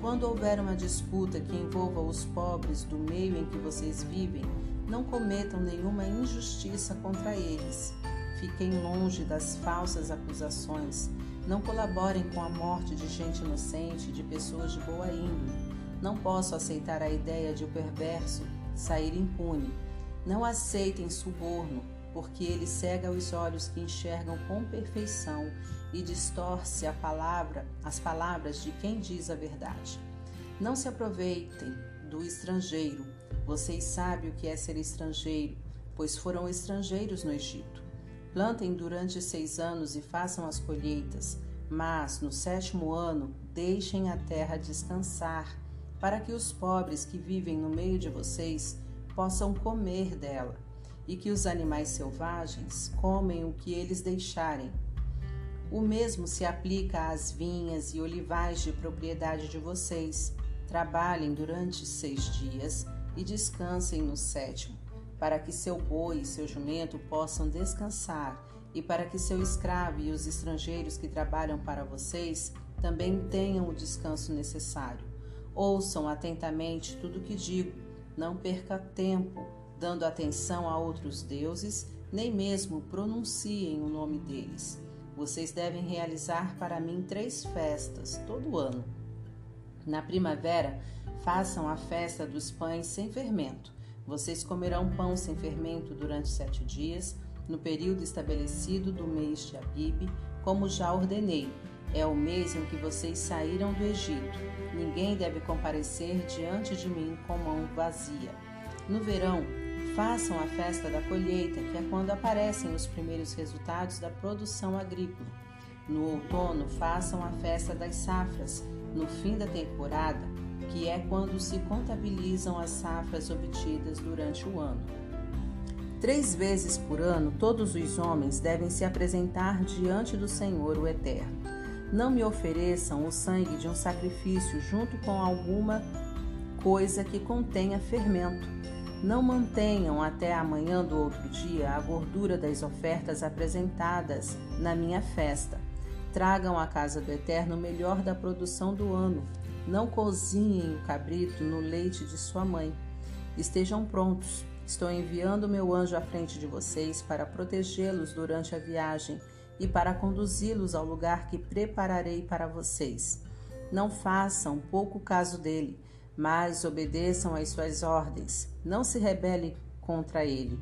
Quando houver uma disputa que envolva os pobres do meio em que vocês vivem, não cometam nenhuma injustiça contra eles. Fiquem longe das falsas acusações. Não colaborem com a morte de gente inocente de pessoas de boa índole. Não posso aceitar a ideia de o perverso sair impune. Não aceitem suborno, porque ele cega os olhos que enxergam com perfeição e distorce a palavra, as palavras de quem diz a verdade. Não se aproveitem do estrangeiro. Vocês sabem o que é ser estrangeiro, pois foram estrangeiros no Egito. Plantem durante seis anos e façam as colheitas, mas no sétimo ano deixem a terra descansar, para que os pobres que vivem no meio de vocês possam comer dela, e que os animais selvagens comem o que eles deixarem. O mesmo se aplica às vinhas e olivais de propriedade de vocês. Trabalhem durante seis dias e descansem no sétimo para que seu boi e seu jumento possam descansar, e para que seu escravo e os estrangeiros que trabalham para vocês também tenham o descanso necessário. Ouçam atentamente tudo o que digo, não perca tempo dando atenção a outros deuses, nem mesmo pronunciem o nome deles. Vocês devem realizar para mim três festas todo ano. Na primavera, façam a festa dos pães sem fermento vocês comerão pão sem fermento durante sete dias, no período estabelecido do mês de Abibe, como já ordenei. É o mês em que vocês saíram do Egito. Ninguém deve comparecer diante de mim com mão vazia. No verão, façam a festa da colheita, que é quando aparecem os primeiros resultados da produção agrícola. No outono, façam a festa das safras. No fim da temporada, que é quando se contabilizam as safras obtidas durante o ano. Três vezes por ano, todos os homens devem se apresentar diante do Senhor, o Eterno. Não me ofereçam o sangue de um sacrifício junto com alguma coisa que contenha fermento. Não mantenham até amanhã do outro dia a gordura das ofertas apresentadas na minha festa. Tragam à casa do Eterno o melhor da produção do ano não cozinhem o cabrito no leite de sua mãe. Estejam prontos. Estou enviando meu anjo à frente de vocês para protegê-los durante a viagem e para conduzi-los ao lugar que prepararei para vocês. Não façam pouco caso dele, mas obedeçam às suas ordens. Não se rebelem contra ele.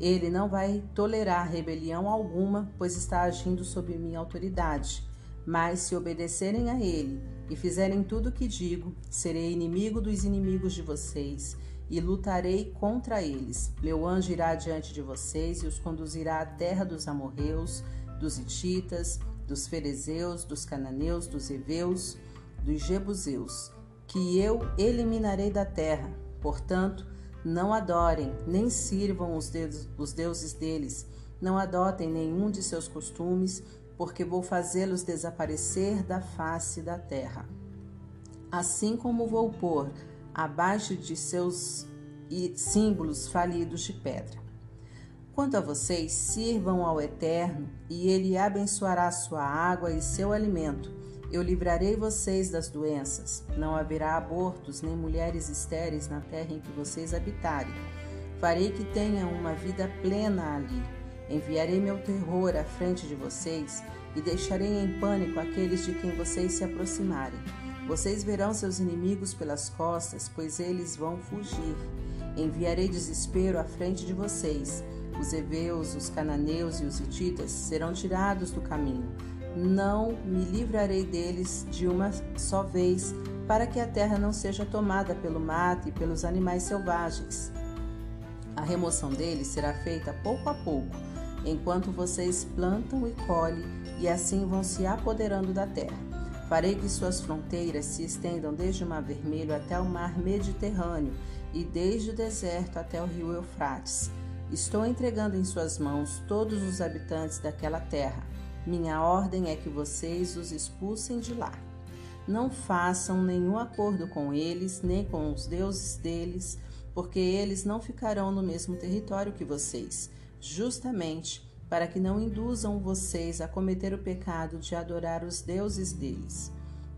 Ele não vai tolerar rebelião alguma, pois está agindo sob minha autoridade. Mas se obedecerem a ele e fizerem tudo o que digo, serei inimigo dos inimigos de vocês e lutarei contra eles. Meu anjo irá diante de vocês e os conduzirá à terra dos amorreus, dos hititas, dos ferezeus, dos cananeus, dos heveus, dos jebuseus, que eu eliminarei da terra. Portanto, não adorem, nem sirvam os, os deuses deles, não adotem nenhum de seus costumes, porque vou fazê-los desaparecer da face da terra. Assim como vou pôr abaixo de seus símbolos falidos de pedra. Quanto a vocês, sirvam ao Eterno, e ele abençoará sua água e seu alimento. Eu livrarei vocês das doenças. Não haverá abortos nem mulheres estéreis na terra em que vocês habitarem. Farei que tenham uma vida plena ali. Enviarei meu terror à frente de vocês e deixarei em pânico aqueles de quem vocês se aproximarem. Vocês verão seus inimigos pelas costas, pois eles vão fugir. Enviarei desespero à frente de vocês os heveus, os cananeus e os hititas serão tirados do caminho. Não me livrarei deles de uma só vez, para que a terra não seja tomada pelo mato e pelos animais selvagens. A remoção deles será feita pouco a pouco, enquanto vocês plantam e colhem, e assim vão se apoderando da terra. Farei que suas fronteiras se estendam desde o Mar Vermelho até o Mar Mediterrâneo e desde o deserto até o rio Eufrates. Estou entregando em suas mãos todos os habitantes daquela terra. Minha ordem é que vocês os expulsem de lá. Não façam nenhum acordo com eles, nem com os deuses deles, porque eles não ficarão no mesmo território que vocês, justamente para que não induzam vocês a cometer o pecado de adorar os deuses deles.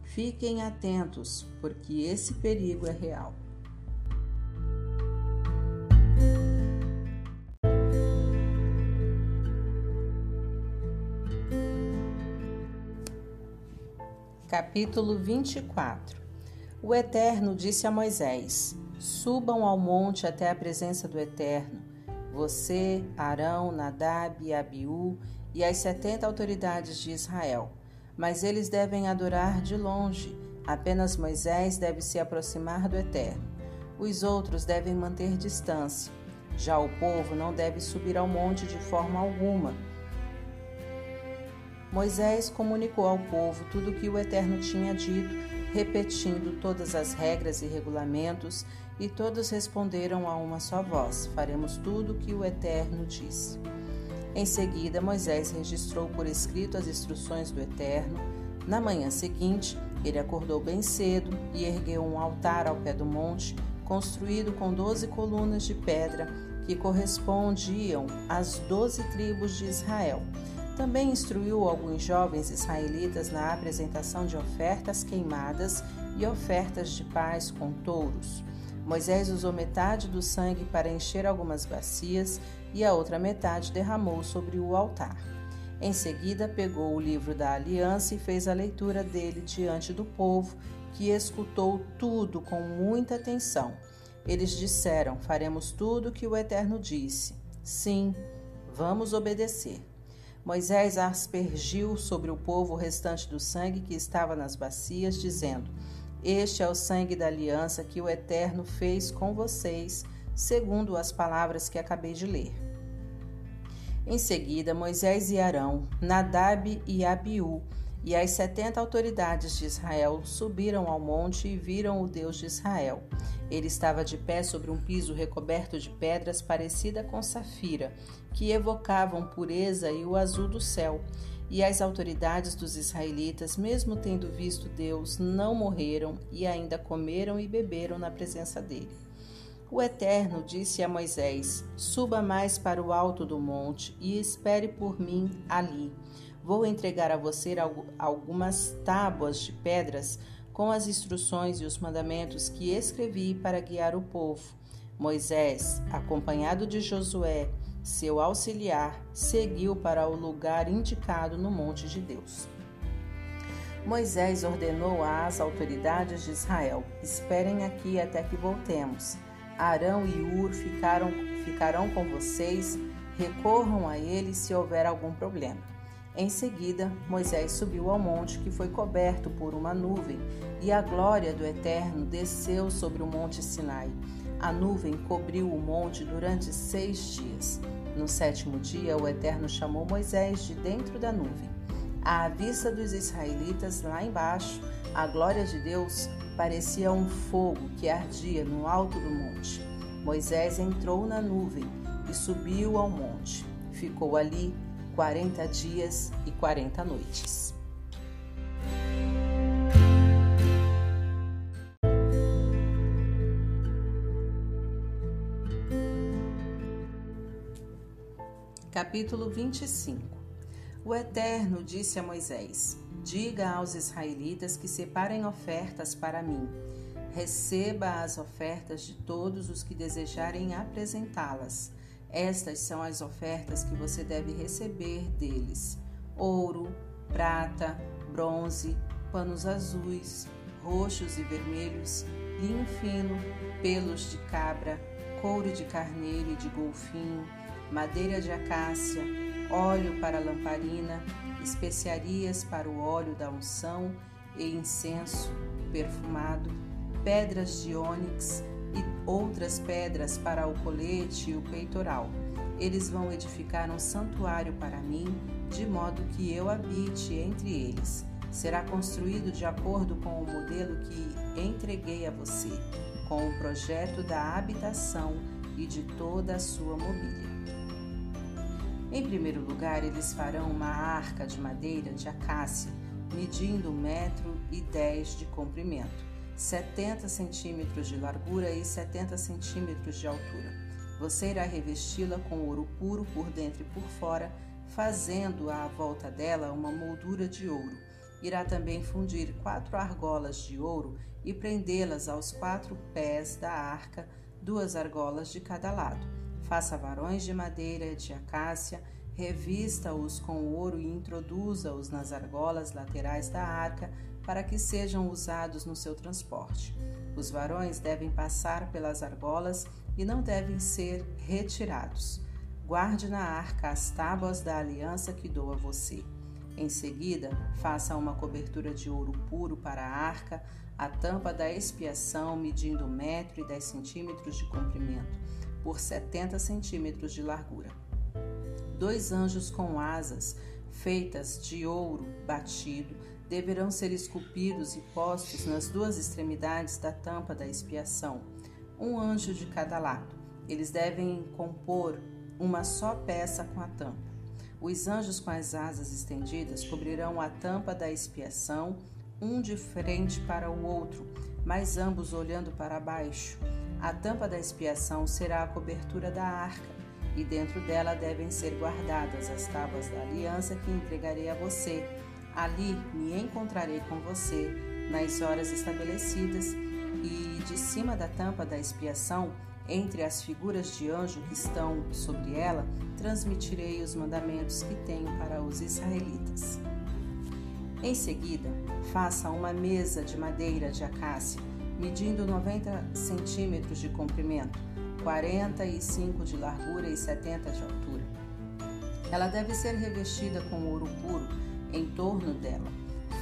Fiquem atentos, porque esse perigo é real. Capítulo 24 O Eterno disse a Moisés: Subam ao monte até a presença do Eterno, você, Arão, Nadab Abiú e as setenta autoridades de Israel. Mas eles devem adorar de longe, apenas Moisés deve se aproximar do Eterno. Os outros devem manter distância. Já o povo não deve subir ao monte de forma alguma Moisés comunicou ao povo tudo o que o Eterno tinha dito, repetindo todas as regras e regulamentos, e todos responderam a uma só voz: Faremos tudo o que o Eterno disse. Em seguida, Moisés registrou por escrito as instruções do Eterno. Na manhã seguinte, ele acordou bem cedo e ergueu um altar ao pé do monte, construído com doze colunas de pedra que correspondiam às doze tribos de Israel também instruiu alguns jovens israelitas na apresentação de ofertas queimadas e ofertas de paz com touros. Moisés usou metade do sangue para encher algumas bacias e a outra metade derramou sobre o altar. Em seguida, pegou o livro da aliança e fez a leitura dele diante do povo, que escutou tudo com muita atenção. Eles disseram: Faremos tudo o que o Eterno disse. Sim, vamos obedecer. Moisés aspergiu sobre o povo o restante do sangue que estava nas bacias, dizendo: Este é o sangue da aliança que o Eterno fez com vocês, segundo as palavras que acabei de ler. Em seguida, Moisés e Arão, Nadab e Abiú e as setenta autoridades de Israel subiram ao monte e viram o Deus de Israel. Ele estava de pé sobre um piso recoberto de pedras parecida com safira, que evocavam pureza e o azul do céu. E as autoridades dos israelitas, mesmo tendo visto Deus, não morreram e ainda comeram e beberam na presença dele. O Eterno disse a Moisés: Suba mais para o alto do monte e espere por mim ali. Vou entregar a você algumas tábuas de pedras com as instruções e os mandamentos que escrevi para guiar o povo. Moisés, acompanhado de Josué, seu auxiliar, seguiu para o lugar indicado no monte de Deus. Moisés ordenou às autoridades de Israel: Esperem aqui até que voltemos. Arão e Ur ficaram, ficarão com vocês, recorram a eles se houver algum problema. Em seguida, Moisés subiu ao monte que foi coberto por uma nuvem, e a glória do Eterno desceu sobre o monte Sinai. A nuvem cobriu o monte durante seis dias. No sétimo dia, o Eterno chamou Moisés de dentro da nuvem. À vista dos israelitas lá embaixo, a glória de Deus parecia um fogo que ardia no alto do monte. Moisés entrou na nuvem e subiu ao monte. Ficou ali 40 dias e 40 noites. Capítulo 25 O Eterno disse a Moisés: Diga aos israelitas que separem ofertas para mim. Receba as ofertas de todos os que desejarem apresentá-las. Estas são as ofertas que você deve receber deles: ouro, prata, bronze, panos azuis, roxos e vermelhos, linho fino, pelos de cabra, couro de carneiro e de golfinho madeira de acácia, óleo para lamparina, especiarias para o óleo da unção e incenso perfumado, pedras de ônix e outras pedras para o colete e o peitoral. Eles vão edificar um santuário para mim, de modo que eu habite entre eles. Será construído de acordo com o modelo que entreguei a você, com o projeto da habitação e de toda a sua mobília. Em primeiro lugar, eles farão uma arca de madeira de acácia, medindo um metro e dez de comprimento, 70 centímetros de largura e 70 centímetros de altura. Você irá revesti-la com ouro puro por dentro e por fora, fazendo à volta dela uma moldura de ouro. Irá também fundir quatro argolas de ouro e prendê-las aos quatro pés da arca, duas argolas de cada lado. Faça varões de madeira de acácia, revista-os com ouro e introduza-os nas argolas laterais da arca para que sejam usados no seu transporte. Os varões devem passar pelas argolas e não devem ser retirados. Guarde na arca as tábuas da aliança que dou a você. Em seguida, faça uma cobertura de ouro puro para a arca, a tampa da expiação medindo um metro e dez centímetros de comprimento por 70 centímetros de largura. Dois anjos com asas, feitas de ouro batido, deverão ser esculpidos e postos nas duas extremidades da tampa da expiação, um anjo de cada lado. Eles devem compor uma só peça com a tampa. Os anjos com as asas estendidas cobrirão a tampa da expiação, um de frente para o outro, mas ambos olhando para baixo. A tampa da expiação será a cobertura da arca, e dentro dela devem ser guardadas as tábuas da aliança que entregarei a você. Ali me encontrarei com você nas horas estabelecidas, e de cima da tampa da expiação, entre as figuras de anjo que estão sobre ela, transmitirei os mandamentos que tenho para os israelitas. Em seguida, faça uma mesa de madeira de acácia medindo 90 centímetros de comprimento, 45 de largura e 70 de altura. Ela deve ser revestida com ouro puro em torno dela.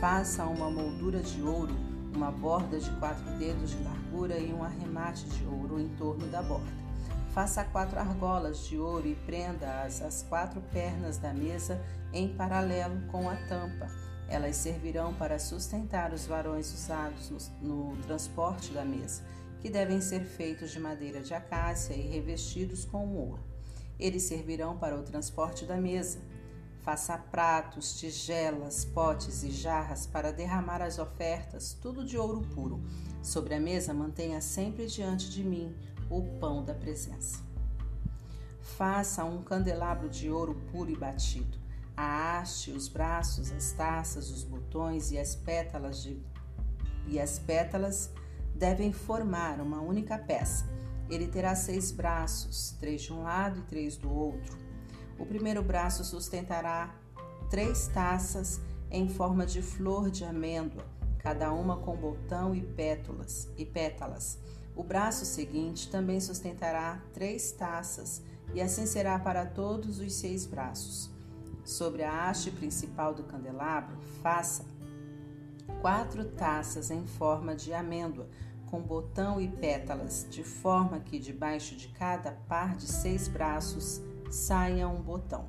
Faça uma moldura de ouro, uma borda de quatro dedos de largura e um arremate de ouro em torno da borda. Faça quatro argolas de ouro e prenda-as às quatro pernas da mesa em paralelo com a tampa elas servirão para sustentar os varões usados no, no, transporte da mesa, que devem ser feitos de madeira de acácia e revestidos com ouro. Eles servirão para o transporte da mesa. Faça pratos, tigelas, potes e jarras para derramar as ofertas, tudo de ouro puro. Sobre a mesa mantenha sempre diante de mim o pão da presença. Faça um candelabro de ouro puro e batido a haste, os braços, as taças, os botões e as pétalas de e as pétalas devem formar uma única peça. Ele terá seis braços, três de um lado e três do outro. O primeiro braço sustentará três taças em forma de flor de amêndoa, cada uma com botão e pétalas. E pétalas. O braço seguinte também sustentará três taças, e assim será para todos os seis braços. Sobre a haste principal do candelabro, faça quatro taças em forma de amêndoa, com botão e pétalas, de forma que debaixo de cada par de seis braços saia um botão.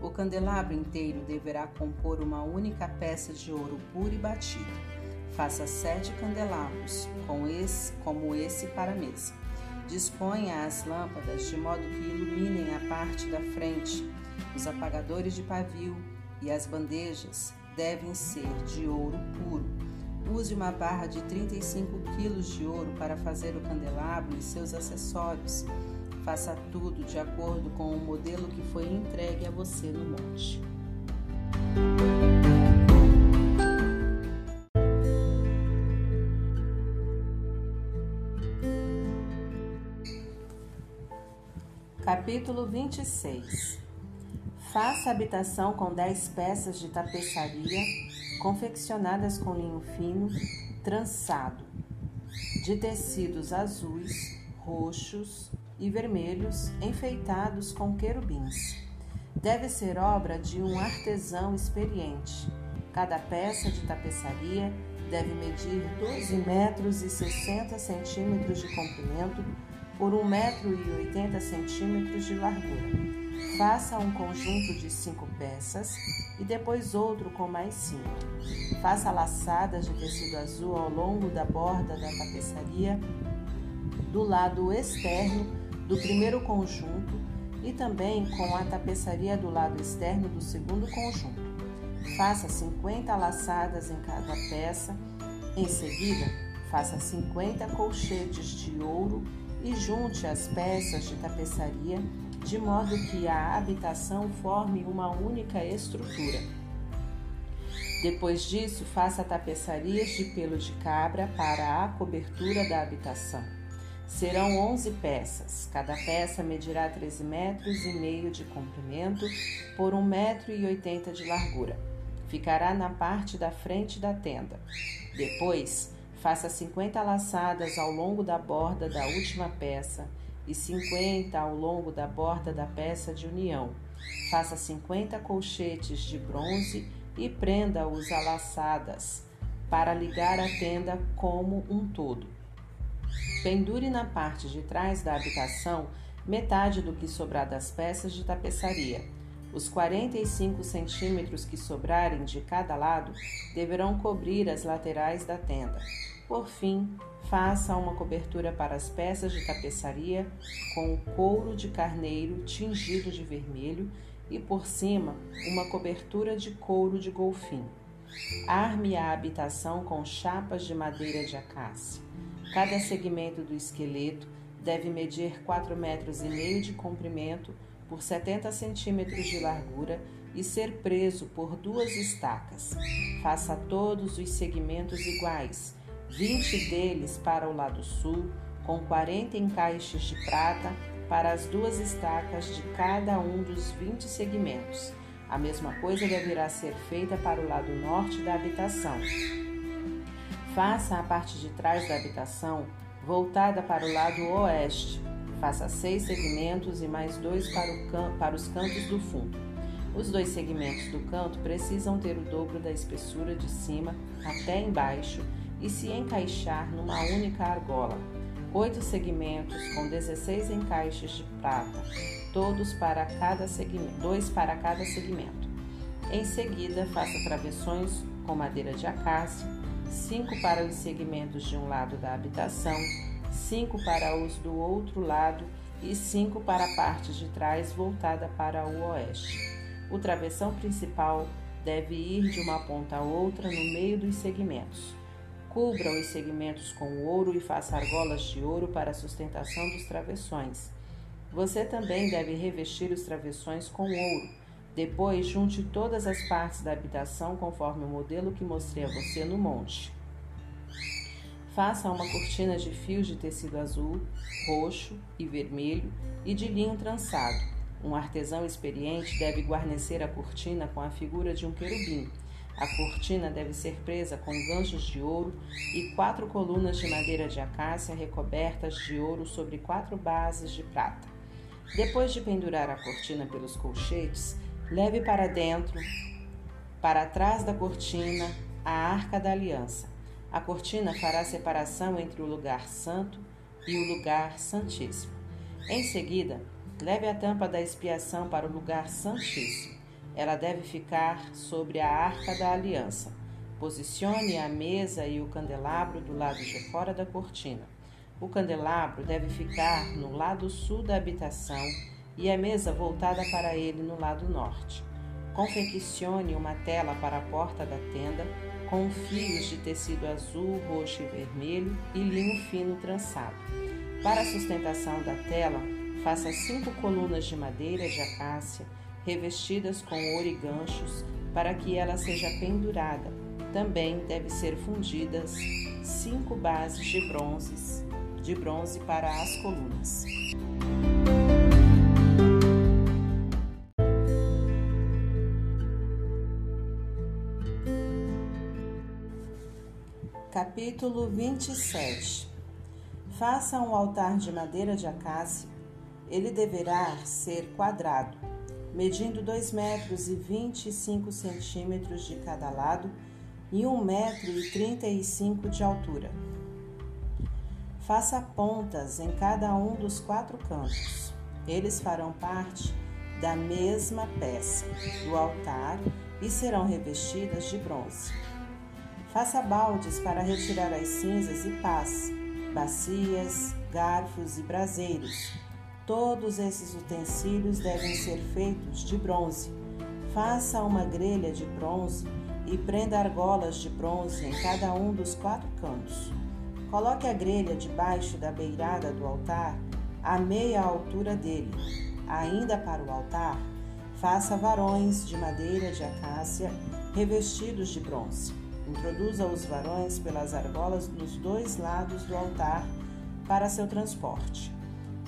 O candelabro inteiro deverá compor uma única peça de ouro puro e batido. Faça sete candelabros, com esse, como esse para a mesa. Disponha as lâmpadas de modo que iluminem a parte da frente Os apagadores de pavio e as bandejas devem ser de ouro puro. Use uma barra de 35 kg de ouro para fazer o candelabro e seus acessórios. Faça tudo de acordo com o modelo que foi entregue a você no monte. Capítulo 26 Faça habitação com dez peças de tapeçaria confeccionadas com linho fino, trançado, de tecidos azuis, roxos e vermelhos, enfeitados com querubins. Deve ser obra de um artesão experiente. Cada peça de tapeçaria deve medir 12 metros e 60 centímetros de comprimento por 1,80 metro e centímetros de largura. Faça um conjunto de cinco peças e depois outro com mais cinco. Faça laçadas de tecido azul ao longo da borda da tapeçaria do lado externo do primeiro conjunto e também com a tapeçaria do lado externo do segundo conjunto. Faça 50 laçadas em cada peça. Em seguida, faça 50 colchetes de ouro e junte as peças de tapeçaria de modo que a habitação forme uma única estrutura. Depois disso, faça tapeçarias de pelo de cabra para a cobertura da habitação. Serão 11 peças. Cada peça medirá 13 metros e meio de comprimento por 1 metro e 80 de largura. Ficará na parte da frente da tenda. Depois, Faça 50 laçadas ao longo da borda da última peça e 50 ao longo da borda da peça de união. Faça 50 colchetes de bronze e prenda-os a laçadas para ligar a tenda como um todo. Pendure na parte de trás da habitação metade do que sobrar das peças de tapeçaria. Os 45 centímetros que sobrarem de cada lado deverão cobrir as laterais da tenda. Por fim, faça uma cobertura para as peças de tapeçaria com couro de carneiro tingido de vermelho e por cima uma cobertura de couro de golfinho. Arme a habitação com chapas de madeira de acácia. Cada segmento do esqueleto deve medir 4 metros e meio de comprimento por 70 centímetros de largura e ser preso por duas estacas. Faça todos os segmentos iguais 20 deles para o lado sul, com 40 encaixes de prata para as duas estacas de cada um dos 20 segmentos. A mesma coisa deverá ser feita para o lado norte da habitação. Faça a parte de trás da habitação voltada para o lado oeste. Faça seis segmentos e mais dois para, para os cantos do fundo. Os dois segmentos do canto precisam ter o dobro da espessura de cima até embaixo e se encaixar numa única argola. Oito segmentos com 16 encaixes de prata, todos para cada segmento, dois para cada segmento. Em seguida, faça travessões com madeira de acácia, cinco para os segmentos de um lado da habitação, cinco para os do outro lado e cinco para a parte de trás voltada para o oeste. O travessão principal deve ir de uma ponta a outra no meio dos segmentos. Cubra os segmentos com ouro e faça argolas de ouro para a sustentação dos travessões. Você também deve revestir os travessões com ouro. Depois, junte todas as partes da habitação conforme o modelo que mostrei a você no monte. Faça uma cortina de fios de tecido azul, roxo e vermelho e de linho trançado. Um artesão experiente deve guarnecer a cortina com a figura de um querubim a cortina deve ser presa com ganchos de ouro e quatro colunas de madeira de acácia recobertas de ouro sobre quatro bases de prata. Depois de pendurar a cortina pelos colchetes, leve para dentro, para trás da cortina, a arca da aliança. A cortina fará separação entre o lugar santo e o lugar santíssimo. Em seguida, leve a tampa da expiação para o lugar santíssimo. Ela deve ficar sobre a arca da aliança. Posicione a mesa e o candelabro do lado de fora da cortina. O candelabro deve ficar no lado sul da habitação e a mesa voltada para ele no lado norte. Confeccione uma tela para a porta da tenda com fios de tecido azul, roxo e vermelho e linho fino trançado. Para a sustentação da tela, faça cinco colunas de madeira de acácia revestidas com origanchos para que ela seja pendurada. Também deve ser fundidas cinco bases de bronze, de bronze para as colunas. Capítulo 27 Faça um altar de madeira de acácia. Ele deverá ser quadrado, medindo 2 metros e 25 centímetros de cada lado e 1 metro e 35 de altura. Faça pontas em cada um dos quatro cantos. Eles farão parte da mesma peça do altar e serão revestidas de bronze. Faça baldes para retirar as cinzas e pás, bacias, garfos e braseiros. Todos esses utensílios devem ser feitos de bronze. Faça uma grelha de bronze e prenda argolas de bronze em cada um dos quatro cantos. Coloque a grelha debaixo da beirada do altar, a meia altura dele. Ainda para o altar, faça varões de madeira de acácia revestidos de bronze. Introduza os varões pelas argolas dos dois lados do altar para seu transporte.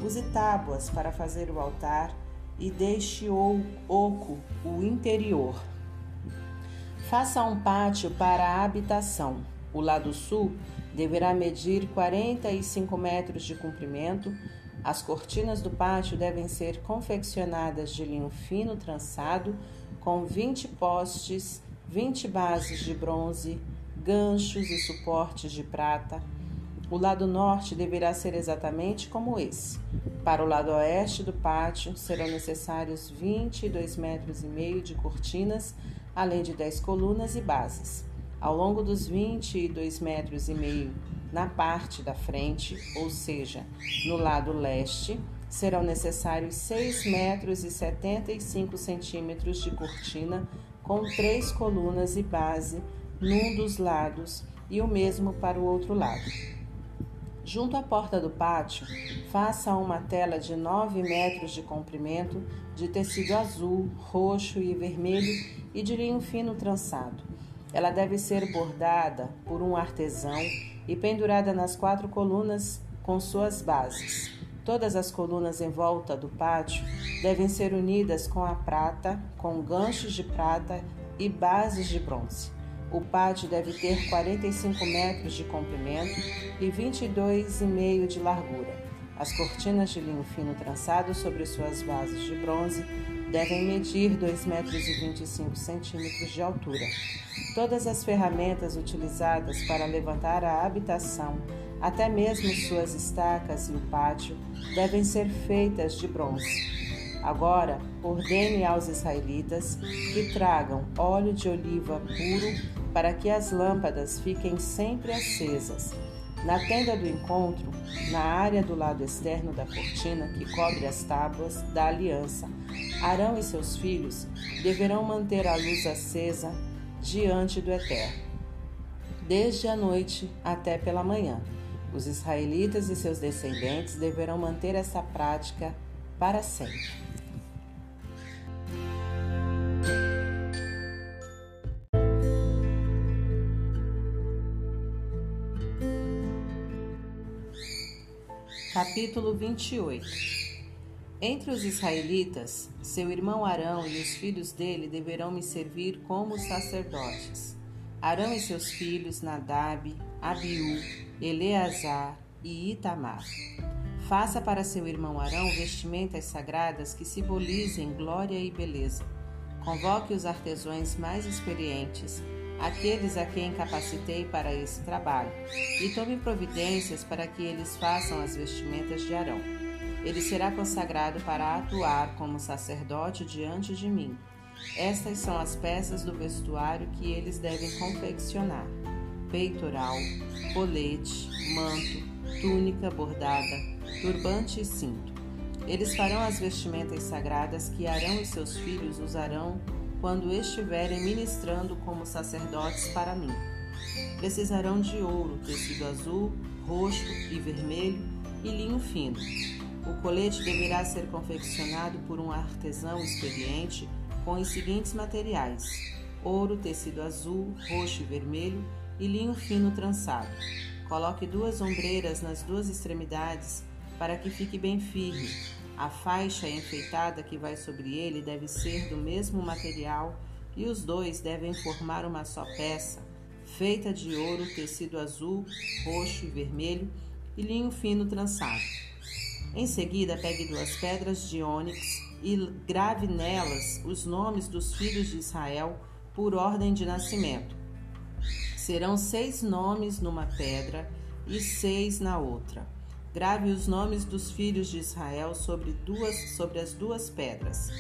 Use tábuas para fazer o altar e deixe oco o interior. Faça um pátio para a habitação. O lado sul deverá medir 45 metros de comprimento. As cortinas do pátio devem ser confeccionadas de linho fino trançado com 20 postes 20 bases de bronze, ganchos e suportes de prata. O lado norte deverá ser exatamente como esse. Para o lado oeste do pátio serão necessários 22 metros e meio de cortinas, além de 10 colunas e bases. Ao longo dos 22 metros e meio na parte da frente, ou seja, no lado leste, serão necessários 6 metros e 75 centímetros de cortina com três colunas e base num dos lados e o mesmo para o outro lado. Junto à porta do pátio, faça uma tela de 9 metros de comprimento de tecido azul, roxo e vermelho e de linho fino trançado. Ela deve ser bordada por um artesão e pendurada nas quatro colunas com suas bases. Todas as colunas em volta do pátio devem ser unidas com a prata, com ganchos de prata e bases de bronze. O pátio deve ter 45 metros de comprimento e 22,5 de largura. As cortinas de linho fino trançado sobre suas bases de bronze devem medir 2,25 metros de altura. Todas as ferramentas utilizadas para levantar a habitação até mesmo suas estacas e o pátio devem ser feitas de bronze. Agora, ordene aos israelitas que tragam óleo de oliva puro para que as lâmpadas fiquem sempre acesas. Na tenda do encontro, na área do lado externo da cortina que cobre as tábuas da aliança, Arão e seus filhos deverão manter a luz acesa diante do Eterno, desde a noite até pela manhã. Os israelitas e seus descendentes deverão manter essa prática para sempre. Capítulo 28 Entre os israelitas, seu irmão Arão e os filhos dele deverão me servir como sacerdotes. Arão e seus filhos, Nadab, Abiú, Eleazar e Itamar. Faça para seu irmão Arão vestimentas sagradas que simbolizem glória e beleza. Convoque os artesãos mais experientes, aqueles a quem capacitei para esse trabalho, e tome providências para que eles façam as vestimentas de Arão. Ele será consagrado para atuar como sacerdote diante de mim. Estas são as peças do vestuário que eles devem confeccionar peitoral, colete, manto, túnica bordada, turbante e cinto. Eles farão as vestimentas sagradas que Arão e seus filhos usarão quando estiverem ministrando como sacerdotes para mim. Precisarão de ouro, tecido azul, roxo e vermelho e linho fino. O colete deverá ser confeccionado por um artesão experiente com os seguintes materiais: ouro, tecido azul, roxo e vermelho e linho fino trançado. Coloque duas ombreiras nas duas extremidades para que fique bem firme. A faixa enfeitada que vai sobre ele deve ser do mesmo material e os dois devem formar uma só peça, feita de ouro, tecido azul, roxo e vermelho e linho fino trançado. Em seguida, pegue duas pedras de ônix e grave nelas os nomes dos filhos de Israel por ordem de nascimento. Serão seis nomes numa pedra e seis na outra. Grave os nomes dos filhos de Israel sobre, duas, sobre as duas pedras,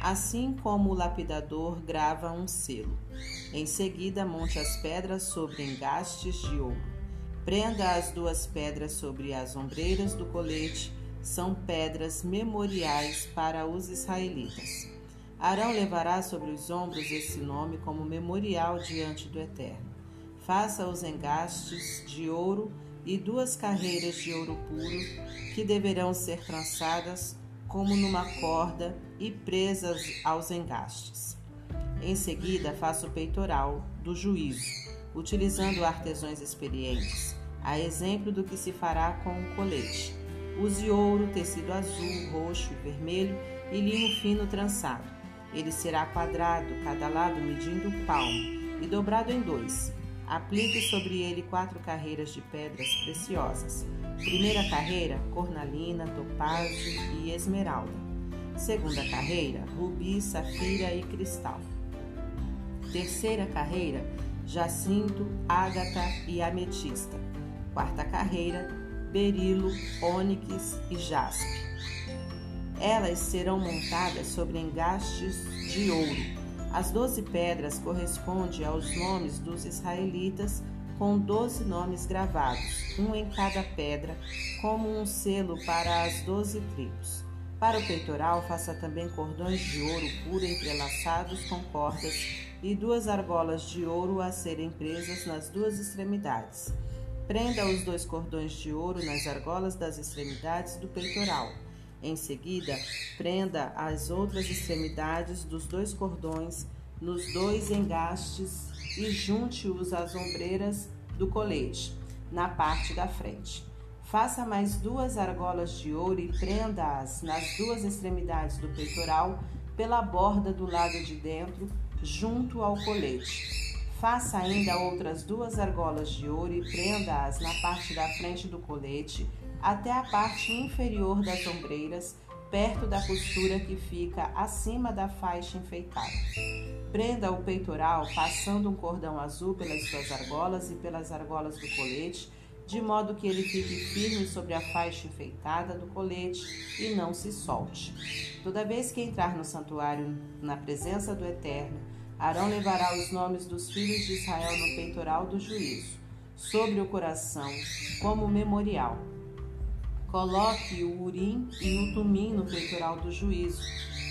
assim como o lapidador grava um selo. Em seguida, monte as pedras sobre engastes de ouro. Prenda as duas pedras sobre as ombreiras do colete, são pedras memoriais para os israelitas. Arão levará sobre os ombros esse nome como memorial diante do Eterno. Faça os engastes de ouro e duas carreiras de ouro puro que deverão ser trançadas como numa corda e presas aos engastes. Em seguida, faça o peitoral do juízo, utilizando artesãos experientes, a exemplo do que se fará com o colete. Use ouro, tecido azul, roxo e vermelho e linho fino trançado. Ele será quadrado, cada lado medindo o palmo, e dobrado em dois. Aplique sobre ele quatro carreiras de pedras preciosas. Primeira carreira, cornalina, topázio e esmeralda. Segunda carreira, rubi, safira e cristal. Terceira carreira, jacinto, ágata e ametista. Quarta carreira, berilo, ônix e jaspe. Elas serão montadas sobre engastes de ouro as doze pedras correspondem aos nomes dos israelitas, com doze nomes gravados, um em cada pedra, como um selo para as doze tribos. Para o peitoral, faça também cordões de ouro puro entrelaçados com cordas e duas argolas de ouro a serem presas nas duas extremidades. Prenda os dois cordões de ouro nas argolas das extremidades do peitoral em seguida, prenda as outras extremidades dos dois cordões nos dois engastes e junte-os às ombreiras do colete, na parte da frente. Faça mais duas argolas de ouro e prenda-as nas duas extremidades do peitoral pela borda do lado de dentro, junto ao colete. Faça ainda outras duas argolas de ouro e prenda-as na parte da frente do colete, até a parte inferior das ombreiras, perto da costura que fica acima da faixa enfeitada. Prenda o peitoral passando um cordão azul pelas suas argolas e pelas argolas do colete, de modo que ele fique firme sobre a faixa enfeitada do colete e não se solte. Toda vez que entrar no santuário na presença do Eterno, Arão levará os nomes dos filhos de Israel no peitoral do juízo, sobre o coração, como memorial. Coloque o urim e o tumim no peitoral do juízo.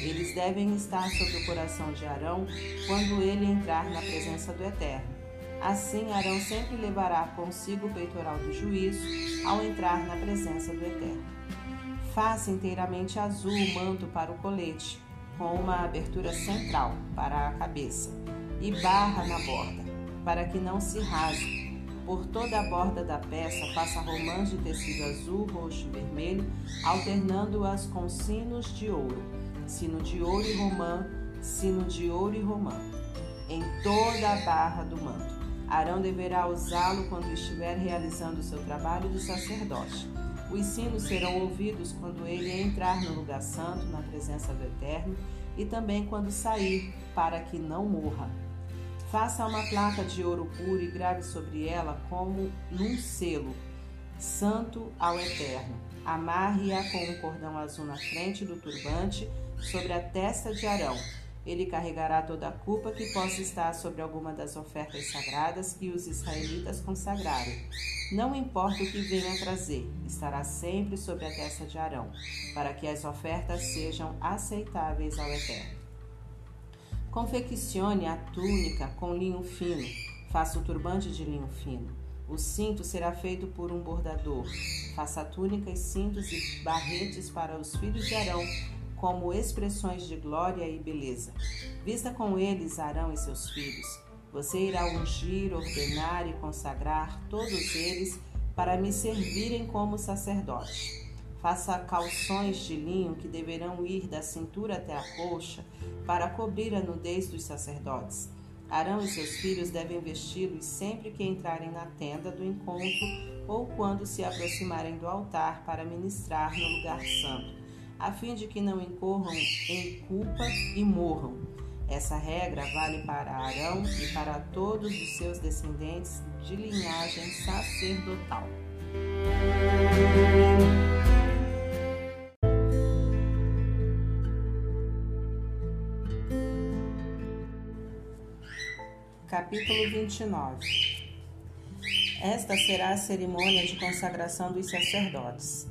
Eles devem estar sobre o coração de Arão quando ele entrar na presença do Eterno. Assim, Arão sempre levará consigo o peitoral do juízo ao entrar na presença do Eterno. Faça inteiramente azul o manto para o colete, com uma abertura central para a cabeça, e barra na borda, para que não se rasgue por toda a borda da peça, faça romãs de tecido azul, roxo e vermelho, alternando-as com sinos de ouro. Sino de ouro e romã, sino de ouro e romã. Em toda a barra do manto. Arão deverá usá-lo quando estiver realizando o seu trabalho de sacerdote. Os sinos serão ouvidos quando ele entrar no lugar santo, na presença do Eterno, e também quando sair, para que não morra. Faça uma placa de ouro puro e grave sobre ela como num selo, santo ao eterno. Amarre-a com um cordão azul na frente do turbante, sobre a testa de Arão. Ele carregará toda a culpa que possa estar sobre alguma das ofertas sagradas que os israelitas consagrarem. Não importa o que venha trazer, estará sempre sobre a testa de Arão, para que as ofertas sejam aceitáveis ao Eterno. Confeccione a túnica com linho fino, faça o turbante de linho fino. O cinto será feito por um bordador. Faça túnicas, cintos e barretes para os filhos de Arão como expressões de glória e beleza. Vista com eles Arão e seus filhos. Você irá ungir, ordenar e consagrar todos eles para me servirem como sacerdote. Faça calções de linho que deverão ir da cintura até a coxa para cobrir a nudez dos sacerdotes. Arão e seus filhos devem vesti-los sempre que entrarem na tenda do encontro ou quando se aproximarem do altar para ministrar no lugar santo a fim de que não incorram em culpa e morram. Essa regra vale para Arão e para todos os seus descendentes de linhagem sacerdotal. Capítulo 29 Esta será a cerimônia de consagração dos sacerdotes.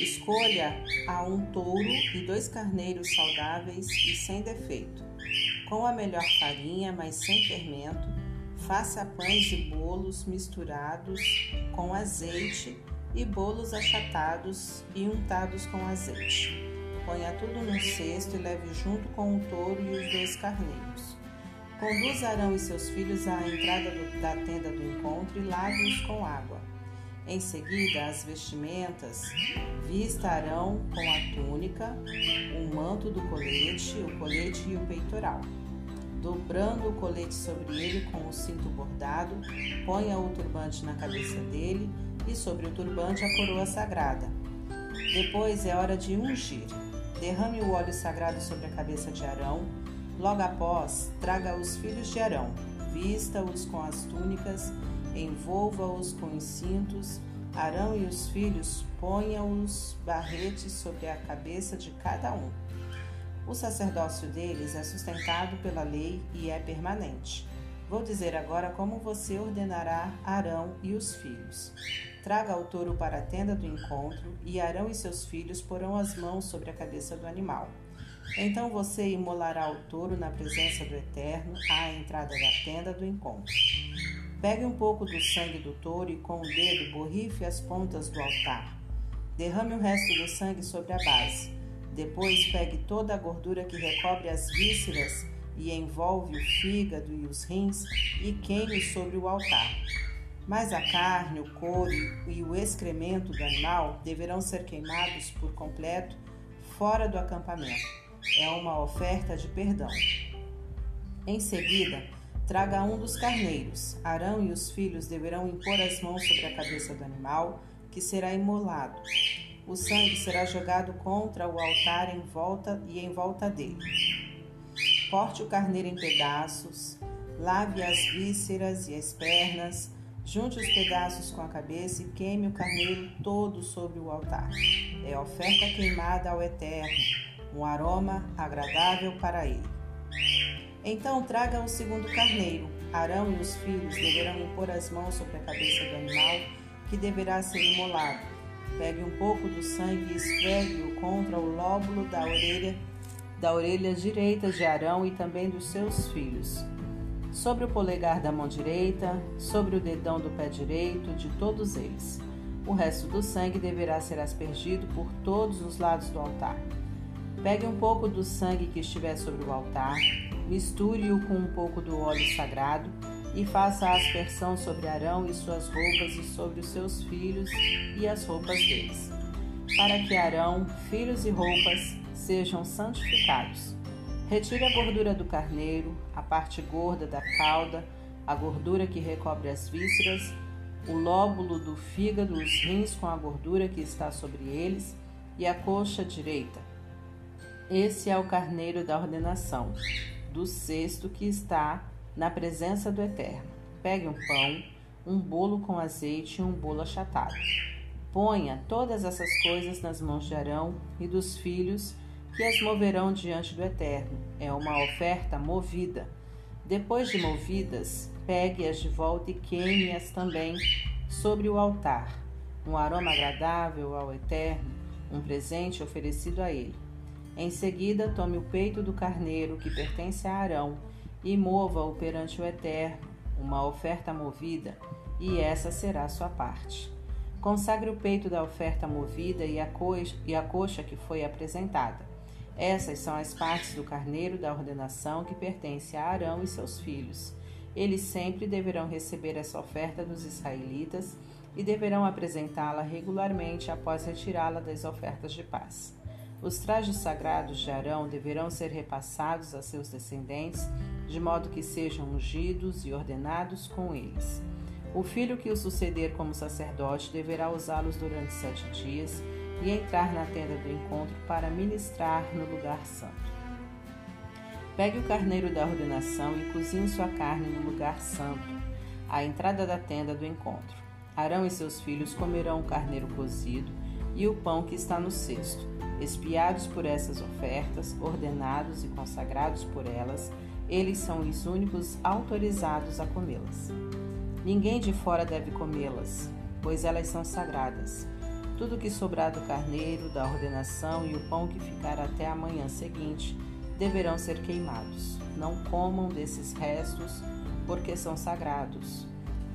Escolha a um touro e dois carneiros saudáveis e sem defeito. Com a melhor farinha, mas sem fermento, faça pães e bolos misturados com azeite e bolos achatados e untados com azeite. Ponha tudo num cesto e leve junto com o touro e os dois carneiros. Conduza Arão e seus filhos à entrada do, da tenda do encontro e lave-os com água. Em seguida, as vestimentas vistarão com a túnica, o manto do colete, o colete e o peitoral. Dobrando o colete sobre ele com o cinto bordado, ponha o turbante na cabeça dele e sobre o turbante a coroa sagrada. Depois é hora de ungir. Derrame o óleo sagrado sobre a cabeça de Arão. Logo após, traga os filhos de Arão, vista-os com as túnicas envolva-os com os cintos. Arão e os filhos ponham os barretes sobre a cabeça de cada um. O sacerdócio deles é sustentado pela lei e é permanente. Vou dizer agora como você ordenará Arão e os filhos. Traga o touro para a tenda do encontro, e Arão e seus filhos porão as mãos sobre a cabeça do animal. Então você imolará o touro na presença do Eterno à entrada da tenda do encontro. Pegue um pouco do sangue do touro e com o dedo borrife as pontas do altar. Derrame o resto do sangue sobre a base. Depois pegue toda a gordura que recobre as vísceras e envolve o fígado e os rins e queime sobre o altar. Mas a carne, o couro e o excremento do animal deverão ser queimados por completo fora do acampamento. É uma oferta de perdão. Em seguida, Traga um dos carneiros. Arão e os filhos deverão impor as mãos sobre a cabeça do animal, que será imolado. O sangue será jogado contra o altar em volta e em volta dele. Corte o carneiro em pedaços, lave as vísceras e as pernas, junte os pedaços com a cabeça e queime o carneiro todo sobre o altar. É oferta queimada ao Eterno, um aroma agradável para ele. Então traga o segundo carneiro. Arão e os filhos deverão impor as mãos sobre a cabeça do animal, que deverá ser imolado. Pegue um pouco do sangue e esfregue-o contra o lóbulo da orelha, da orelha direita de Arão e também dos seus filhos. Sobre o polegar da mão direita, sobre o dedão do pé direito, de todos eles. O resto do sangue deverá ser aspergido por todos os lados do altar. Pegue um pouco do sangue que estiver sobre o altar, misture-o com um pouco do óleo sagrado e faça a aspersão sobre Arão e suas roupas e sobre os seus filhos e as roupas deles, para que Arão, filhos e roupas sejam santificados. Retire a gordura do carneiro, a parte gorda da cauda, a gordura que recobre as vísceras, o lóbulo do fígado, os rins com a gordura que está sobre eles e a coxa direita. Esse é o carneiro da ordenação do cesto que está na presença do Eterno. Pegue um pão, um bolo com azeite e um bolo achatado. Ponha todas essas coisas nas mãos de Arão e dos filhos que as moverão diante do Eterno. É uma oferta movida. Depois de movidas, pegue-as de volta e queime-as também sobre o altar. Um aroma agradável ao Eterno, um presente oferecido a ele. Em seguida, tome o peito do carneiro que pertence a Arão e mova-o perante o Eterno, uma oferta movida, e essa será sua parte. Consagre o peito da oferta movida e a, coxa, e a coxa que foi apresentada. Essas são as partes do carneiro da ordenação que pertence a Arão e seus filhos. Eles sempre deverão receber essa oferta dos israelitas e deverão apresentá-la regularmente após retirá-la das ofertas de paz. Os trajes sagrados de Arão deverão ser repassados a seus descendentes, de modo que sejam ungidos e ordenados com eles. O filho que o suceder como sacerdote deverá usá-los durante sete dias e entrar na tenda do encontro para ministrar no lugar santo. Pegue o carneiro da ordenação e cozinhe sua carne no lugar santo, à entrada da tenda do encontro. Arão e seus filhos comerão o carneiro cozido e o pão que está no cesto, espiados por essas ofertas, ordenados e consagrados por elas, eles são os únicos autorizados a comê-las. Ninguém de fora deve comê-las, pois elas são sagradas. Tudo que sobrar do carneiro, da ordenação e o pão que ficar até a manhã seguinte deverão ser queimados. Não comam desses restos, porque são sagrados.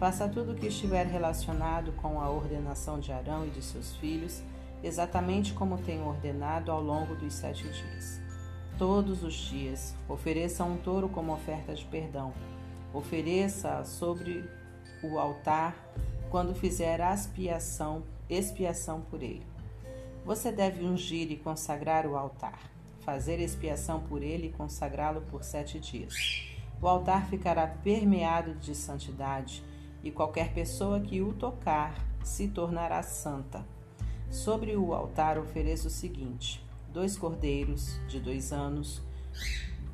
Faça tudo o que estiver relacionado com a ordenação de Arão e de seus filhos, exatamente como tenho ordenado ao longo dos sete dias. Todos os dias, ofereça um touro como oferta de perdão. Ofereça sobre o altar quando fizer a expiação, expiação por ele. Você deve ungir e consagrar o altar, fazer expiação por ele e consagrá-lo por sete dias. O altar ficará permeado de santidade, e qualquer pessoa que o tocar se tornará santa. Sobre o altar ofereça o seguinte: dois cordeiros de dois anos,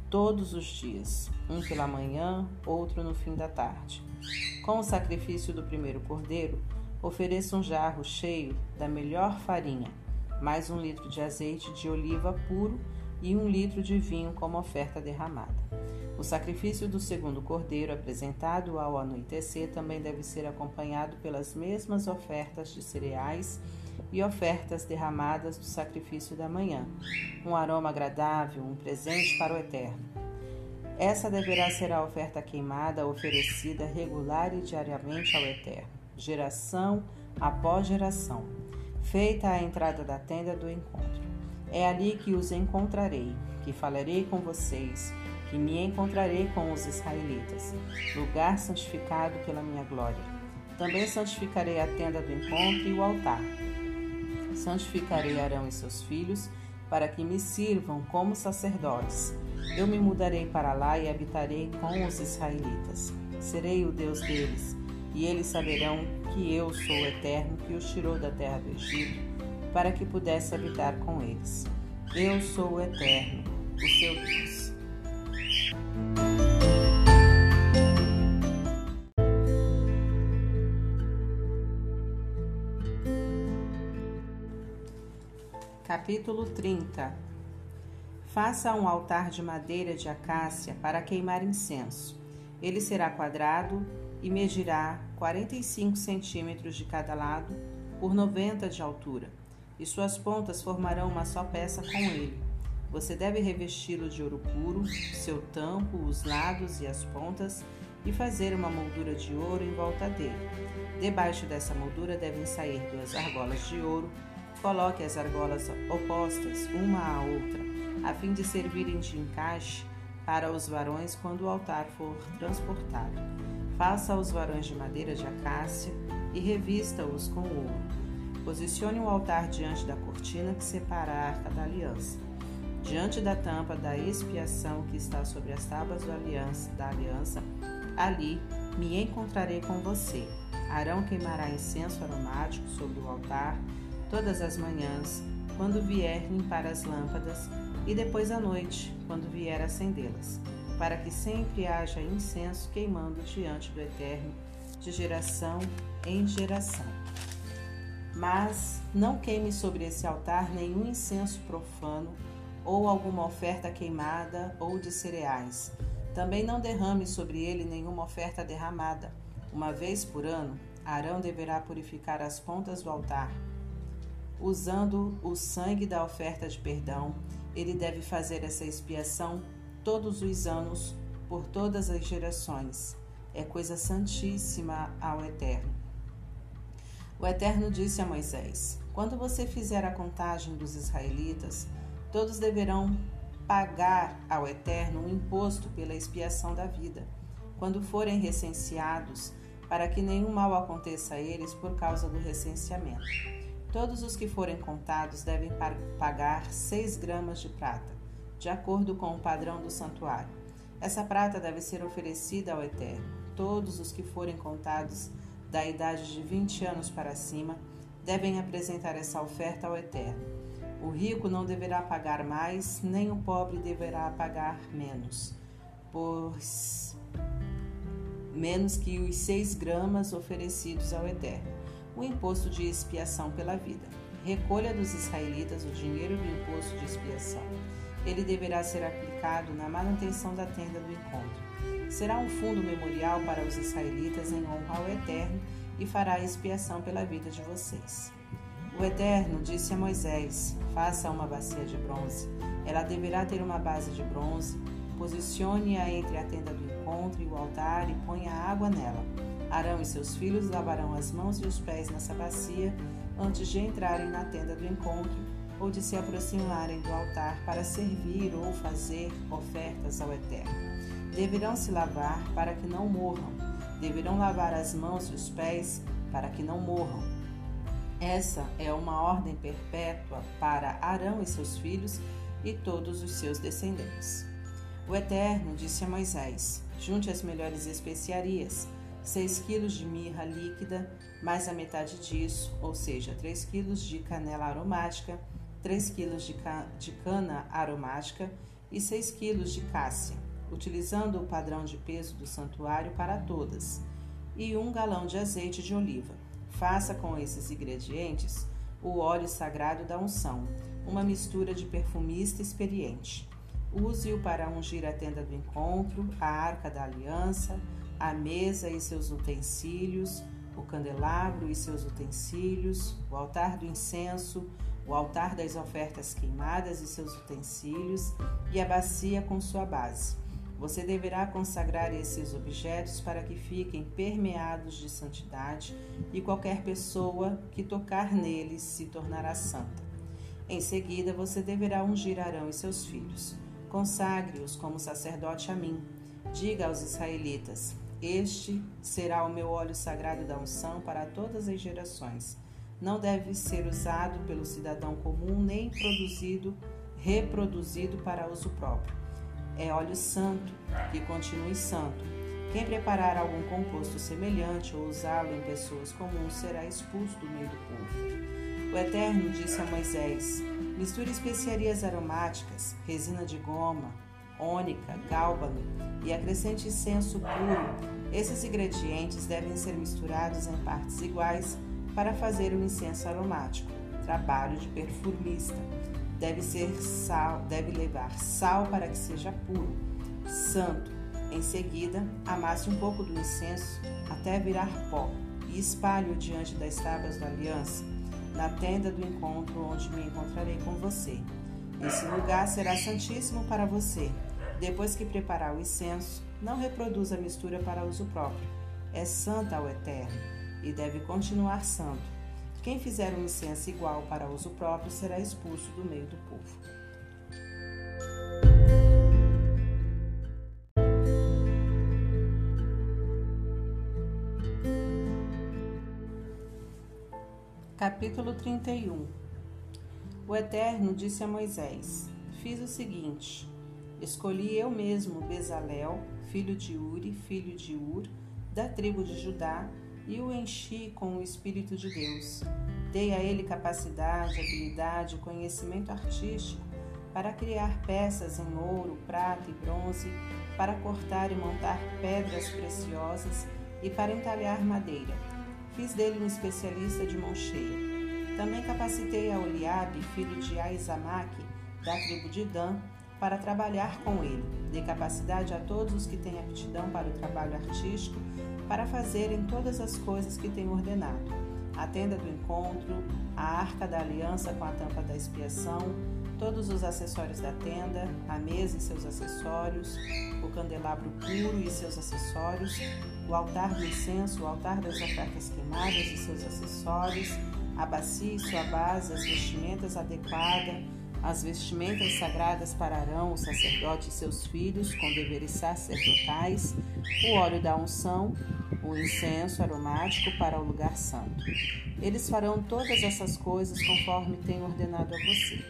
todos os dias, um pela manhã, outro no fim da tarde. Com o sacrifício do primeiro cordeiro, ofereça um jarro cheio da melhor farinha, mais um litro de azeite de oliva puro e um litro de vinho como oferta derramada. O sacrifício do segundo cordeiro, apresentado ao anoitecer, também deve ser acompanhado pelas mesmas ofertas de cereais e ofertas derramadas do sacrifício da manhã, um aroma agradável, um presente para o Eterno. Essa deverá ser a oferta queimada oferecida regular e diariamente ao Eterno, geração após geração, feita à entrada da tenda do encontro. É ali que os encontrarei, que falarei com vocês, que me encontrarei com os israelitas, lugar santificado pela minha glória. Também santificarei a tenda do encontro e o altar. Santificarei Arão e seus filhos, para que me sirvam como sacerdotes. Eu me mudarei para lá e habitarei com os israelitas. Serei o Deus deles, e eles saberão que eu sou o Eterno que os tirou da terra do Egito, para que pudesse habitar com eles. Eu sou o Eterno, o seu Deus. Capítulo 30 Faça um altar de madeira de acácia para queimar incenso. Ele será quadrado e medirá 45 centímetros de cada lado por 90 de altura, e suas pontas formarão uma só peça com ele. Você deve revesti-lo de ouro puro, seu tampo, os lados e as pontas, e fazer uma moldura de ouro em volta dele. Debaixo dessa moldura devem sair duas argolas de ouro Coloque as argolas opostas uma à outra, a fim de servirem de encaixe para os varões quando o altar for transportado. Faça os varões de madeira de acácia e revista-os com ouro. Posicione o altar diante da cortina que separa a arca da aliança. Diante da tampa da expiação que está sobre as tábuas aliança, da aliança, ali me encontrarei com você. Arão queimará incenso aromático sobre o altar todas as manhãs, quando vier limpar as lâmpadas, e depois à noite, quando vier acendê-las, para que sempre haja incenso queimando diante do Eterno, de geração em geração. Mas não queime sobre esse altar nenhum incenso profano ou alguma oferta queimada ou de cereais. Também não derrame sobre ele nenhuma oferta derramada. Uma vez por ano, Arão deverá purificar as pontas do altar. Usando o sangue da oferta de perdão, ele deve fazer essa expiação todos os anos, por todas as gerações. É coisa santíssima ao Eterno. O Eterno disse a Moisés: Quando você fizer a contagem dos israelitas, todos deverão pagar ao Eterno um imposto pela expiação da vida, quando forem recenseados, para que nenhum mal aconteça a eles por causa do recenseamento. Todos os que forem contados devem pagar seis gramas de prata, de acordo com o padrão do santuário. Essa prata deve ser oferecida ao Eterno. Todos os que forem contados da idade de 20 anos para cima devem apresentar essa oferta ao Eterno. O rico não deverá pagar mais, nem o pobre deverá pagar menos, pois menos que os seis gramas oferecidos ao Eterno, o imposto de expiação pela vida. Recolha dos israelitas o dinheiro do imposto de expiação. Ele deverá ser aplicado na manutenção da tenda do encontro. Será um fundo memorial para os israelitas em honra ao Eterno e fará expiação pela vida de vocês. O Eterno disse a Moisés: Faça uma bacia de bronze. Ela deverá ter uma base de bronze. Posicione-a entre a tenda do encontro e o altar e ponha água nela. Arão e seus filhos lavarão as mãos e os pés nessa bacia antes de entrarem na tenda do encontro ou de se aproximarem do altar para servir ou fazer ofertas ao Eterno. Deverão se lavar para que não morram. Deverão lavar as mãos e os pés para que não morram essa é uma ordem perpétua para Arão e seus filhos e todos os seus descendentes. O Eterno disse a Moisés: Junte as melhores especiarias, seis quilos de mirra líquida, mais a metade disso, ou seja, três quilos de canela aromática, três quilos de, ca de cana aromática e seis quilos de cássia, utilizando o padrão de peso do santuário para todas, e um galão de azeite de oliva. Faça com esses ingredientes o óleo sagrado da unção, uma mistura de perfumista experiente. Use-o para ungir a tenda do encontro, a arca da aliança, a mesa e seus utensílios, o candelabro e seus utensílios, o altar do incenso, o altar das ofertas queimadas e seus utensílios, e a bacia com sua base você deverá consagrar esses objetos para que fiquem permeados de santidade e qualquer pessoa que tocar neles se tornará santa. Em seguida, você deverá ungir Arão e seus filhos. Consagre-os como sacerdote a mim. Diga aos israelitas: Este será o meu óleo sagrado da unção para todas as gerações. Não deve ser usado pelo cidadão comum nem produzido, reproduzido para uso próprio é óleo santo, que continue santo. Quem preparar algum composto semelhante ou usá-lo em pessoas comuns será expulso do meio do povo. O Eterno disse a Moisés: Misture especiarias aromáticas, resina de goma, ônica, gálbano e acrescente incenso puro. Esses ingredientes devem ser misturados em partes iguais para fazer o incenso aromático, trabalho de perfumista deve ser sal, deve levar sal para que seja puro, santo. Em seguida, amasse um pouco do incenso até virar pó e espalhe-o diante das tábuas da aliança, na tenda do encontro onde me encontrarei com você. Esse lugar será santíssimo para você. Depois que preparar o incenso, não reproduza a mistura para uso próprio. É santa ao Eterno e deve continuar santo quem fizer um incenso igual para uso próprio será expulso do meio do povo. Capítulo 31 O Eterno disse a Moisés: Fiz o seguinte: Escolhi eu mesmo Bezalel, filho de Uri, filho de Ur, da tribo de Judá, e o enchi com o Espírito de Deus. Dei a ele capacidade, habilidade conhecimento artístico para criar peças em ouro, prata e bronze, para cortar e montar pedras preciosas e para entalhar madeira. Fiz dele um especialista de mão cheia. Também capacitei a Oliabe, filho de Aizamaque, da tribo de Dan, para trabalhar com ele. Dê capacidade a todos os que têm aptidão para o trabalho artístico para fazerem todas as coisas que tenho ordenado. A tenda do encontro, a arca da aliança com a tampa da expiação, todos os acessórios da tenda, a mesa e seus acessórios, o candelabro puro e seus acessórios, o altar do incenso, o altar das ofertas queimadas e seus acessórios, a bacia e sua base, as vestimentas adequadas, as vestimentas sagradas para Arão, o sacerdote e seus filhos, com deveres sacerdotais, o óleo da unção, o incenso aromático para o lugar santo. Eles farão todas essas coisas conforme tenho ordenado a você.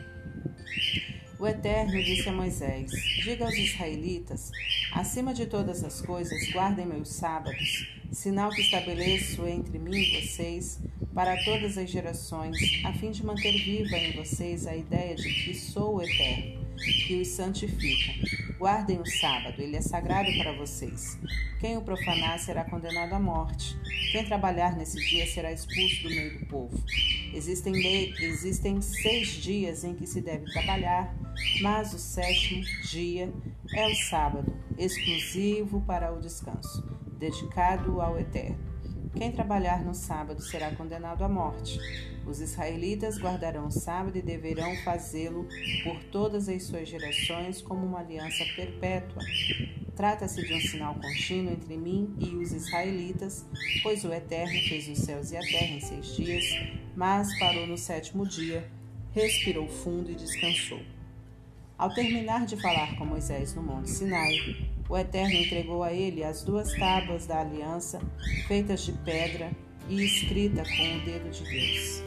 O Eterno disse a Moisés: Diga aos israelitas: acima de todas as coisas, guardem meus sábados, sinal que estabeleço entre mim e vocês para todas as gerações, a fim de manter viva em vocês a ideia de que sou o Eterno, que os santifica. Guardem o sábado, ele é sagrado para vocês. Quem o profanar será condenado à morte. Quem trabalhar nesse dia será expulso do meio do povo. Existem, existem seis dias em que se deve trabalhar, mas o sétimo dia é o sábado, exclusivo para o descanso, dedicado ao Eterno. Quem trabalhar no sábado será condenado à morte. Os israelitas guardarão o sábado e deverão fazê-lo por todas as suas gerações como uma aliança perpétua. Trata-se de um sinal contínuo entre mim e os israelitas, pois o Eterno fez os céus e a terra em seis dias, mas parou no sétimo dia, respirou fundo e descansou. Ao terminar de falar com Moisés no Monte Sinai, o Eterno entregou a ele as duas tábuas da aliança, feitas de pedra e escrita com o dedo de Deus.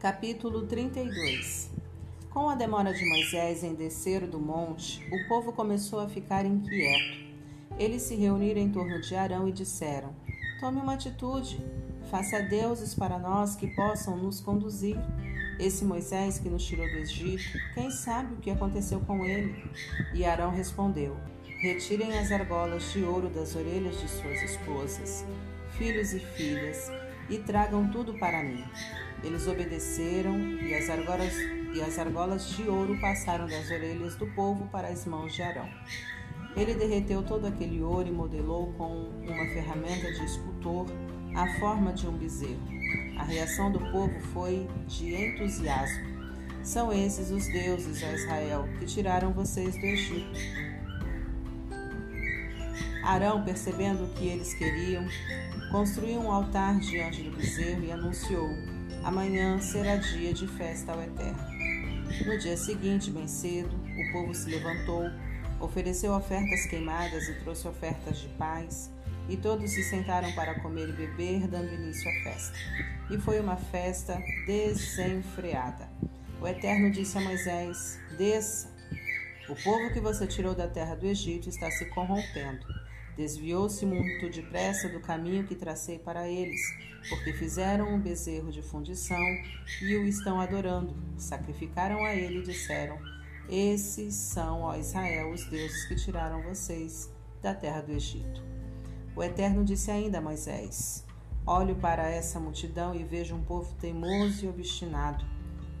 Capítulo 32 Com a demora de Moisés em descer do monte, o povo começou a ficar inquieto. Eles se reuniram em torno de Arão e disseram: Tome uma atitude, faça deuses para nós que possam nos conduzir. Esse Moisés que nos tirou do Egito, quem sabe o que aconteceu com ele? E Arão respondeu: Retirem as argolas de ouro das orelhas de suas esposas, filhos e filhas, e tragam tudo para mim. Eles obedeceram, e as argolas, e as argolas de ouro passaram das orelhas do povo para as mãos de Arão. Ele derreteu todo aquele ouro e modelou com uma ferramenta de escultor a forma de um bezerro. A reação do povo foi de entusiasmo. São esses os deuses, ó Israel, que tiraram vocês do Egito. Arão, percebendo o que eles queriam, construiu um altar diante do bezerro e anunciou: Amanhã será dia de festa ao Eterno. No dia seguinte, bem cedo, o povo se levantou Ofereceu ofertas queimadas e trouxe ofertas de paz, e todos se sentaram para comer e beber, dando início à festa. E foi uma festa desenfreada. O Eterno disse a Moisés: Desça. O povo que você tirou da terra do Egito está se corrompendo. Desviou-se muito depressa do caminho que tracei para eles, porque fizeram um bezerro de fundição e o estão adorando. Sacrificaram a ele e disseram: esses são, ó Israel, os deuses que tiraram vocês da terra do Egito. O Eterno disse ainda a Moisés: Olho para essa multidão e vejo um povo teimoso e obstinado.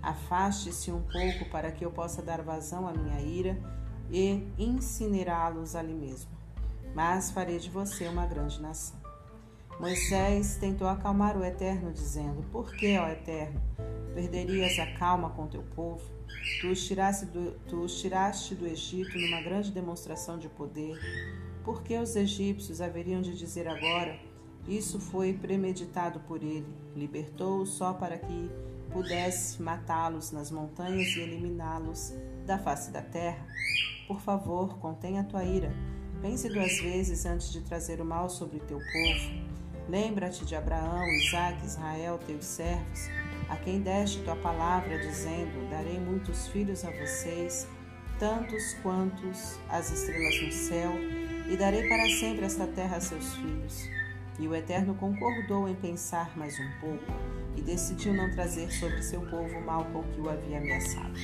Afaste-se um pouco para que eu possa dar vazão à minha ira e incinerá-los ali mesmo. Mas farei de você uma grande nação. Moisés tentou acalmar o Eterno, dizendo: Por que, ó Eterno, perderias a calma com teu povo? Tu os, tiraste do, tu os tiraste do Egito numa grande demonstração de poder. Por que os egípcios haveriam de dizer agora? Isso foi premeditado por ele. Libertou-os só para que pudesse matá-los nas montanhas e eliminá-los da face da terra. Por favor, contenha a tua ira. Pense duas vezes antes de trazer o mal sobre teu povo. Lembra-te de Abraão, Isaque, Israel, teus servos a quem deste tua palavra, dizendo: Darei muitos filhos a vocês, tantos quantos as estrelas no céu, e darei para sempre esta terra a seus filhos. E o Eterno concordou em pensar mais um pouco e decidiu não trazer sobre seu povo o mal com que o havia ameaçado.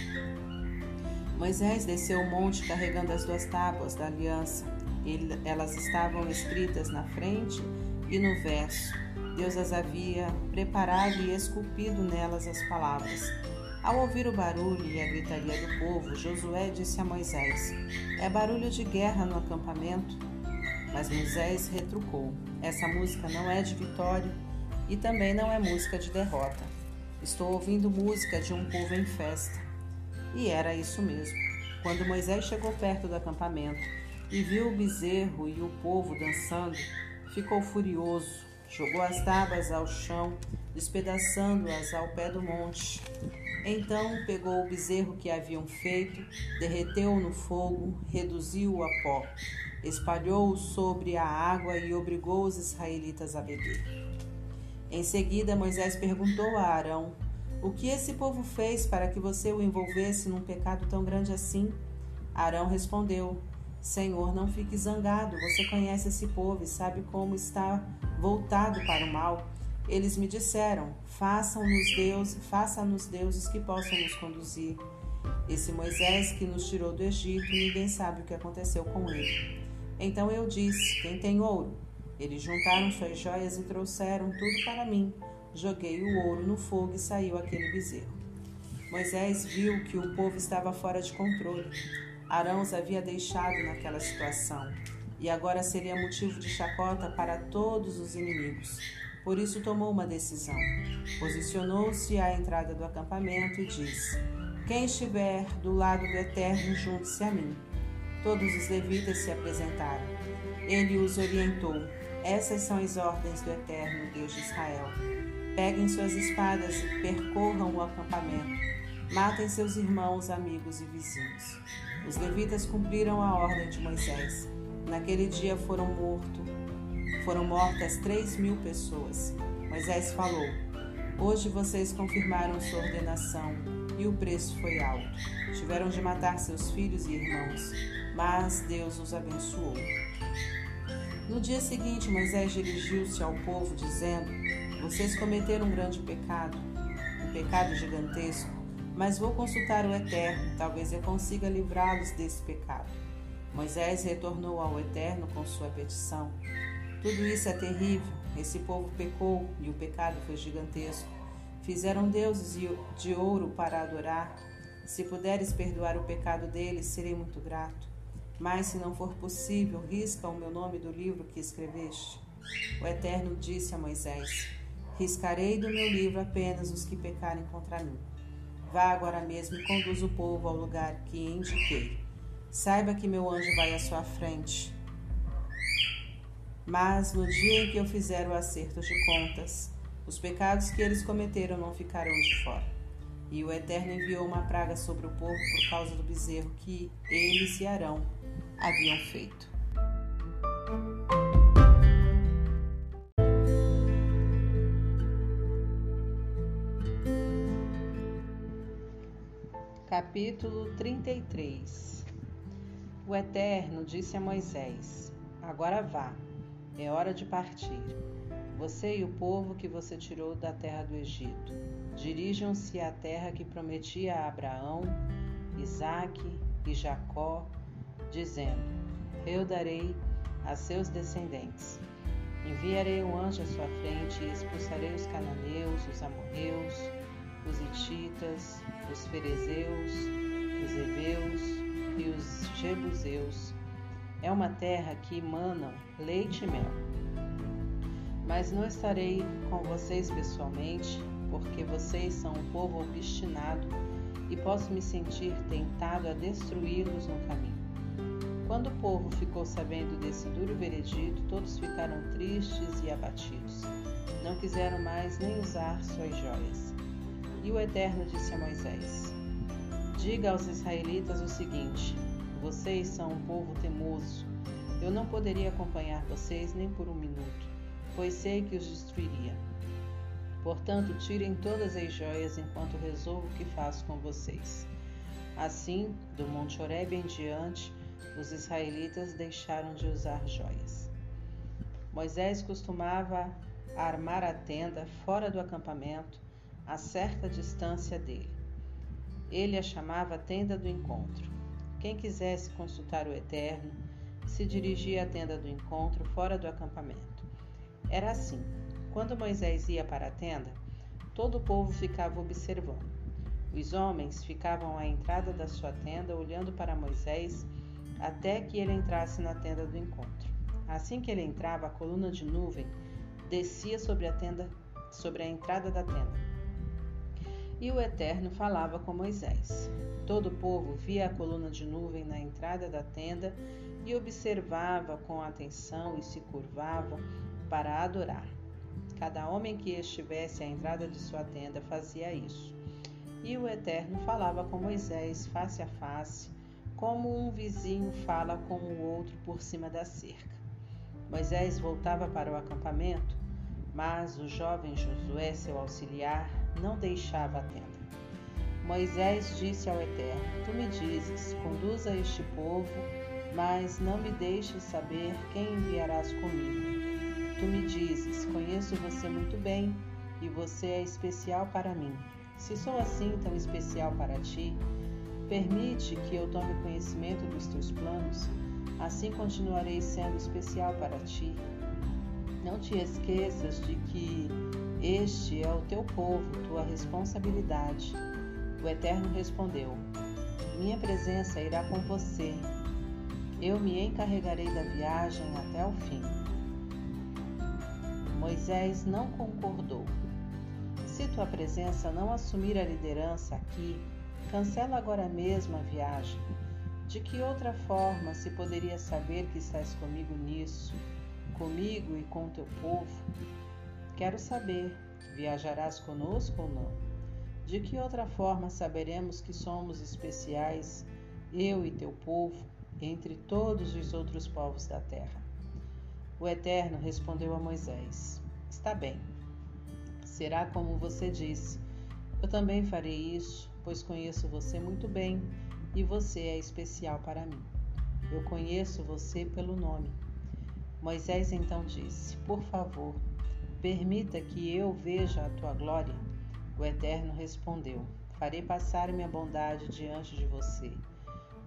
Moisés desceu o monte carregando as duas tábuas da aliança, Ele, elas estavam escritas na frente e no verso. Deus as havia preparado e esculpido nelas as palavras. Ao ouvir o barulho e a gritaria do povo, Josué disse a Moisés: É barulho de guerra no acampamento? Mas Moisés retrucou: Essa música não é de vitória e também não é música de derrota. Estou ouvindo música de um povo em festa. E era isso mesmo. Quando Moisés chegou perto do acampamento e viu o bezerro e o povo dançando, ficou furioso, jogou as tábuas ao chão, despedaçando-as ao pé do monte. Então pegou o bezerro que haviam feito, derreteu-o no fogo, reduziu-o a pó, espalhou-o sobre a água e obrigou os israelitas a beber. Em seguida, Moisés perguntou a Arão: O que esse povo fez para que você o envolvesse num pecado tão grande assim? Arão respondeu: Senhor, não fique zangado. Você conhece esse povo e sabe como está voltado para o mal. Eles me disseram: Façam-nos Deus, faça-nos deuses que possam nos conduzir. Esse Moisés que nos tirou do Egito, ninguém sabe o que aconteceu com ele. Então eu disse: Quem tem ouro? Eles juntaram suas joias e trouxeram tudo para mim. Joguei o ouro no fogo e saiu aquele bezerro. Moisés viu que o povo estava fora de controle. Arão os havia deixado naquela situação e agora seria motivo de chacota para todos os inimigos. Por isso tomou uma decisão. Posicionou-se à entrada do acampamento e disse: Quem estiver do lado do Eterno, junte-se a mim. Todos os levitas se apresentaram. Ele os orientou: Essas são as ordens do Eterno, Deus de Israel. Peguem suas espadas e percorram o acampamento. Matem seus irmãos, amigos e vizinhos. Os levitas cumpriram a ordem de Moisés. Naquele dia foram mortos, foram mortas três mil pessoas. Moisés falou: Hoje vocês confirmaram sua ordenação e o preço foi alto. Tiveram de matar seus filhos e irmãos, mas Deus os abençoou. No dia seguinte, Moisés dirigiu-se ao povo, dizendo: Vocês cometeram um grande pecado, um pecado gigantesco, mas vou consultar o Eterno, talvez eu consiga livrá-los desse pecado. Moisés retornou ao Eterno com sua petição. Tudo isso é terrível. Esse povo pecou e o pecado foi gigantesco. Fizeram deuses de ouro para adorar. Se puderes perdoar o pecado deles, serei muito grato. Mas se não for possível, risca o meu nome do livro que escreveste. O Eterno disse a Moisés: Riscarei do meu livro apenas os que pecarem contra mim. Vá agora mesmo e conduza o povo ao lugar que indiquei. Saiba que meu anjo vai à sua frente. Mas no dia em que eu fizer o acerto de contas, os pecados que eles cometeram não ficarão de fora. E o Eterno enviou uma praga sobre o povo por causa do bezerro que eles e Arão haviam feito. Capítulo 33 O Eterno disse a Moisés: Agora vá, é hora de partir. Você e o povo que você tirou da terra do Egito. Dirijam-se à terra que prometia a Abraão, Isaque e Jacó, dizendo: Eu darei a seus descendentes. Enviarei um anjo à sua frente e expulsarei os cananeus, os amorreus, os hititas, os ferezeus, os heveus e os jebuseus. É uma terra que manam leite e mel. Mas não estarei com vocês pessoalmente, porque vocês são um povo obstinado e posso me sentir tentado a destruí-los no caminho. Quando o povo ficou sabendo desse duro veredito, todos ficaram tristes e abatidos. Não quiseram mais nem usar suas joias. E o Eterno disse a Moisés: Diga aos israelitas o seguinte: Vocês são um povo temoso. Eu não poderia acompanhar vocês nem por um minuto, pois sei que os destruiria. Portanto, tirem todas as joias enquanto resolvo o que faço com vocês. Assim, do Monte Horeb em diante, os israelitas deixaram de usar joias. Moisés costumava armar a tenda fora do acampamento a certa distância dele. Ele a chamava tenda do encontro. Quem quisesse consultar o Eterno se dirigia à tenda do encontro fora do acampamento. Era assim: quando Moisés ia para a tenda, todo o povo ficava observando. Os homens ficavam à entrada da sua tenda olhando para Moisés até que ele entrasse na tenda do encontro. Assim que ele entrava, a coluna de nuvem descia sobre a tenda, sobre a entrada da tenda. E o Eterno falava com Moisés. Todo o povo via a coluna de nuvem na entrada da tenda e observava com atenção e se curvava para adorar. Cada homem que estivesse à entrada de sua tenda fazia isso. E o Eterno falava com Moisés face a face, como um vizinho fala com o outro por cima da cerca. Moisés voltava para o acampamento, mas o jovem Josué, seu auxiliar, não deixava a tenda. Moisés disse ao Eterno: Tu me dizes, conduza este povo, mas não me deixes saber quem enviarás comigo. Tu me dizes: Conheço você muito bem e você é especial para mim. Se sou assim tão especial para ti, permite que eu tome conhecimento dos teus planos, assim continuarei sendo especial para ti. Não te esqueças de que este é o teu povo, tua responsabilidade. O Eterno respondeu: Minha presença irá com você. Eu me encarregarei da viagem até o fim. Moisés não concordou. Se tua presença não assumir a liderança aqui, cancela agora mesmo a viagem. De que outra forma se poderia saber que estás comigo nisso, comigo e com teu povo? Quero saber: viajarás conosco ou não? De que outra forma saberemos que somos especiais, eu e teu povo, entre todos os outros povos da terra? O Eterno respondeu a Moisés: Está bem, será como você disse. Eu também farei isso, pois conheço você muito bem e você é especial para mim. Eu conheço você pelo nome. Moisés então disse: Por favor, Permita que eu veja a tua glória. O Eterno respondeu: Farei passar minha bondade diante de você.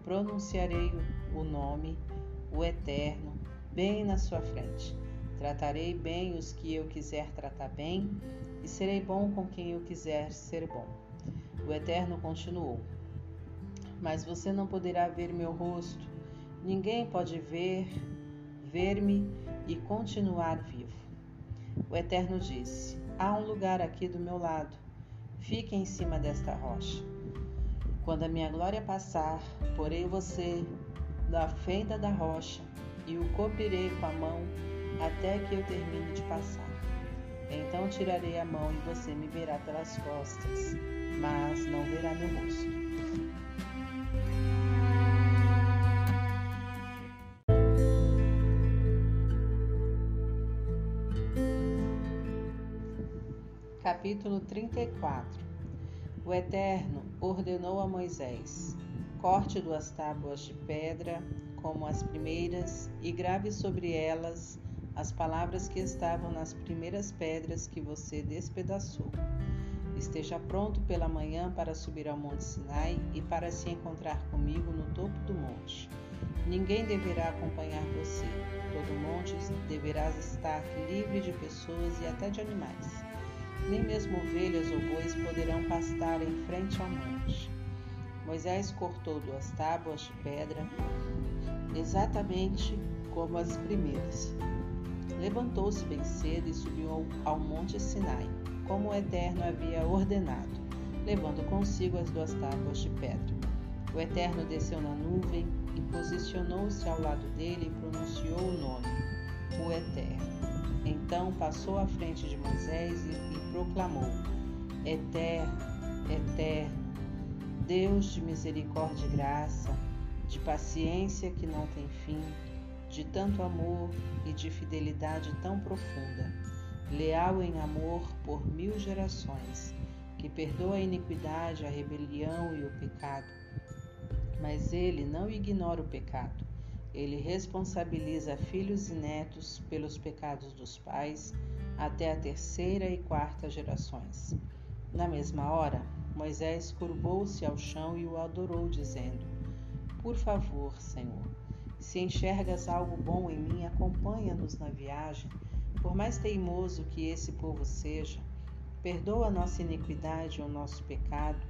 Pronunciarei o nome, o Eterno, bem na sua frente. Tratarei bem os que eu quiser tratar bem, e serei bom com quem eu quiser ser bom. O Eterno continuou: Mas você não poderá ver meu rosto. Ninguém pode ver, ver-me e continuar vivo. O Eterno disse: Há um lugar aqui do meu lado. Fique em cima desta rocha. Quando a minha glória passar, porei você na fenda da rocha e o cobrirei com a mão até que eu termine de passar. Então tirarei a mão e você me verá pelas costas, mas não verá meu rosto. Capítulo 34 O Eterno ordenou a Moisés: Corte duas tábuas de pedra, como as primeiras, e grave sobre elas as palavras que estavam nas primeiras pedras que você despedaçou. Esteja pronto pela manhã para subir ao Monte Sinai e para se encontrar comigo no topo do monte. Ninguém deverá acompanhar você. Todo monte deverá estar livre de pessoas e até de animais nem mesmo ovelhas ou bois poderão pastar em frente ao monte. Moisés cortou duas tábuas de pedra, exatamente como as primeiras. Levantou-se bem cedo e subiu ao monte Sinai, como o Eterno havia ordenado, levando consigo as duas tábuas de pedra. O Eterno desceu na nuvem e posicionou-se ao lado dele e pronunciou o nome, o Eterno. Então passou à frente de Moisés e proclamou: Eterno, eterno, Deus de misericórdia e graça, de paciência que não tem fim, de tanto amor e de fidelidade tão profunda, leal em amor por mil gerações, que perdoa a iniquidade, a rebelião e o pecado. Mas ele não ignora o pecado. Ele responsabiliza filhos e netos pelos pecados dos pais até a terceira e quarta gerações. Na mesma hora, Moisés curvou-se ao chão e o adorou, dizendo: Por favor, Senhor, Se enxergas algo bom em mim, acompanha-nos na viagem, por mais teimoso que esse povo seja. Perdoa nossa iniquidade ou nosso pecado,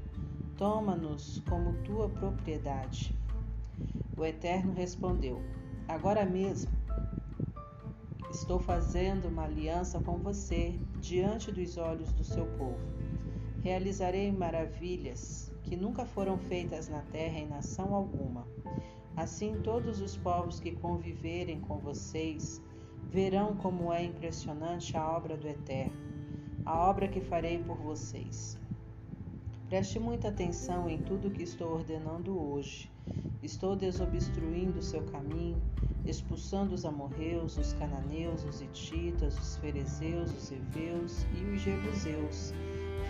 toma-nos como tua propriedade. O Eterno respondeu: Agora mesmo estou fazendo uma aliança com você diante dos olhos do seu povo. Realizarei maravilhas que nunca foram feitas na terra em nação alguma. Assim, todos os povos que conviverem com vocês verão como é impressionante a obra do Eterno, a obra que farei por vocês. Preste muita atenção em tudo que estou ordenando hoje. Estou desobstruindo o seu caminho, expulsando os amorreus, os cananeus, os hititas, os ferezeus, os heveus e os jebuseus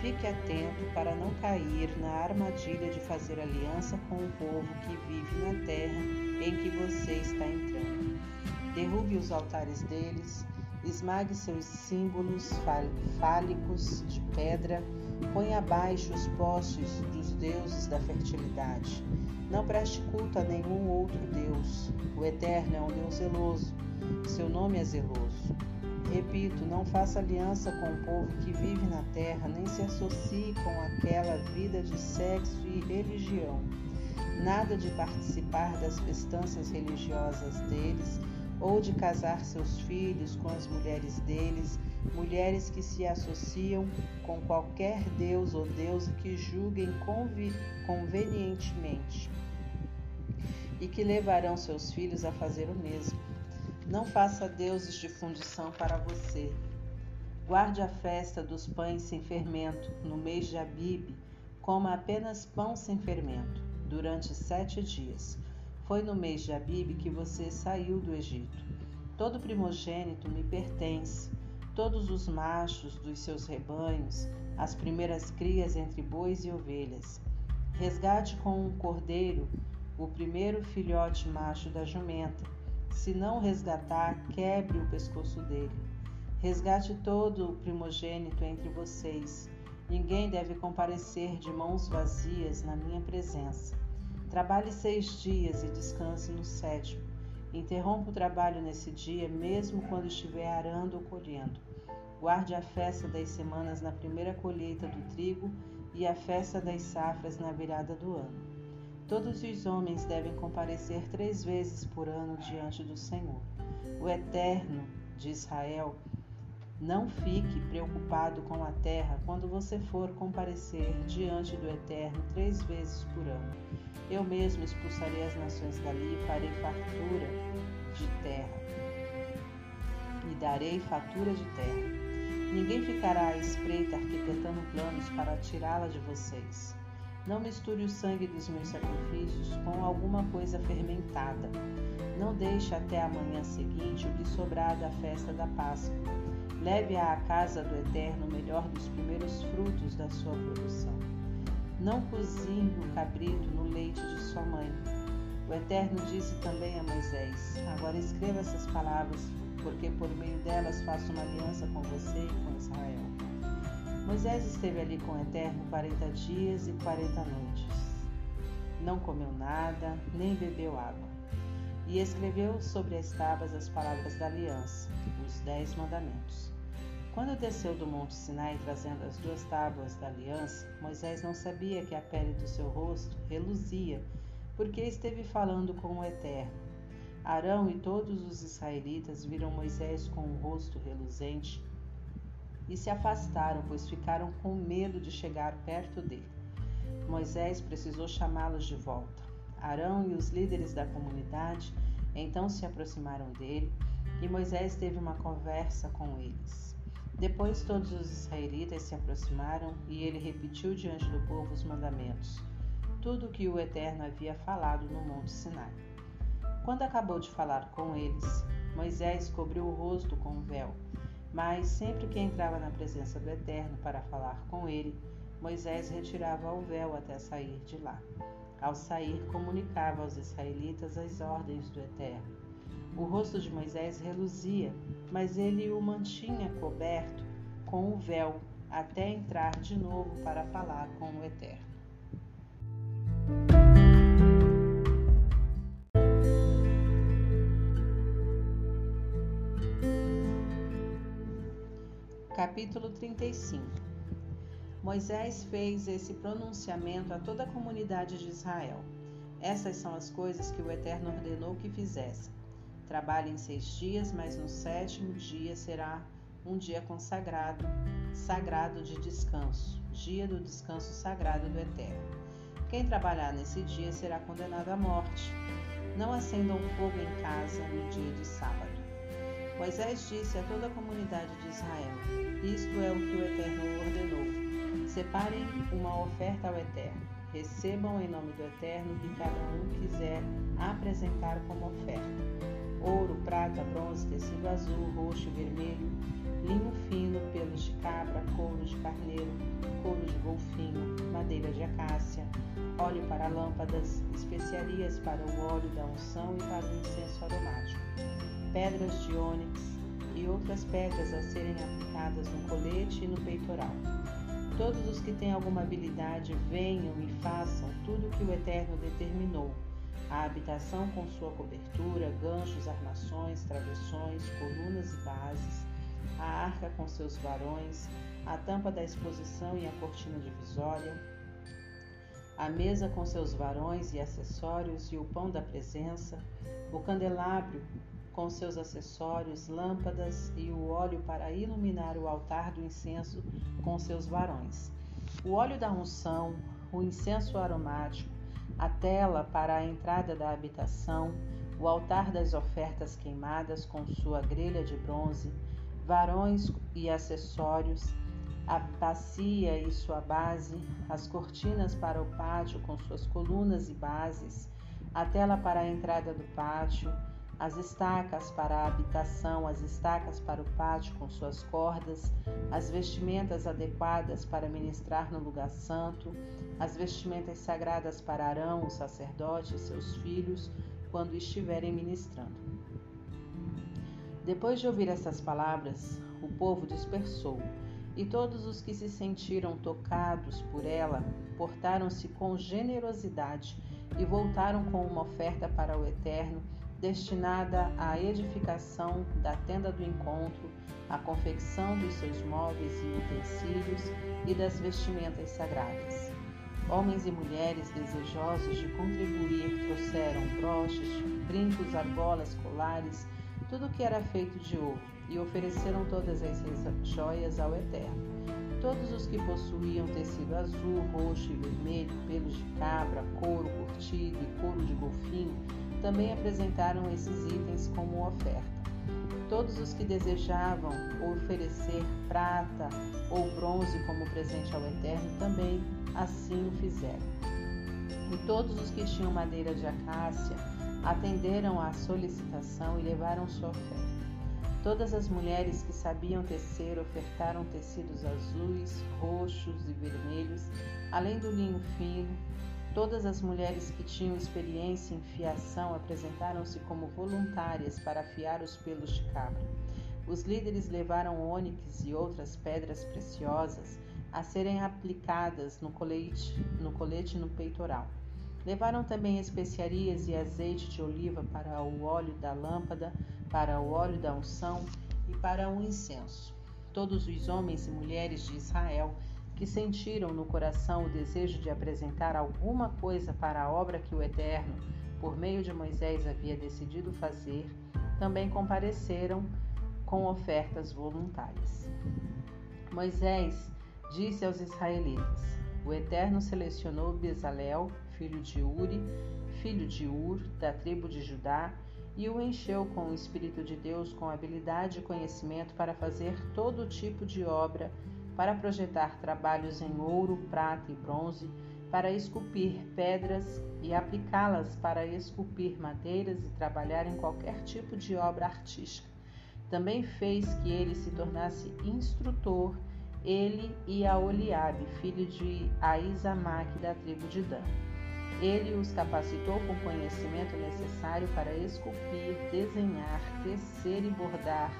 Fique atento para não cair na armadilha de fazer aliança com o povo que vive na terra em que você está entrando. Derrube os altares deles, esmague seus símbolos fálicos de pedra, põe abaixo os postes dos deuses da fertilidade. Não preste culto a nenhum outro Deus. O Eterno é um Deus zeloso. Seu nome é zeloso. Repito, não faça aliança com o povo que vive na terra, nem se associe com aquela vida de sexo e religião. Nada de participar das festanças religiosas deles, ou de casar seus filhos com as mulheres deles, mulheres que se associam com qualquer deus ou deusa que julguem convenientemente e que levarão seus filhos a fazer o mesmo. Não faça deuses de fundição para você. Guarde a festa dos pães sem fermento no mês de Abibe, coma apenas pão sem fermento, durante sete dias. Foi no mês de Abibe que você saiu do Egito. Todo primogênito me pertence, todos os machos dos seus rebanhos, as primeiras crias entre bois e ovelhas. Resgate com um cordeiro o primeiro filhote macho da jumenta se não resgatar, quebre o pescoço dele. Resgate todo o primogênito entre vocês. Ninguém deve comparecer de mãos vazias na minha presença. Trabalhe seis dias e descanse no sétimo. Interrompa o trabalho nesse dia, mesmo quando estiver arando ou colhendo. Guarde a festa das semanas na primeira colheita do trigo e a festa das safras na virada do ano. Todos os homens devem comparecer três vezes por ano diante do Senhor. O Eterno de Israel, não fique preocupado com a terra quando você for comparecer diante do Eterno três vezes por ano. Eu mesmo expulsarei as nações dali e farei fartura de terra. E darei fatura de terra. Ninguém ficará à espreita arquitetando planos para tirá-la de vocês. Não misture o sangue dos meus sacrifícios com alguma coisa fermentada. Não deixe até a manhã seguinte o que sobrar da festa da Páscoa. Leve à casa do Eterno o melhor dos primeiros frutos da sua produção. Não cozinhe o cabrito no leite de sua mãe. O Eterno disse também a Moisés: Agora escreva essas palavras, porque por meio delas faço uma aliança com você e com Israel. Moisés esteve ali com o Eterno quarenta dias e quarenta noites. Não comeu nada, nem bebeu água. E escreveu sobre as tábuas as palavras da aliança, os dez mandamentos. Quando desceu do monte Sinai trazendo as duas tábuas da aliança, Moisés não sabia que a pele do seu rosto reluzia, porque esteve falando com o Eterno. Arão e todos os israelitas viram Moisés com o rosto reluzente e se afastaram, pois ficaram com medo de chegar perto dele. Moisés precisou chamá-los de volta. Arão e os líderes da comunidade então se aproximaram dele e Moisés teve uma conversa com eles. Depois todos os israelitas se aproximaram e ele repetiu diante do povo os mandamentos, tudo o que o Eterno havia falado no Monte Sinai. Quando acabou de falar com eles, Moisés cobriu o rosto com um véu mas sempre que entrava na presença do Eterno para falar com ele, Moisés retirava o véu até sair de lá. Ao sair, comunicava aos israelitas as ordens do Eterno. O rosto de Moisés reluzia, mas ele o mantinha coberto com o véu até entrar de novo para falar com o Eterno. Capítulo 35 Moisés fez esse pronunciamento a toda a comunidade de Israel. Essas são as coisas que o Eterno ordenou que fizessem. Trabalhem seis dias, mas no sétimo dia será um dia consagrado, sagrado de descanso, dia do descanso sagrado do Eterno. Quem trabalhar nesse dia será condenado à morte. Não acendam fogo em casa no dia de sábado. Moisés disse a toda a comunidade de Israel: Isto é o que o Eterno ordenou. Separem uma oferta ao Eterno. Recebam em nome do Eterno o que cada um quiser apresentar como oferta: ouro, prata, bronze, tecido azul, roxo vermelho, linho fino, pelos de cabra, couro de carneiro, couro de golfinho, madeira de acácia, óleo para lâmpadas, especiarias para o óleo da unção e para o incenso aromático pedras de ônix e outras pedras a serem aplicadas no colete e no peitoral. Todos os que têm alguma habilidade venham e façam tudo o que o Eterno determinou. A habitação com sua cobertura, ganchos, armações, travessões, colunas e bases, a arca com seus varões, a tampa da exposição e a cortina divisória, a mesa com seus varões e acessórios e o pão da presença, o candelabro com seus acessórios, lâmpadas e o óleo para iluminar o altar do incenso com seus varões. O óleo da unção, o incenso aromático, a tela para a entrada da habitação, o altar das ofertas queimadas com sua grelha de bronze, varões e acessórios, a bacia e sua base, as cortinas para o pátio com suas colunas e bases, a tela para a entrada do pátio, as estacas para a habitação, as estacas para o pátio com suas cordas, as vestimentas adequadas para ministrar no lugar santo, as vestimentas sagradas para Arão, o sacerdote e seus filhos, quando estiverem ministrando. Depois de ouvir essas palavras, o povo dispersou, e todos os que se sentiram tocados por ela portaram-se com generosidade e voltaram com uma oferta para o Eterno destinada à edificação da tenda do encontro, à confecção dos seus móveis e utensílios e das vestimentas sagradas. Homens e mulheres desejosos de contribuir trouxeram broches, brincos, argolas, colares, tudo que era feito de ouro, e ofereceram todas as joias ao Eterno. Todos os que possuíam tecido azul, roxo e vermelho, pelos de cabra, couro curtido e couro de golfinho, também apresentaram esses itens como oferta. Todos os que desejavam oferecer prata ou bronze como presente ao Eterno também assim o fizeram. E todos os que tinham madeira de acácia atenderam à solicitação e levaram sua oferta. Todas as mulheres que sabiam tecer ofertaram tecidos azuis, roxos e vermelhos, além do linho fino, Todas as mulheres que tinham experiência em fiação apresentaram-se como voluntárias para afiar os pelos de cabra. Os líderes levaram ônix e outras pedras preciosas a serem aplicadas no colete, no colete no peitoral. Levaram também especiarias e azeite de oliva para o óleo da lâmpada, para o óleo da unção e para o incenso. Todos os homens e mulheres de Israel que sentiram no coração o desejo de apresentar alguma coisa para a obra que o Eterno, por meio de Moisés, havia decidido fazer, também compareceram com ofertas voluntárias. Moisés disse aos israelitas: O Eterno selecionou Bezalel, filho de Uri, filho de Ur, da tribo de Judá, e o encheu com o Espírito de Deus com habilidade e conhecimento para fazer todo tipo de obra para projetar trabalhos em ouro, prata e bronze, para esculpir pedras e aplicá-las para esculpir madeiras e trabalhar em qualquer tipo de obra artística. Também fez que ele se tornasse instrutor, ele e a Oliabe, filho de Aizamaque da tribo de Dan. Ele os capacitou com o conhecimento necessário para esculpir, desenhar, tecer e bordar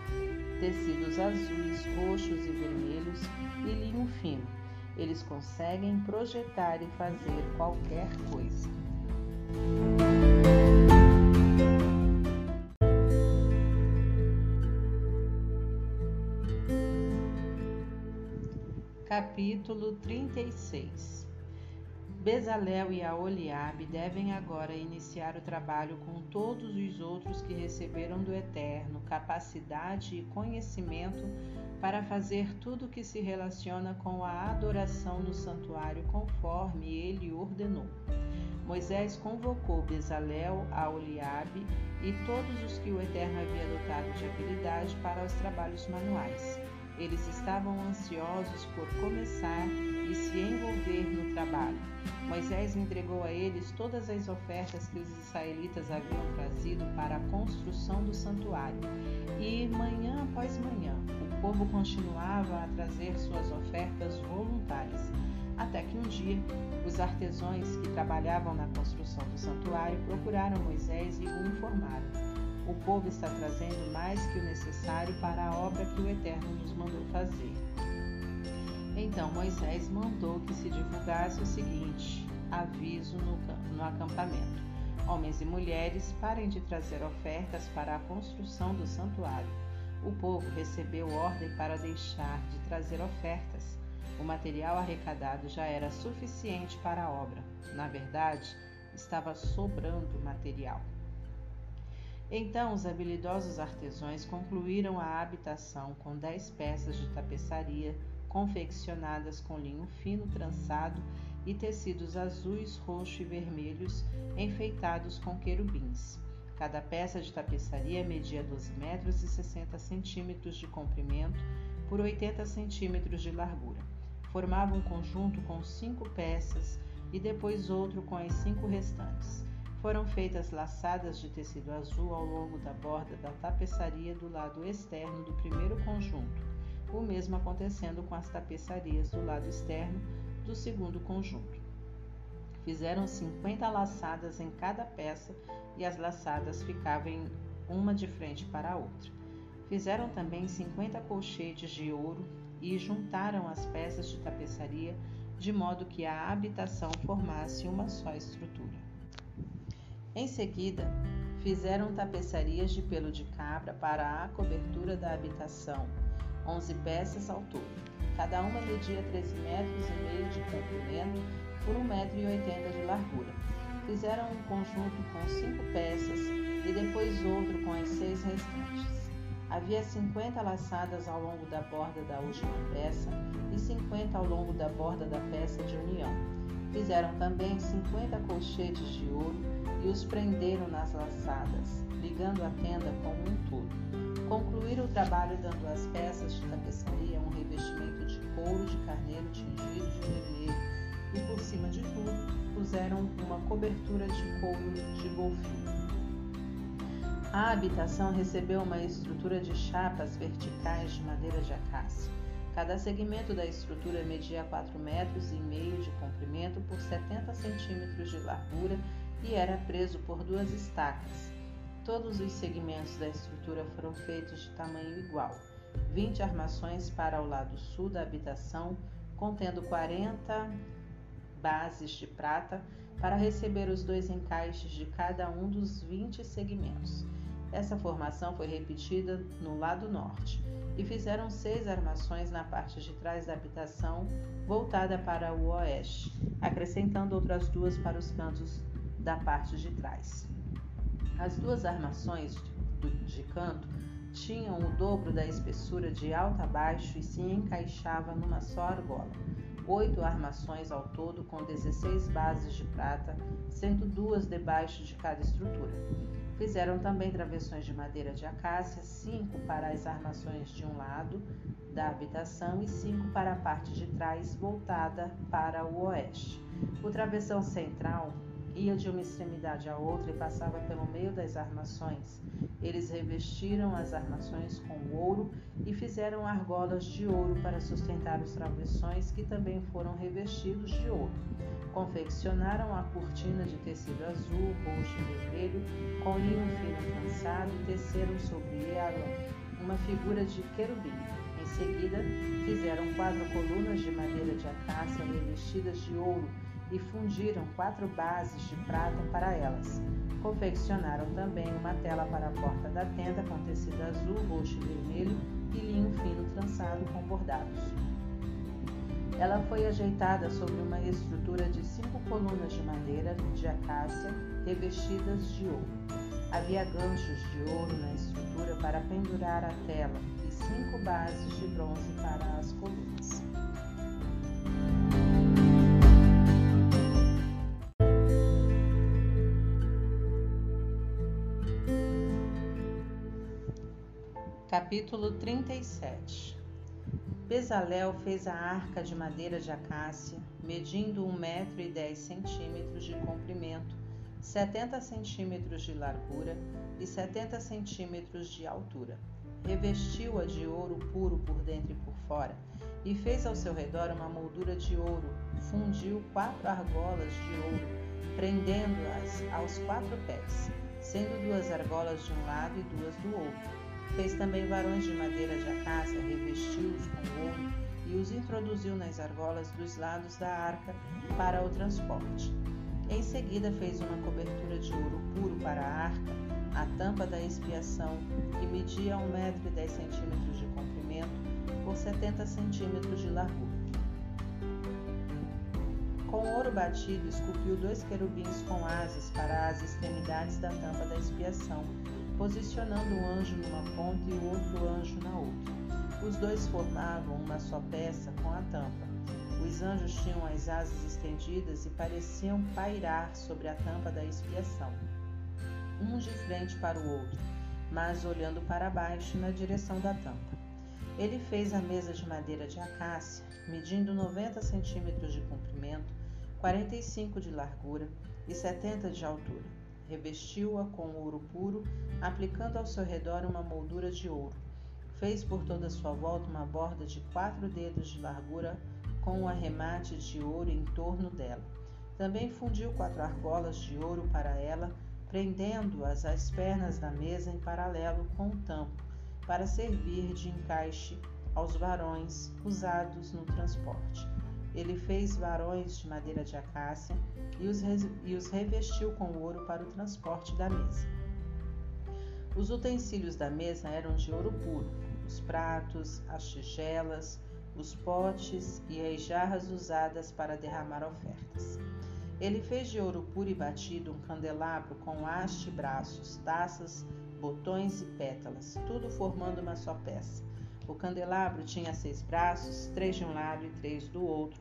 tecidos azuis, roxos e vermelhos e linho fino. Eles conseguem projetar e fazer qualquer coisa. Capítulo 36 Bezalel e Aoliabe devem agora iniciar o trabalho com todos os outros que receberam do Eterno capacidade e conhecimento para fazer tudo que se relaciona com a adoração no santuário conforme ele ordenou. Moisés convocou Bezalel, Aoliabe e todos os que o Eterno havia dotado de habilidade para os trabalhos manuais. Eles estavam ansiosos por começar e se envolver no trabalho. Moisés entregou a eles todas as ofertas que os israelitas haviam trazido para a construção do santuário. E manhã após manhã, o povo continuava a trazer suas ofertas voluntárias. Até que um dia, os artesãos que trabalhavam na construção do santuário procuraram Moisés e o informaram o povo está trazendo mais que o necessário para a obra que o Eterno nos mandou fazer. Então Moisés mandou que se divulgasse o seguinte aviso no, no acampamento: Homens e mulheres, parem de trazer ofertas para a construção do santuário. O povo recebeu ordem para deixar de trazer ofertas. O material arrecadado já era suficiente para a obra. Na verdade, estava sobrando material. Então os habilidosos artesãos concluíram a habitação com dez peças de tapeçaria confeccionadas com linho fino trançado e tecidos azuis, roxo e vermelhos enfeitados com querubins. Cada peça de tapeçaria media 12 metros e 60 centímetros de comprimento por 80 centímetros de largura. Formava um conjunto com cinco peças e depois outro com as cinco restantes. Foram feitas laçadas de tecido azul ao longo da borda da tapeçaria do lado externo do primeiro conjunto, o mesmo acontecendo com as tapeçarias do lado externo do segundo conjunto. Fizeram 50 laçadas em cada peça e as laçadas ficavam uma de frente para a outra. Fizeram também 50 colchetes de ouro e juntaram as peças de tapeçaria de modo que a habitação formasse uma só estrutura. Em seguida, fizeram tapeçarias de pelo de cabra para a cobertura da habitação, onze peças ao todo. Cada uma media 13 metros e meio de comprimento por 1,80 metro e oitenta de largura. Fizeram um conjunto com cinco peças e depois outro com as seis restantes. Havia 50 laçadas ao longo da borda da última peça e 50 ao longo da borda da peça de união. Fizeram também 50 colchetes de ouro e os prenderam nas laçadas, ligando a tenda como um todo. Concluíram o trabalho dando às peças de tapeçaria um revestimento de couro de carneiro tingido de vermelho e, por cima de tudo, puseram uma cobertura de couro de golfinho. A habitação recebeu uma estrutura de chapas verticais de madeira de acácia. Cada segmento da estrutura media 4 metros e meio de comprimento por 70 centímetros de largura e era preso por duas estacas. Todos os segmentos da estrutura foram feitos de tamanho igual. 20 armações para o lado sul da habitação, contendo 40 bases de prata para receber os dois encaixes de cada um dos 20 segmentos. Essa formação foi repetida no lado norte e fizeram seis armações na parte de trás da habitação, voltada para o oeste, acrescentando outras duas para os cantos da parte de trás. As duas armações de canto tinham o dobro da espessura de alto a baixo e se encaixava numa só argola. Oito armações ao todo, com 16 bases de prata, sendo duas debaixo de cada estrutura. Fizeram também travessões de madeira de acácia, cinco para as armações de um lado da habitação e cinco para a parte de trás, voltada para o oeste. O travessão central ia de uma extremidade à outra e passava pelo meio das armações. Eles revestiram as armações com ouro e fizeram argolas de ouro para sustentar os travessões, que também foram revestidos de ouro. Confeccionaram a cortina de tecido azul, roxo e vermelho, com linho fino trançado e teceram sobre ela uma figura de querubim. Em seguida, fizeram quatro colunas de madeira de acácia revestidas de ouro e fundiram quatro bases de prata para elas. Confeccionaram também uma tela para a porta da tenda com tecido azul, roxo e vermelho e linho fino trançado com bordados. Ela foi ajeitada sobre uma estrutura de cinco colunas de madeira de acácia revestidas de ouro. Havia ganchos de ouro na estrutura para pendurar a tela e cinco bases de bronze para as colunas. Capítulo 37 Bezalel fez a arca de madeira de acácia, medindo um metro e dez centímetros de comprimento, setenta centímetros de largura e setenta centímetros de altura. Revestiu-a de ouro puro por dentro e por fora, e fez ao seu redor uma moldura de ouro. Fundiu quatro argolas de ouro, prendendo-as aos quatro pés, sendo duas argolas de um lado e duas do outro Fez também varões de madeira de acácia, revestiu-os com ouro e os introduziu nas argolas dos lados da arca para o transporte. Em seguida fez uma cobertura de ouro puro para a arca, a tampa da expiação, que media um metro e centímetros de comprimento por setenta centímetros de largura. Com ouro batido, esculpiu dois querubins com asas para as extremidades da tampa da expiação posicionando um anjo numa ponta e o outro anjo na outra. Os dois formavam uma só peça com a tampa. Os anjos tinham as asas estendidas e pareciam pairar sobre a tampa da expiação, um de frente para o outro, mas olhando para baixo na direção da tampa. Ele fez a mesa de madeira de acácia, medindo 90 centímetros de comprimento, 45 de largura e 70 de altura Revestiu-a com ouro puro, aplicando ao seu redor uma moldura de ouro. Fez por toda sua volta uma borda de quatro dedos de largura com um arremate de ouro em torno dela. Também fundiu quatro argolas de ouro para ela, prendendo-as às pernas da mesa em paralelo com o tampo, para servir de encaixe aos varões usados no transporte. Ele fez varões de madeira de acácia e os, e os revestiu com ouro para o transporte da mesa. Os utensílios da mesa eram de ouro puro: os pratos, as tigelas, os potes e as jarras usadas para derramar ofertas. Ele fez de ouro puro e batido um candelabro com haste braços, taças, botões e pétalas, tudo formando uma só peça. O candelabro tinha seis braços, três de um lado e três do outro,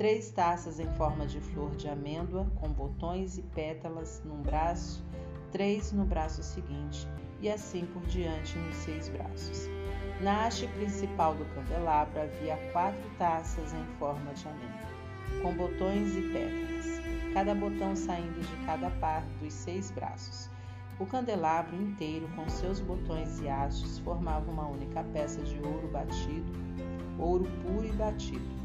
três taças em forma de flor de amêndoa, com botões e pétalas num braço, três no braço seguinte, e assim por diante nos seis braços. Na haste principal do candelabro havia quatro taças em forma de amêndoa, com botões e pétalas, cada botão saindo de cada par dos seis braços. O candelabro inteiro, com seus botões e hastes, formava uma única peça de ouro batido, ouro puro e batido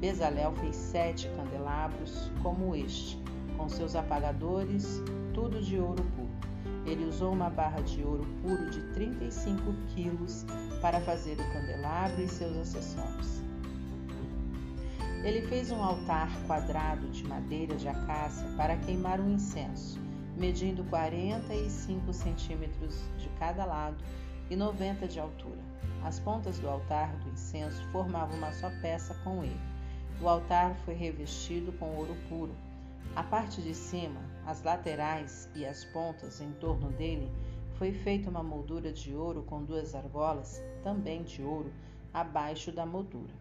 Bezalel fez sete candelabros como este, com seus apagadores, tudo de ouro puro. Ele usou uma barra de ouro puro de 35 quilos para fazer o candelabro e seus acessórios. Ele fez um altar quadrado de madeira de acácia para queimar um incenso, medindo 45 centímetros de cada lado e 90 de altura. As pontas do altar do incenso formavam uma só peça com ele. O altar foi revestido com ouro puro. A parte de cima, as laterais e as pontas em torno dele, foi feita uma moldura de ouro com duas argolas, também de ouro, abaixo da moldura.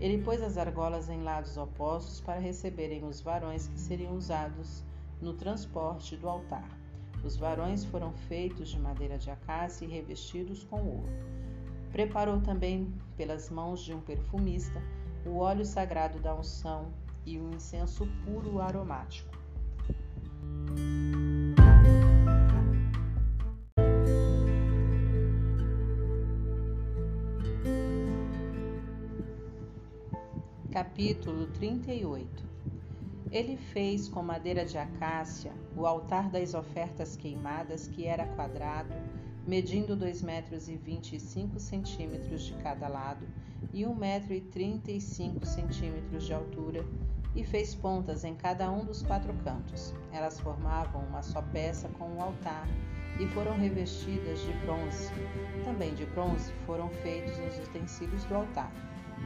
Ele pôs as argolas em lados opostos para receberem os varões que seriam usados no transporte do altar. Os varões foram feitos de madeira de acácia e revestidos com ouro. Preparou também, pelas mãos de um perfumista, o óleo sagrado da unção e o incenso puro aromático. Capítulo 38 Ele fez com madeira de acácia o altar das ofertas queimadas, que era quadrado, medindo dois metros e vinte e cinco centímetros de cada lado e um metro e trinta e cinco centímetros de altura, e fez pontas em cada um dos quatro cantos. Elas formavam uma só peça com o um altar e foram revestidas de bronze. Também de bronze foram feitos os utensílios do altar.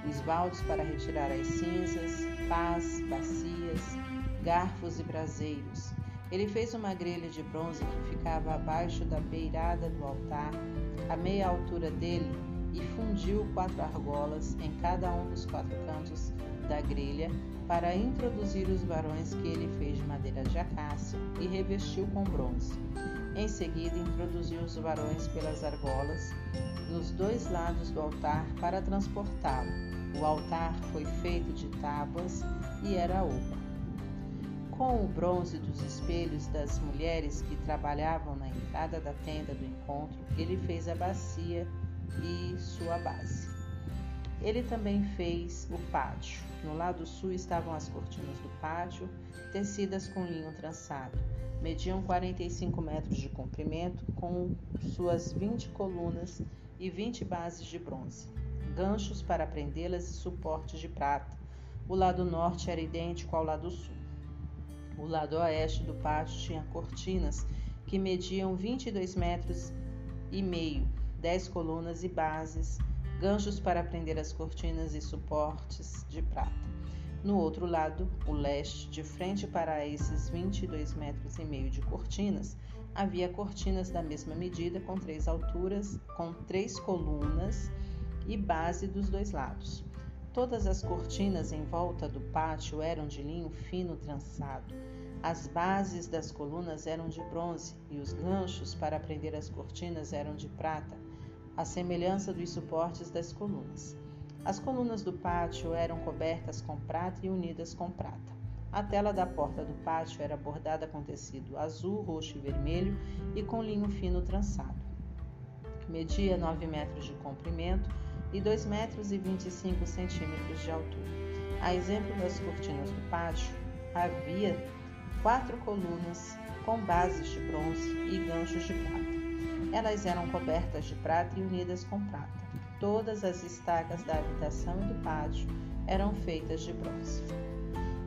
os baldes para retirar as cinzas, pás, bacias, garfos e braseiros. Ele fez uma grelha de bronze que ficava abaixo da beirada do altar, a meia altura dele, e fundiu quatro argolas em cada um dos quatro cantos da grelha para introduzir os varões que ele fez de madeira de acácia e revestiu com bronze. Em seguida, introduziu os varões pelas argolas nos dois lados do altar para transportá-lo. O altar foi feito de tábuas e era oco. Com o bronze dos espelhos das mulheres que trabalhavam na entrada da tenda do encontro, ele fez a bacia e sua base. Ele também fez o pátio. No lado sul estavam as cortinas do pátio, tecidas com linho trançado. Mediam 45 metros de comprimento, com suas 20 colunas e 20 bases de bronze, ganchos para prendê-las e suportes de prata. O lado norte era idêntico ao lado sul. O lado oeste do pátio tinha cortinas que mediam 22 metros e meio, 10 colunas e bases, ganchos para prender as cortinas e suportes de prata. No outro lado, o leste, de frente para esses 22 metros e meio de cortinas, havia cortinas da mesma medida, com três alturas, com três colunas e base dos dois lados. Todas as cortinas em volta do pátio eram de linho fino trançado. As bases das colunas eram de bronze e os ganchos para prender as cortinas eram de prata à semelhança dos suportes das colunas. As colunas do pátio eram cobertas com prata e unidas com prata. A tela da porta do pátio era bordada com tecido azul, roxo e vermelho e com linho fino trançado. Media 9 metros de comprimento e 2 metros e 25 centímetros de altura. A exemplo das cortinas do pátio, havia quatro colunas com bases de bronze e ganchos de prata. Elas eram cobertas de prata e unidas com prata. Todas as estacas da habitação e do pátio eram feitas de bronze.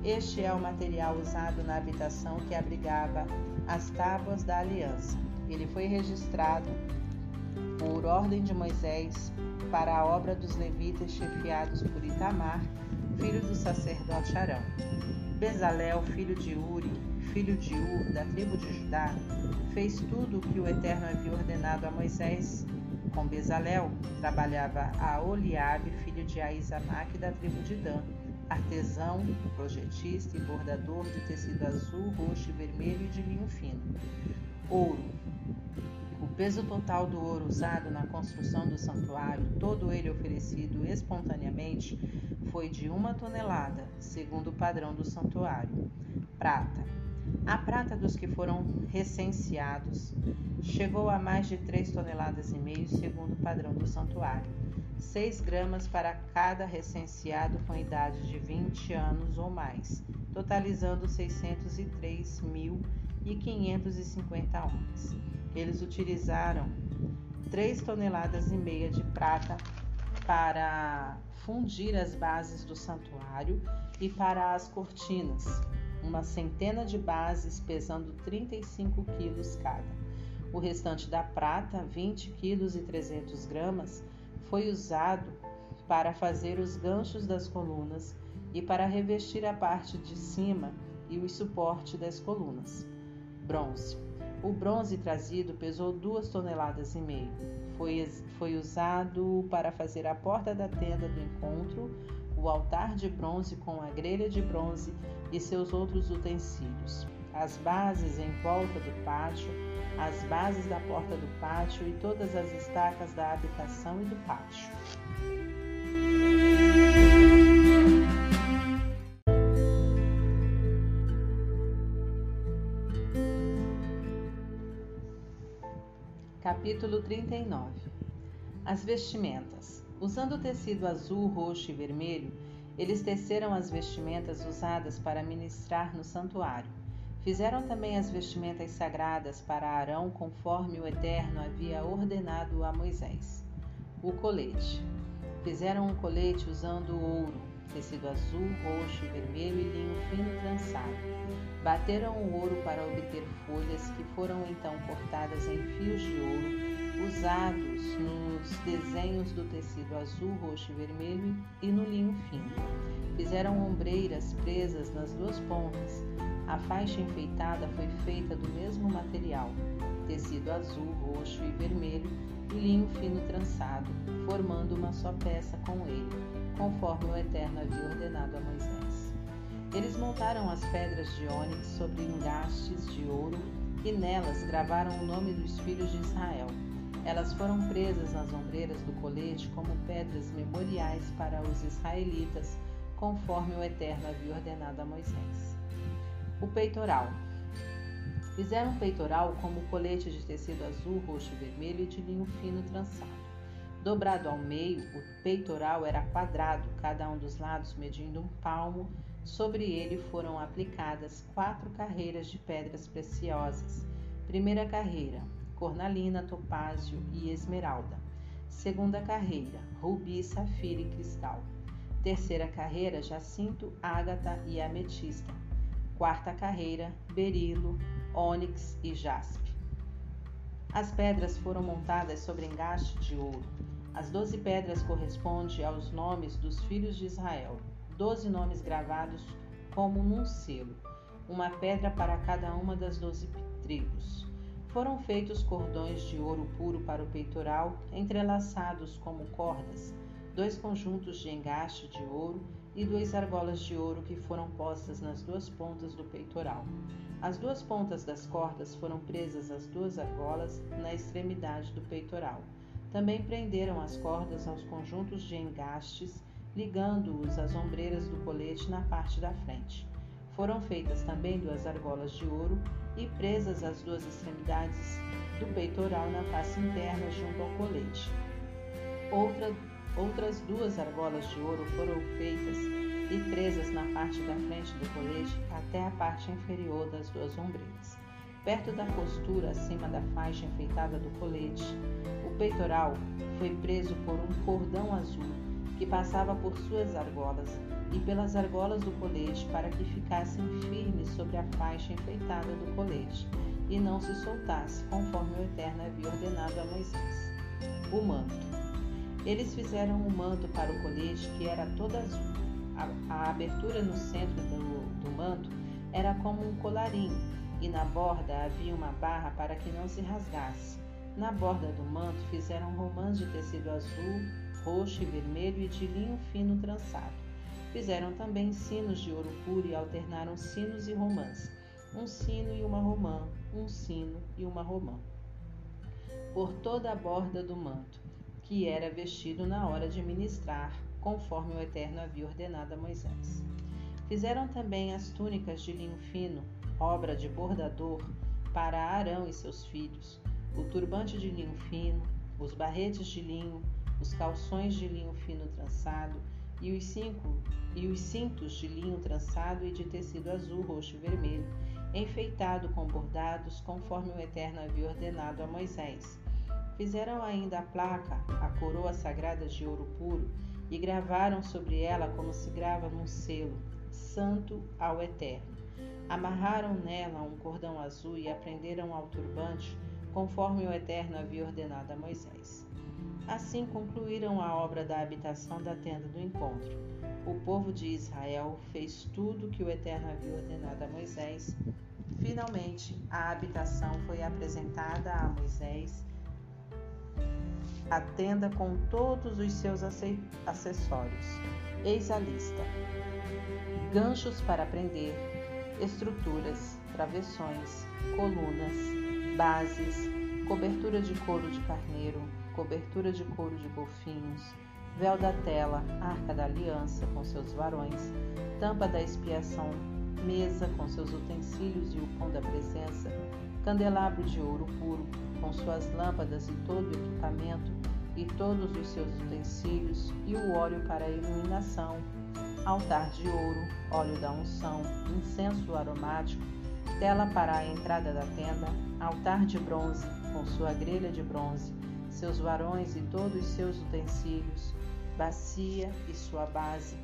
Este é o material usado na habitação que abrigava as tábuas da aliança. Ele foi registrado por ordem de Moisés para a obra dos levitas chefiados por Itamar, filho do sacerdote Arão. Bezalel, filho de Uri, filho de Ur, da tribo de Judá, fez tudo o que o Eterno havia ordenado a Moisés. Com Bezalel trabalhava a Oliabe, filho de Aizamaque, da tribo de Dan, artesão, projetista e bordador de tecido azul, roxo e vermelho e de linho fino. Ouro. Peso total do ouro usado na construção do santuário, todo ele oferecido espontaneamente, foi de uma tonelada, segundo o padrão do santuário. Prata. A prata dos que foram recenseados chegou a mais de 3 toneladas e meio, segundo o padrão do santuário. 6 gramas para cada recenseado com idade de 20 anos ou mais, totalizando 603.550 homens. Eles utilizaram 3 toneladas e meia de prata para fundir as bases do santuário e para as cortinas, uma centena de bases pesando 35 quilos cada. O restante da prata, 20 quilos e 300 gramas, foi usado para fazer os ganchos das colunas e para revestir a parte de cima e o suporte das colunas. Bronze. O bronze trazido pesou duas toneladas e meio. Foi, foi usado para fazer a porta da tenda do encontro, o altar de bronze com a grelha de bronze e seus outros utensílios, as bases em volta do pátio, as bases da porta do pátio e todas as estacas da habitação e do pátio. Capítulo 39 As vestimentas. Usando tecido azul, roxo e vermelho, eles teceram as vestimentas usadas para ministrar no santuário. Fizeram também as vestimentas sagradas para Arão, conforme o Eterno havia ordenado a Moisés. O colete. Fizeram um colete usando ouro, tecido azul, roxo vermelho e linho fino trançado. Bateram o ouro para obter folhas, que foram então cortadas em fios de ouro, usados nos desenhos do tecido azul, roxo e vermelho e no linho fino. Fizeram ombreiras presas nas duas pontas. A faixa enfeitada foi feita do mesmo material, tecido azul, roxo e vermelho e linho fino trançado, formando uma só peça com ele, conforme o Eterno havia ordenado a Moisés. Eles montaram as pedras de ônix sobre engastes de ouro e nelas gravaram o nome dos filhos de Israel. Elas foram presas nas ombreiras do colete como pedras memoriais para os israelitas, conforme o Eterno havia ordenado a Moisés. O peitoral. Fizeram um peitoral como colete de tecido azul, roxo e vermelho e de linho fino trançado. Dobrado ao meio, o peitoral era quadrado, cada um dos lados medindo um palmo Sobre ele foram aplicadas quatro carreiras de pedras preciosas. Primeira carreira, cornalina, topázio e esmeralda. Segunda carreira, rubi, safira e cristal. Terceira carreira, jacinto, ágata e ametista. Quarta carreira, berilo, ônix e jaspe. As pedras foram montadas sobre engaste de ouro. As doze pedras correspondem aos nomes dos filhos de Israel doze nomes gravados como num selo, uma pedra para cada uma das doze tribos. Foram feitos cordões de ouro puro para o peitoral, entrelaçados como cordas, dois conjuntos de engaste de ouro e duas argolas de ouro que foram postas nas duas pontas do peitoral. As duas pontas das cordas foram presas às duas argolas na extremidade do peitoral. Também prenderam as cordas aos conjuntos de engastes ligando-os às ombreiras do colete na parte da frente. Foram feitas também duas argolas de ouro e presas as duas extremidades do peitoral na face interna junto ao colete. Outra, outras duas argolas de ouro foram feitas e presas na parte da frente do colete até a parte inferior das duas ombreiras. Perto da costura acima da faixa enfeitada do colete, o peitoral foi preso por um cordão azul que passava por suas argolas e pelas argolas do colete para que ficassem firmes sobre a faixa enfeitada do colete e não se soltasse, conforme o Eterno havia ordenado a Moisés. O manto. Eles fizeram um manto para o colete que era todo azul. A, a abertura no centro do, do manto era como um colarinho e na borda havia uma barra para que não se rasgasse. Na borda do manto fizeram romãs de tecido azul, roxo e vermelho e de linho fino trançado. Fizeram também sinos de ouro puro e alternaram sinos e romãs, um sino e uma romã, um sino e uma romã. Por toda a borda do manto, que era vestido na hora de ministrar, conforme o Eterno havia ordenado a Moisés. Fizeram também as túnicas de linho fino, obra de bordador, para Arão e seus filhos, o turbante de linho fino, os barretes de linho, os calções de linho fino trançado e os, cinco, e os cintos de linho trançado e de tecido azul, roxo e vermelho, enfeitado com bordados, conforme o Eterno havia ordenado a Moisés. Fizeram ainda a placa, a coroa sagrada de ouro puro, e gravaram sobre ela como se grava num selo, Santo ao Eterno. Amarraram nela um cordão azul e a prenderam ao turbante, conforme o Eterno havia ordenado a Moisés. Assim concluíram a obra da habitação da tenda do encontro. O povo de Israel fez tudo que o Eterno havia ordenado a Moisés. Finalmente, a habitação foi apresentada a Moisés, a tenda com todos os seus acessórios. Eis a lista: ganchos para prender, estruturas, travessões, colunas, bases, cobertura de couro de carneiro, cobertura de couro de golfinhos, véu da tela, arca da aliança com seus varões, tampa da expiação, mesa com seus utensílios e o pão da presença, candelabro de ouro puro, com suas lâmpadas e todo o equipamento, e todos os seus utensílios, e o óleo para a iluminação, altar de ouro, óleo da unção, incenso aromático, tela para a entrada da tenda, altar de bronze, com sua grelha de bronze, seus varões e todos seus utensílios, bacia e sua base,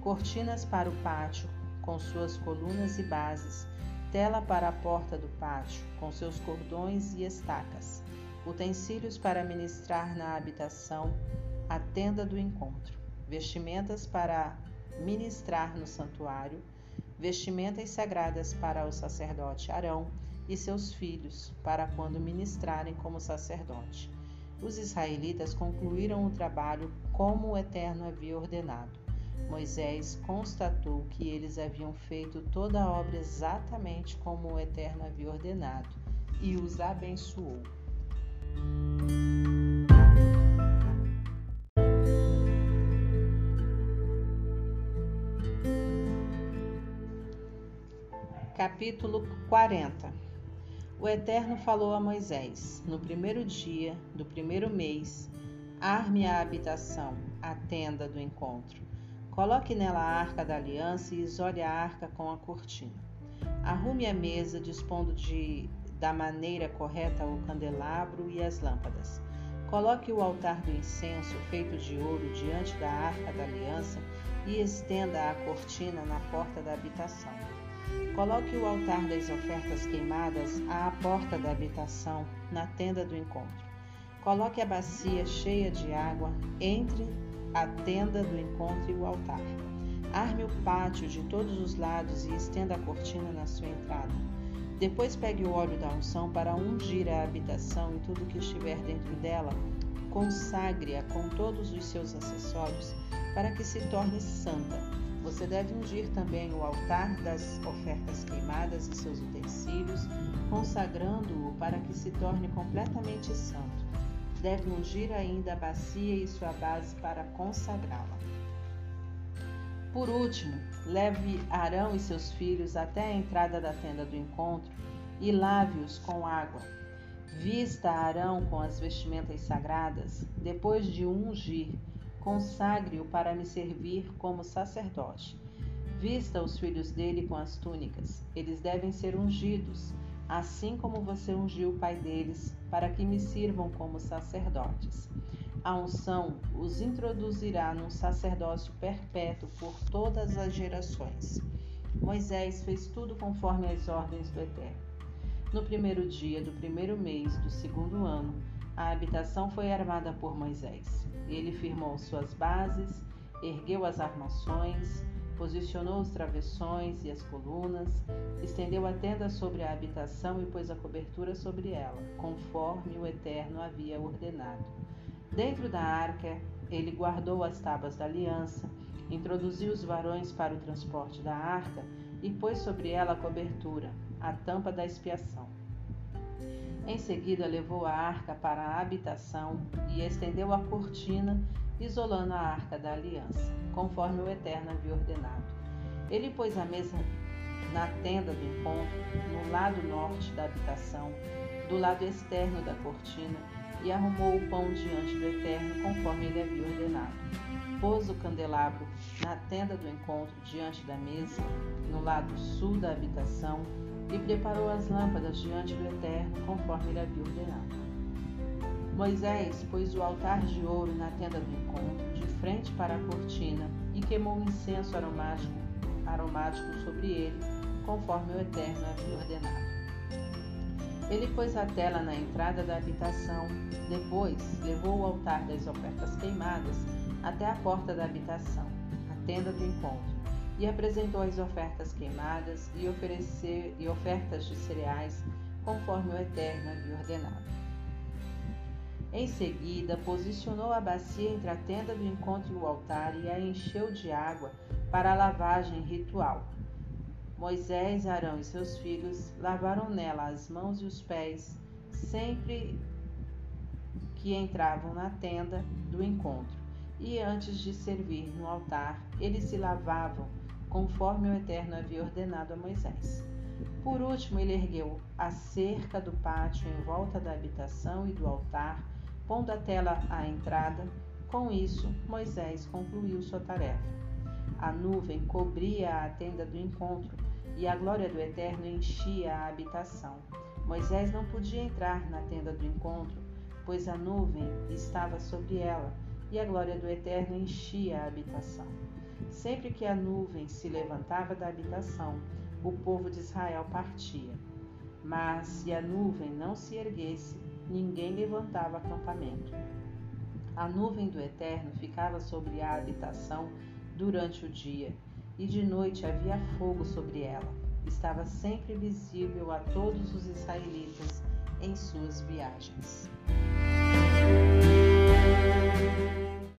cortinas para o pátio, com suas colunas e bases, tela para a porta do pátio, com seus cordões e estacas, utensílios para ministrar na habitação, a tenda do encontro, vestimentas para ministrar no santuário, vestimentas sagradas para o sacerdote Arão e seus filhos, para quando ministrarem como sacerdote. Os israelitas concluíram o trabalho como o Eterno havia ordenado. Moisés constatou que eles haviam feito toda a obra exatamente como o Eterno havia ordenado e os abençoou. Capítulo 40 O Eterno falou a Moisés: No primeiro dia do primeiro mês, arme a habitação, a tenda do encontro. Coloque nela a arca da aliança e isole a arca com a cortina. Arrume a mesa, dispondo de, da maneira correta o candelabro e as lâmpadas. Coloque o altar do incenso feito de ouro diante da arca da aliança e estenda a cortina na porta da habitação. Coloque o altar das ofertas queimadas à porta da habitação, na tenda do encontro. Coloque a bacia cheia de água entre a tenda do encontro e o altar. Arme o pátio de todos os lados e estenda a cortina na sua entrada. Depois pegue o óleo da unção para ungir a habitação e tudo que estiver dentro dela. Consagre-a com todos os seus acessórios para que se torne santa. Você deve ungir também o altar das ofertas queimadas e seus utensílios, consagrando-o para que se torne completamente santo. Deve ungir ainda a bacia e sua base para consagrá-la. Por último, leve Arão e seus filhos até a entrada da tenda do encontro e lave-os com água. Vista Arão com as vestimentas sagradas, depois de ungir, consagre-o para me servir como sacerdote. Vista os filhos dele com as túnicas, eles devem ser ungidos, assim como você ungiu o pai deles, para que me sirvam como sacerdotes. A unção os introduzirá num sacerdócio perpétuo por todas as gerações. Moisés fez tudo conforme as ordens do Eterno. No primeiro dia do primeiro mês do segundo ano, a habitação foi armada por Moisés. Ele firmou suas bases, ergueu as armações, posicionou os travessões e as colunas, estendeu a tenda sobre a habitação e pôs a cobertura sobre ela, conforme o Eterno havia ordenado. Dentro da arca, ele guardou as tábuas da aliança, introduziu os varões para o transporte da arca e pôs sobre ela a cobertura, a tampa da expiação. Em seguida, levou a arca para a habitação e estendeu a cortina, isolando a arca da aliança, conforme o Eterno havia ordenado. Ele pôs a mesa na tenda do encontro, no lado norte da habitação, do lado externo da cortina, e arrumou o pão diante do Eterno, conforme ele havia ordenado. Pôs o candelabro na tenda do encontro, diante da mesa, no lado sul da habitação, e preparou as lâmpadas diante do Eterno, conforme ele havia ordenado. Moisés pôs o altar de ouro na tenda do encontro, de frente para a cortina, e queimou um incenso aromático, aromático sobre ele, conforme o Eterno havia ordenado. Ele pôs a tela na entrada da habitação, depois levou o altar das ofertas queimadas até a porta da habitação, tenda do encontro e apresentou as ofertas queimadas e, oferecer, e ofertas de cereais, conforme o Eterno havia ordenado. Em seguida, posicionou a bacia entre a tenda do encontro e o altar e a encheu de água para a lavagem ritual. Moisés, Arão e seus filhos lavaram nela as mãos e os pés sempre que entravam na tenda do encontro, e antes de servir no altar, eles se lavavam conforme o Eterno havia ordenado a Moisés. Por último, ele ergueu a cerca do pátio em volta da habitação e do altar, pondo a tela à entrada. Com isso, Moisés concluiu sua tarefa. A nuvem cobria a tenda do encontro e a glória do Eterno enchia a habitação. Moisés não podia entrar na tenda do encontro, pois a nuvem estava sobre ela e a glória do Eterno enchia a habitação. Sempre que a nuvem se levantava da habitação, o povo de Israel partia. Mas se a nuvem não se erguesse, ninguém levantava acampamento. A nuvem do Eterno ficava sobre a habitação durante o dia, e de noite havia fogo sobre ela. Estava sempre visível a todos os israelitas em suas viagens.